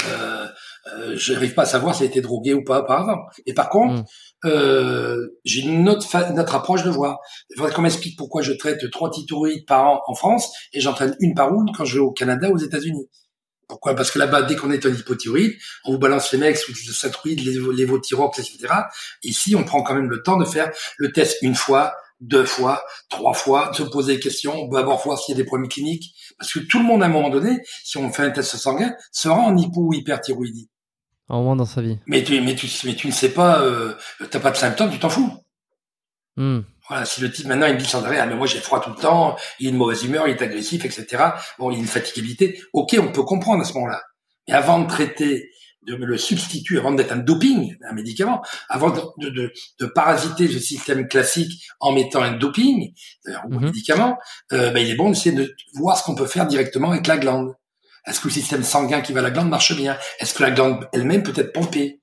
Speaker 2: euh, je n'arrive pas à savoir s'il a été drogué ou pas auparavant. Et par contre, mm. euh, j'ai une autre, notre approche de voir. Il faudrait qu'on m'explique pourquoi je traite trois thyroïdes par an en France et j'entraîne une par une quand je vais au Canada ou aux États-Unis. Pourquoi? Parce que là-bas, dès qu'on est en hypothyroïde, on vous balance les mecs sous le les lévothyrox, etc. Ici, on prend quand même le temps de faire le test une fois, deux fois, trois fois, de se poser des questions, d'abord voir s'il y a des problèmes cliniques. Parce que tout le monde, à un moment donné, si on fait un test sanguin, sera en hypo ou hyperthyroïdie
Speaker 1: un moment dans sa vie.
Speaker 2: Mais tu, mais tu, mais tu ne sais pas, euh, t'as pas de symptômes, tu t'en fous.
Speaker 1: Hmm.
Speaker 2: Voilà, si le type maintenant il me dit sans arrêt, ah mais moi j'ai froid tout le temps, il a une mauvaise humeur, il est agressif, etc. Bon, il a une fatigabilité. Ok, on peut comprendre à ce moment-là. Mais avant de traiter, de le substituer, avant d'être un doping, un médicament, avant de, de, de, parasiter le système classique en mettant un doping, un mhm. médicament, euh, ben, il est bon d'essayer de voir ce qu'on peut faire directement avec la glande. Est-ce que le système sanguin qui va à la glande marche bien? Est-ce que la glande elle-même peut être pompée?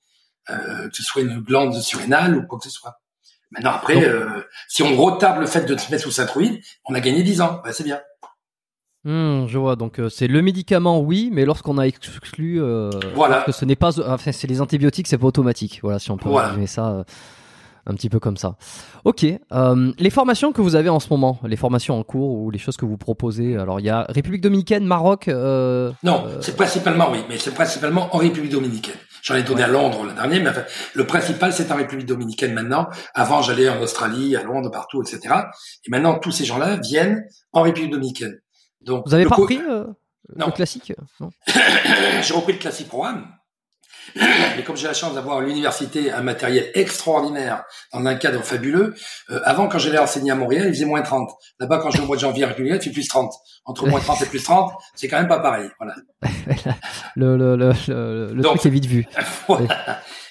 Speaker 2: Euh, Que ce soit une glande surrénale ou quoi que ce soit. Maintenant après, euh, si on retarde le fait de se mettre sous synthroïde, on a gagné 10 ans. c'est bien.
Speaker 1: Hmm, je vois. Donc euh, c'est le médicament, oui, mais lorsqu'on a exclu, euh,
Speaker 2: voilà.
Speaker 1: que ce n'est pas, enfin c'est les antibiotiques, c'est pas automatique. Voilà, si on peut voilà. ça. Un petit peu comme ça. Ok. Euh, les formations que vous avez en ce moment, les formations en cours ou les choses que vous proposez. Alors il y a République dominicaine, Maroc. Euh,
Speaker 2: non, euh, c'est principalement oui, mais c'est principalement en République dominicaine. J'en ai donné à Londres le dernier, mais enfin, le principal c'est en République dominicaine maintenant. Avant j'allais en Australie, à Londres, partout, etc. Et maintenant tous ces gens-là viennent en République dominicaine.
Speaker 1: Donc vous avez pas repris euh, le classique? [coughs]
Speaker 2: J'ai repris le classique programme [coughs] mais comme j'ai la chance d'avoir à l'université un matériel extraordinaire dans un cadre fabuleux, euh, avant quand j'allais enseigner à Montréal, il faisait moins 30. Là-bas, quand je vais au mois de janvier République, il fait plus 30. Entre moins 30 et plus 30, c'est quand même pas pareil. Voilà. [laughs]
Speaker 1: le le, le, le, truc est vite vu. [laughs]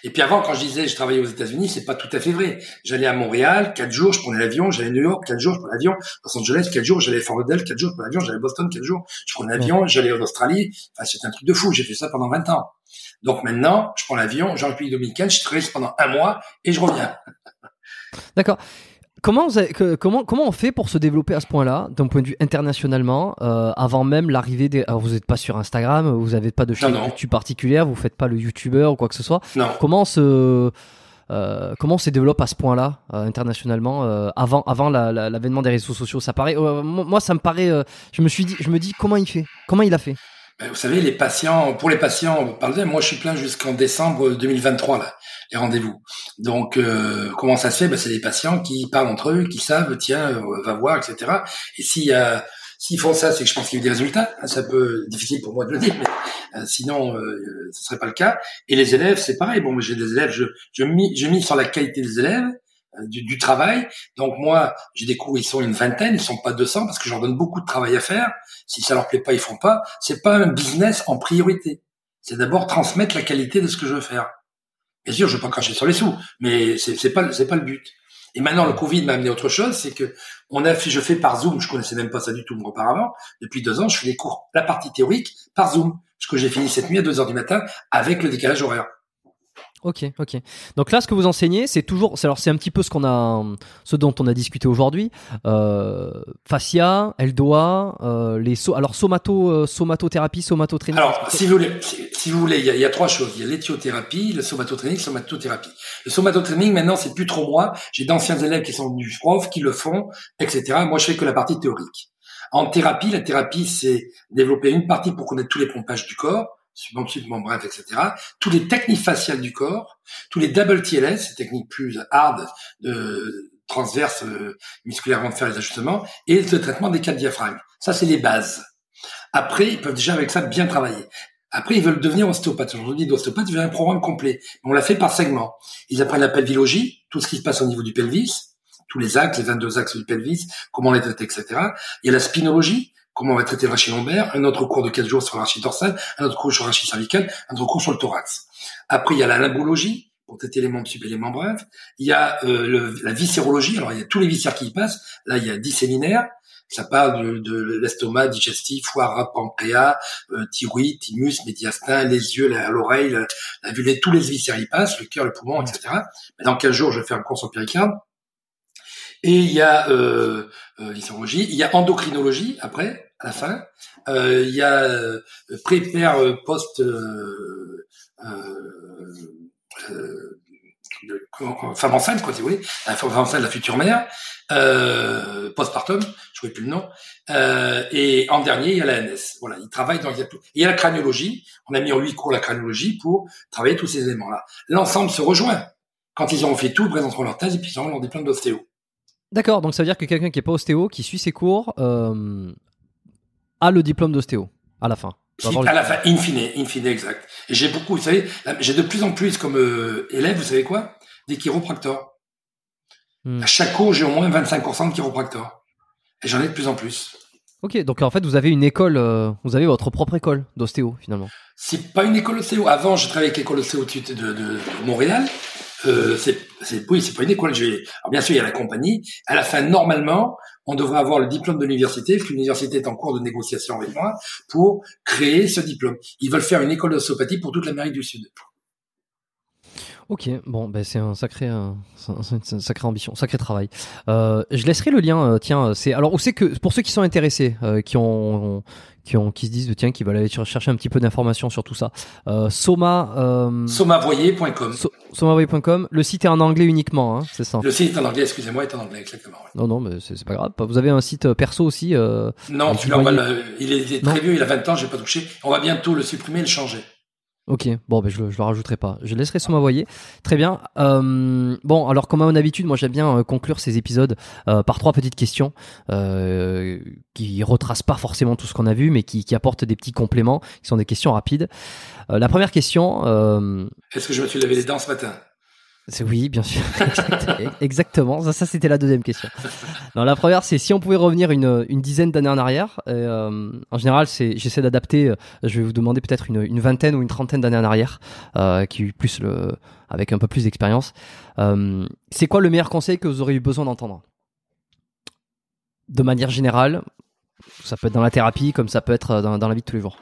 Speaker 2: Et puis avant, quand je disais je travaillais aux États-Unis, c'est pas tout à fait vrai. J'allais à Montréal, quatre jours, je prenais l'avion, j'allais à New York, quatre jours, je prenais l'avion, Los Angeles, quatre jours, j'allais à Fort Lauderdale, quatre jours, je prenais l'avion, j'allais à Boston, quatre jours, je prenais l'avion, j'allais en Australie. Enfin, c'était un truc de fou. J'ai fait ça pendant 20 ans. Donc maintenant, je prends l'avion, en République dominicaine, je travaille pendant un mois et je reviens. [laughs]
Speaker 1: D'accord. Comment, comment, comment on fait pour se développer à ce point-là, d'un point de vue internationalement, euh, avant même l'arrivée des... Alors vous n'êtes pas sur Instagram, vous n'avez pas de chaîne YouTube particulière, vous faites pas le YouTuber ou quoi que ce soit.
Speaker 2: Non.
Speaker 1: Comment se... Euh, comment on se développe à ce point-là euh, internationalement euh, avant avant l'avènement des réseaux sociaux? Ça paraît moi ça me paraît je me suis dit je me dis comment il fait? Comment il a fait?
Speaker 2: Vous savez, les patients, pour les patients, parlez, moi je suis plein jusqu'en décembre 2023 là, les rendez-vous. Donc euh, comment ça se fait? Ben, C'est des patients qui parlent entre eux, qui savent, tiens, euh, va voir, etc. Et s'il y a S'ils font ça, c'est que je pense qu'il y a eu des résultats. Ça peut difficile pour moi de le dire, mais euh, sinon, euh, ce serait pas le cas. Et les élèves, c'est pareil. Bon, j'ai des élèves, je, je, mis, je mise sur la qualité des élèves, du, du, travail. Donc moi, j'ai des cours, ils sont une vingtaine, ils sont pas 200 parce que je leur donne beaucoup de travail à faire. Si ça leur plaît pas, ils font pas. C'est pas un business en priorité. C'est d'abord transmettre la qualité de ce que je veux faire. Bien sûr, je veux pas cracher sur les sous, mais c'est pas c'est pas le but. Et maintenant, le Covid m'a amené autre chose, c'est que on a fait, je fais par Zoom, je connaissais même pas ça du tout auparavant. Depuis deux ans, je fais les cours, la partie théorique par Zoom, ce que j'ai fini cette nuit à 2 heures du matin avec le décalage horaire.
Speaker 1: Ok, ok. Donc là, ce que vous enseignez, c'est toujours, alors c'est un petit peu ce qu'on a, ce dont on a discuté aujourd'hui. Euh, fascia, elle doit, euh, les alors somato, euh, somatothérapie, somatotraining.
Speaker 2: Alors, si vous voulez, si, vous voulez, il y, a, trois choses. Il y a l'éthiothérapie, le somatotraining, la somatothérapie. Le somatotraining, maintenant, c'est plus trop moi. J'ai d'anciens élèves qui sont du prof, qui le font, etc. Moi, je fais que la partie théorique. En thérapie, la thérapie, c'est développer une partie pour connaître tous les pompages du corps subventionnement, bref, etc. Tous les techniques faciales du corps, tous les double TLS, ces techniques plus hard de transverse euh, musculairement de faire les ajustements, et le traitement des cas de diaphragme. Ça, c'est les bases. Après, ils peuvent déjà avec ça bien travailler. Après, ils veulent devenir ostéopathes. Aujourd'hui, d'ostéopathe, il a un programme complet. On l'a fait par segment. Ils apprennent la pelvilogie, tout ce qui se passe au niveau du pelvis, tous les axes, les 22 axes du pelvis, comment les traiter, etc. Il y a la spinologie, comment on va traiter le lombaire, un autre cours de 4 jours sur le rachis dorsal, un autre cours sur le rachis cervical, un autre cours sur le thorax. Après, il y a la limbologie, pour traiter les membres sub et les membres brefs. Il y a euh, le, la viscérologie, alors il y a tous les viscères qui y passent. Là, il y a 10 séminaires. Ça parle de, de l'estomac, digestif, foie, pancréas, euh, thyroïde, thymus, médiastin, les yeux, l'oreille, la, la, tous les viscères y passent, le cœur, le poumon, etc. Mais dans 15 jours, je faire un cours sur péricarde. Et il y a euh, euh, il y a endocrinologie après, à la fin. Euh, il y a euh, pré-père euh, post euh, femme enceinte, quoi, si vous voulez, la femme enceinte, la future mère, euh, postpartum, je ne plus le nom, euh, et en dernier, il y a la NS. Voilà, il travaille dans, il y a la craniologie, on a mis en huit cours la craniologie pour travailler tous ces éléments-là. L'ensemble se rejoint. Quand ils auront fait tout, ils présenteront leur thèse et puis ils auront leur diplôme d'ostéo.
Speaker 1: D'accord, donc ça veut dire que quelqu'un qui est pas ostéo, qui suit ses cours, euh, a le diplôme d'ostéo à la fin.
Speaker 2: À la fin, in fine, in fine, exact. Et j'ai beaucoup, vous savez, j'ai de plus en plus comme euh, élèves, vous savez quoi? Des chiropracteurs. Hmm. À chaque cours, j'ai au moins 25% de chiropracteurs. Et j'en ai de plus en plus.
Speaker 1: Ok, donc en fait, vous avez une école, euh, vous avez votre propre école d'ostéo finalement.
Speaker 2: C'est pas une école d'ostéo. Avant, je travaillais avec l'école d'ostéo de, de, de, Montréal. Euh, c'est, oui, c'est pas une école. Je vais, alors bien sûr, il y a la compagnie. À la fin, normalement, on devrait avoir le diplôme de l'université, parce que l'université est en cours de négociation avec moi pour créer ce diplôme. Ils veulent faire une école d'ostéopathie pour toute l'Amérique du Sud.
Speaker 1: Ok, bon, ben c'est un sacré, un, une sacrée ambition, sacré travail. Euh, je laisserai le lien. Euh, tiens, c'est alors où c'est que pour ceux qui sont intéressés, euh, qui ont, qui ont, qui se disent tiens, qui veulent aller chercher un petit peu d'informations sur tout ça. Euh, Soma. Euh,
Speaker 2: Somavoyer.com.
Speaker 1: So, Somavoyer.com. Le site est en anglais uniquement, hein, c'est ça.
Speaker 2: Le site est en anglais, excusez-moi, est en anglais exactement. Ouais.
Speaker 1: Non, non, mais c'est pas grave. Vous avez un site perso aussi. Euh,
Speaker 2: non, tu il est très vieux, il a 20 ans, j'ai pas touché. On va bientôt le supprimer et le changer.
Speaker 1: Ok, bon, ben je, le, je le rajouterai pas. Je laisserai sur ma voyer. Très bien. Euh, bon, alors comme à mon habitude, moi j'aime bien euh, conclure ces épisodes euh, par trois petites questions euh, qui retracent pas forcément tout ce qu'on a vu, mais qui, qui, apportent des petits compléments, qui sont des questions rapides. La première question.
Speaker 2: Est-ce que je me suis lavé les dents ce matin?
Speaker 1: Oui, bien sûr. [laughs] Exactement. Ça, c'était la deuxième question. Non, la première, c'est si on pouvait revenir une, une dizaine d'années en arrière. Euh, en général, c'est j'essaie d'adapter. Euh, je vais vous demander peut-être une, une, vingtaine ou une trentaine d'années en arrière, euh, qui plus le, avec un peu plus d'expérience. C'est quoi le meilleur conseil que vous auriez eu besoin d'entendre? De manière générale, ça peut être dans la thérapie, comme ça peut être dans, dans la vie de tous les jours.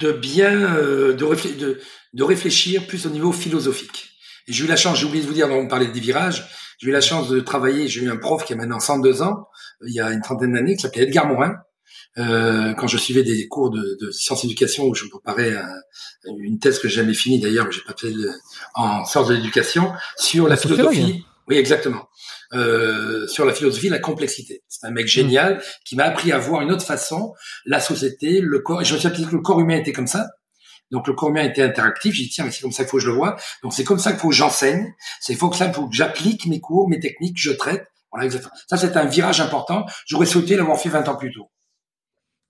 Speaker 2: De bien, de, de réfléchir plus au niveau philosophique j'ai eu la chance, j'ai oublié de vous dire, on parlait des virages, j'ai eu la chance de travailler, j'ai eu un prof qui a maintenant 102 ans, il y a une trentaine d'années, qui s'appelait Edgar Morin, euh, quand je suivais des cours de, de sciences éducation où je me préparais à, une thèse que j'ai jamais finie d'ailleurs, j'ai pas fait en sciences de l'éducation, sur la philosophie. Oui, exactement. Euh, sur la philosophie, la complexité. C'est un mec génial qui m'a appris à voir une autre façon la société, le corps. Et je me suis appris que le corps humain était comme ça. Donc le cours humain était interactif. J'ai dit tiens, mais c'est comme ça qu'il faut que je le vois. Donc c'est comme ça qu'il faut que j'enseigne. C'est que ça, faut que j'applique mes cours, mes techniques, je traite. Voilà, exactement. Ça c'est un virage important. J'aurais souhaité l'avoir fait 20 ans plus tôt.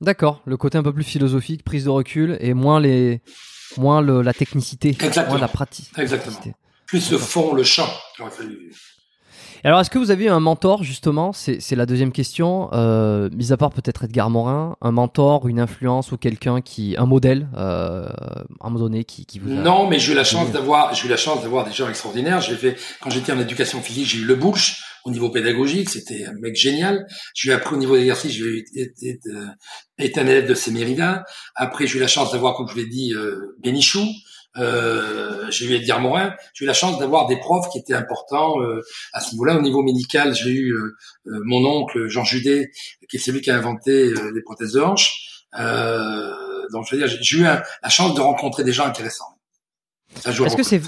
Speaker 1: D'accord. Le côté un peu plus philosophique, prise de recul et moins les, moins le, la technicité,
Speaker 2: Exactement.
Speaker 1: moins la pratique.
Speaker 2: Exactement. Plus le fond, le champ.
Speaker 1: Alors, est-ce que vous avez un mentor, justement? C'est la deuxième question. Euh, mis à part peut-être Edgar Morin, un mentor, une influence ou quelqu'un qui, un modèle, euh, à un moment donné, qui, qui vous a...
Speaker 2: Non, mais j'ai eu la chance d'avoir, j'ai eu la chance d'avoir des gens extraordinaires. J'ai fait, quand j'étais en éducation physique, j'ai eu le Bush au niveau pédagogique, c'était un mec génial. Je lui ai appris au niveau d'exercice, je lui ai été un élève de Sémérida. Après, j'ai eu la chance d'avoir, comme je l'ai dit, euh, Bénichou. Euh, j'ai eu Edgar Morin. J'ai eu la chance d'avoir des profs qui étaient importants euh, à ce niveau-là. Au niveau médical, j'ai eu euh, euh, mon oncle Jean Judet, qui est celui qui a inventé les prothèses de hanche. donc, je veux dire, j'ai eu la chance de rencontrer des gens intéressants.
Speaker 1: Est-ce que c'est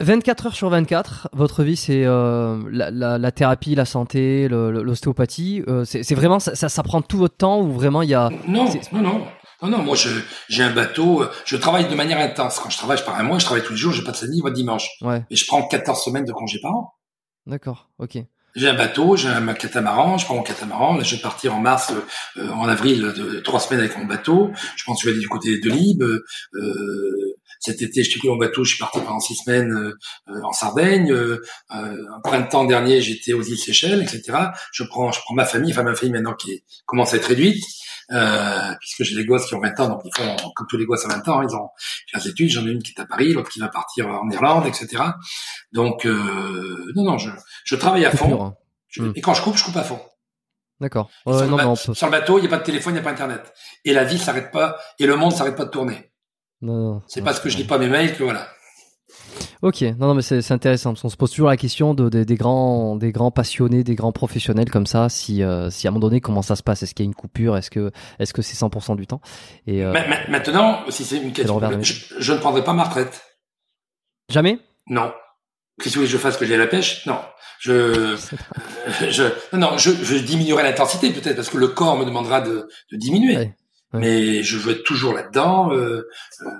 Speaker 1: 24 heures sur 24, votre vie, c'est euh, la, la, la, thérapie, la santé, l'ostéopathie. Euh, c'est vraiment ça, ça, prend tout votre temps ou vraiment il y a
Speaker 2: Non, non, non. Non, non, moi j'ai un bateau, je travaille de manière intense. Quand je travaille, je pars un mois, je travaille tous les jours, j'ai pas de samedi, pas de dimanche. Ouais. Et je prends 14 semaines de congé par an.
Speaker 1: D'accord, ok.
Speaker 2: J'ai un bateau, j'ai un catamaran, je prends mon catamaran. Là, je vais partir en mars, euh, en avril, de, trois semaines avec mon bateau. Je pense que je vais aller du côté de Libes. Euh, cet été, je suis pris mon bateau, je suis parti pendant six semaines euh, euh, en Sardaigne. Euh, un printemps dernier, j'étais aux îles Seychelles, etc. Je prends, je prends ma famille, enfin ma famille maintenant qui commence à être réduite. Euh, puisque j'ai des gosses qui ont 20 ans, donc ils font comme tous les gosses à 20 ans, ils ont des études, j'en ai une qui est à Paris, l'autre qui va partir en Irlande, etc. Donc euh, non, non, je, je travaille à fond. Hein. Hmm. Et quand je coupe, je coupe à fond.
Speaker 1: D'accord.
Speaker 2: sur, le bateau, il n'y a pas de téléphone, il n'y a pas Internet. Et la vie s'arrête pas, et le monde s'arrête pas de tourner. Non, c'est parce que je lis pas mes mails que voilà.
Speaker 1: Ok, non, non mais c'est intéressant parce qu'on se pose toujours la question de, des grands, des grands passionnés, des grands professionnels comme ça. Si, euh, si à un moment donné, comment ça se passe? Est-ce qu'il y a une coupure? Est-ce que, est-ce que c'est 100% du temps?
Speaker 2: Et euh, maintenant, si c'est une question, je, ne prendrai pas ma retraite.
Speaker 1: Jamais?
Speaker 2: Non. Qu'est-ce que je fasse que j'ai la pêche? Non. Je, [laughs] je, non, je, je diminuerai l'intensité peut-être parce que le corps me demandera de, de diminuer. Mais je veux être toujours là-dedans, euh, euh,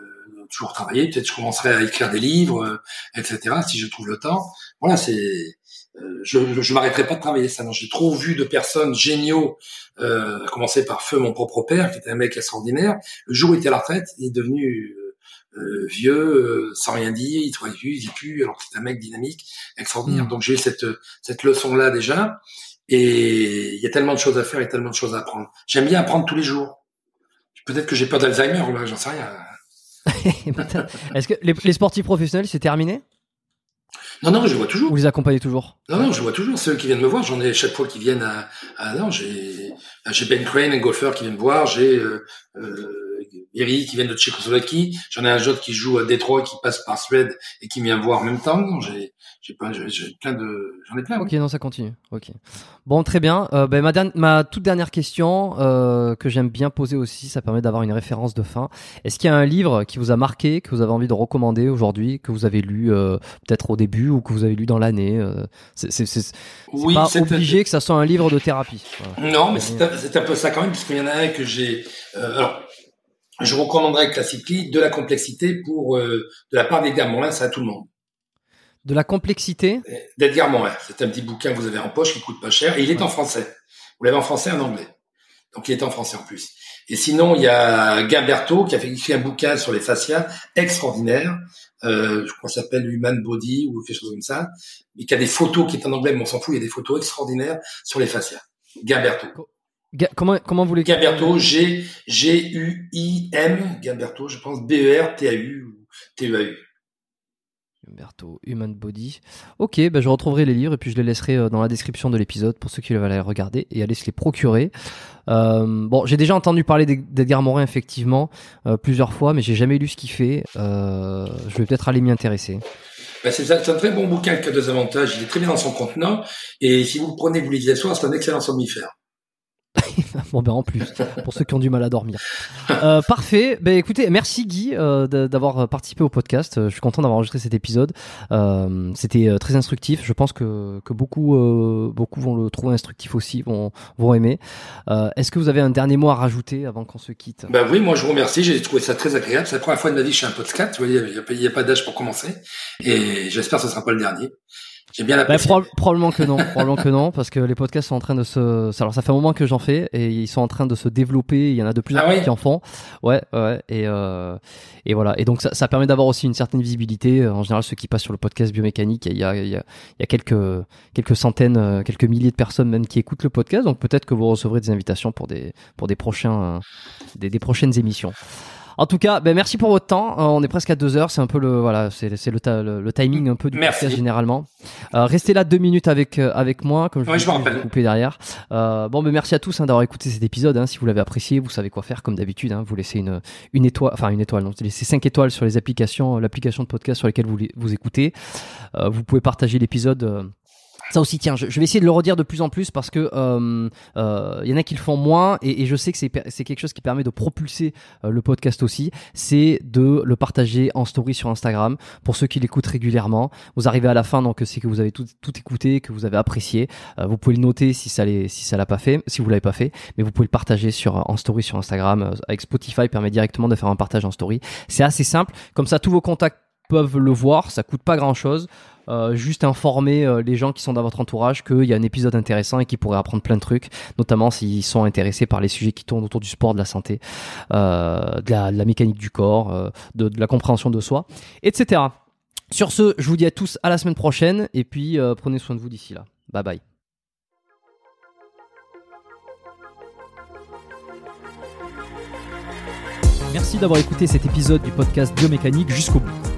Speaker 2: toujours travailler. Peut-être je commencerai à écrire des livres, euh, etc. Si je trouve le temps. Voilà, c'est. Euh, je, je m'arrêterai pas de travailler ça. J'ai trop vu de personnes géniaux, à commencer par Feu, mon propre père, qui était un mec extraordinaire. Le jour où il était à la retraite, il est devenu vieux, sans rien dire, il travaille plus, il vit plus, alors que c'est un mec dynamique, extraordinaire. Mm. Donc j'ai eu cette cette leçon là déjà. Et il y a tellement de choses à faire et tellement de choses à apprendre. J'aime bien apprendre tous les jours. Peut-être que j'ai peur d'Alzheimer, j'en sais rien. [laughs]
Speaker 1: Est-ce que les, sportifs professionnels, c'est terminé?
Speaker 2: Non, non, je vois toujours.
Speaker 1: Vous les accompagnez toujours?
Speaker 2: Non, non, je vois toujours. Ceux qui viennent me voir, j'en ai chaque fois qui viennent à. à non, j'ai Ben Crane, un golfeur qui vient me voir. J'ai euh, euh, Eric qui vient de Tchécoslovaquie. J'en ai un autre qui joue à Détroit, qui passe par Suède et qui vient voir en même temps. Non, j'ai j'ai pas, j'ai plein de, j'en ai plein.
Speaker 1: Ok, non, ça continue. Ok. Bon, très bien. Euh, ben, ma, ma toute dernière question euh, que j'aime bien poser aussi, ça permet d'avoir une référence de fin. Est-ce qu'il y a un livre qui vous a marqué, que vous avez envie de recommander aujourd'hui, que vous avez lu euh, peut-être au début ou que vous avez lu dans l'année euh, C'est oui, pas obligé que ça soit un livre de thérapie.
Speaker 2: Non, mais c'est un, un, peu ça quand même, puisqu'il y en a un que j'ai. Alors, je recommanderais classiquement de la complexité pour de la part des Morin, c'est à tout le monde.
Speaker 1: De la complexité
Speaker 2: D'Edgar Morin. C'est un petit bouquin que vous avez en poche qui coûte pas cher et il est en français. Vous l'avez en français et en anglais. Donc il est en français en plus. Et sinon, il y a Gimberto qui a fait écrit un bouquin sur les fascias extraordinaire. Euh, je crois que ça s'appelle Human Body ou quelque chose comme ça. Mais qui a des photos qui est en anglais, mais on s'en fout. Il y a des photos extraordinaires sur les fascias. Gimberto.
Speaker 1: comment comment vous l'écrivez?
Speaker 2: Gimberto, G G U I M Gimberto, je pense B E R T A U ou T E A U.
Speaker 1: Human Body. Ok, ben je retrouverai les livres et puis je les laisserai euh, dans la description de l'épisode pour ceux qui veulent aller regarder et aller se les procurer. Euh, bon, j'ai déjà entendu parler d'Edgar Morin effectivement euh, plusieurs fois, mais j'ai jamais lu ce qu'il fait. je vais peut-être aller m'y intéresser.
Speaker 2: Ben c'est un très bon bouquin qui a deux avantages. Il est très bien dans son contenant et si vous le prenez, vous lisez soir, c'est un excellent somnifère. [laughs]
Speaker 1: bon ben en plus, pour ceux qui ont du mal à dormir. Euh, parfait. Ben écoutez, merci Guy euh, d'avoir participé au podcast. Je suis content d'avoir enregistré cet épisode. Euh, C'était euh, très instructif. Je pense que, que beaucoup euh, beaucoup vont le trouver instructif aussi, vont vont aimer. Euh, Est-ce que vous avez un dernier mot à rajouter avant qu'on se quitte?
Speaker 2: Ben oui, moi je vous remercie. J'ai trouvé ça très agréable. C'est la première fois de ma vie que je fais un podcast. Il n'y a, pas d'âge pour commencer, et j'espère que ce sera pas le dernier. J'ai bien
Speaker 1: bah, probablement que non, probablement que non, parce que les podcasts sont en train de se. Alors ça fait un moment que j'en fais et ils sont en train de se développer. Il y en a de plus en ah plus qui en font. Ouais, ouais. Et euh... et voilà. Et donc ça, ça permet d'avoir aussi une certaine visibilité. En général, ceux qui passent sur le podcast biomécanique, il y a il y a, il y a quelques quelques centaines, euh, quelques milliers de personnes même qui écoutent le podcast. Donc peut-être que vous recevrez des invitations pour des pour des prochains des, des prochaines émissions. En tout cas, ben merci pour votre temps. Euh, on est presque à deux heures. C'est un peu le voilà, c'est c'est le, le, le timing un peu du
Speaker 2: Merci.
Speaker 1: podcast généralement. Euh, restez là deux minutes avec euh, avec moi, comme je,
Speaker 2: Ouais,
Speaker 1: vous
Speaker 2: je rappelle.
Speaker 1: couper derrière. Euh, bon, ben merci à tous hein, d'avoir écouté cet épisode. hein. Si vous l'avez apprécié, vous savez quoi faire comme d'habitude. Hein. Vous laissez une une étoile, enfin une étoile. Non, vous laissez cinq étoiles sur les applications, l'application de podcast sur lesquelles vous vous écoutez. Euh, vous pouvez partager l'épisode. Euh, ça aussi, tiens, je, vais essayer de le redire de plus en plus parce que euh, euh, y en a qui le font moins et, je sais que c'est quelque chose qui permet de propulser euh, le podcast aussi. C'est de le partager en story sur Instagram pour ceux qui l'écoutent régulièrement. Vous arrivez à la fin, donc c'est que vous avez tout, tout écouté, que vous avez apprécié. Euh, vous pouvez le noter si ça l'est, si ça l'a pas fait, si vous l'avez pas fait, mais vous pouvez le partager sur en story sur Instagram. Euh, avec Spotify permet directement de faire un partage en story. C'est assez simple. Comme ça, tous vos contacts peuvent le voir. Ça coûte pas grand chose. Euh, juste informer euh, les gens qui sont dans votre entourage qu'il y a un épisode intéressant et qu'ils pourraient apprendre plein de trucs, notamment s'ils sont intéressés par les sujets qui tournent autour du sport, de la santé, euh, de, la, mécanique du corps, de, de la compréhension de soi, etc. Sur ce, je vous dis à tous à la semaine prochaine et puis prenez soin de vous d'ici là. Bye bye. Merci d'avoir écouté cet épisode du podcast Biomécanique jusqu'au bout.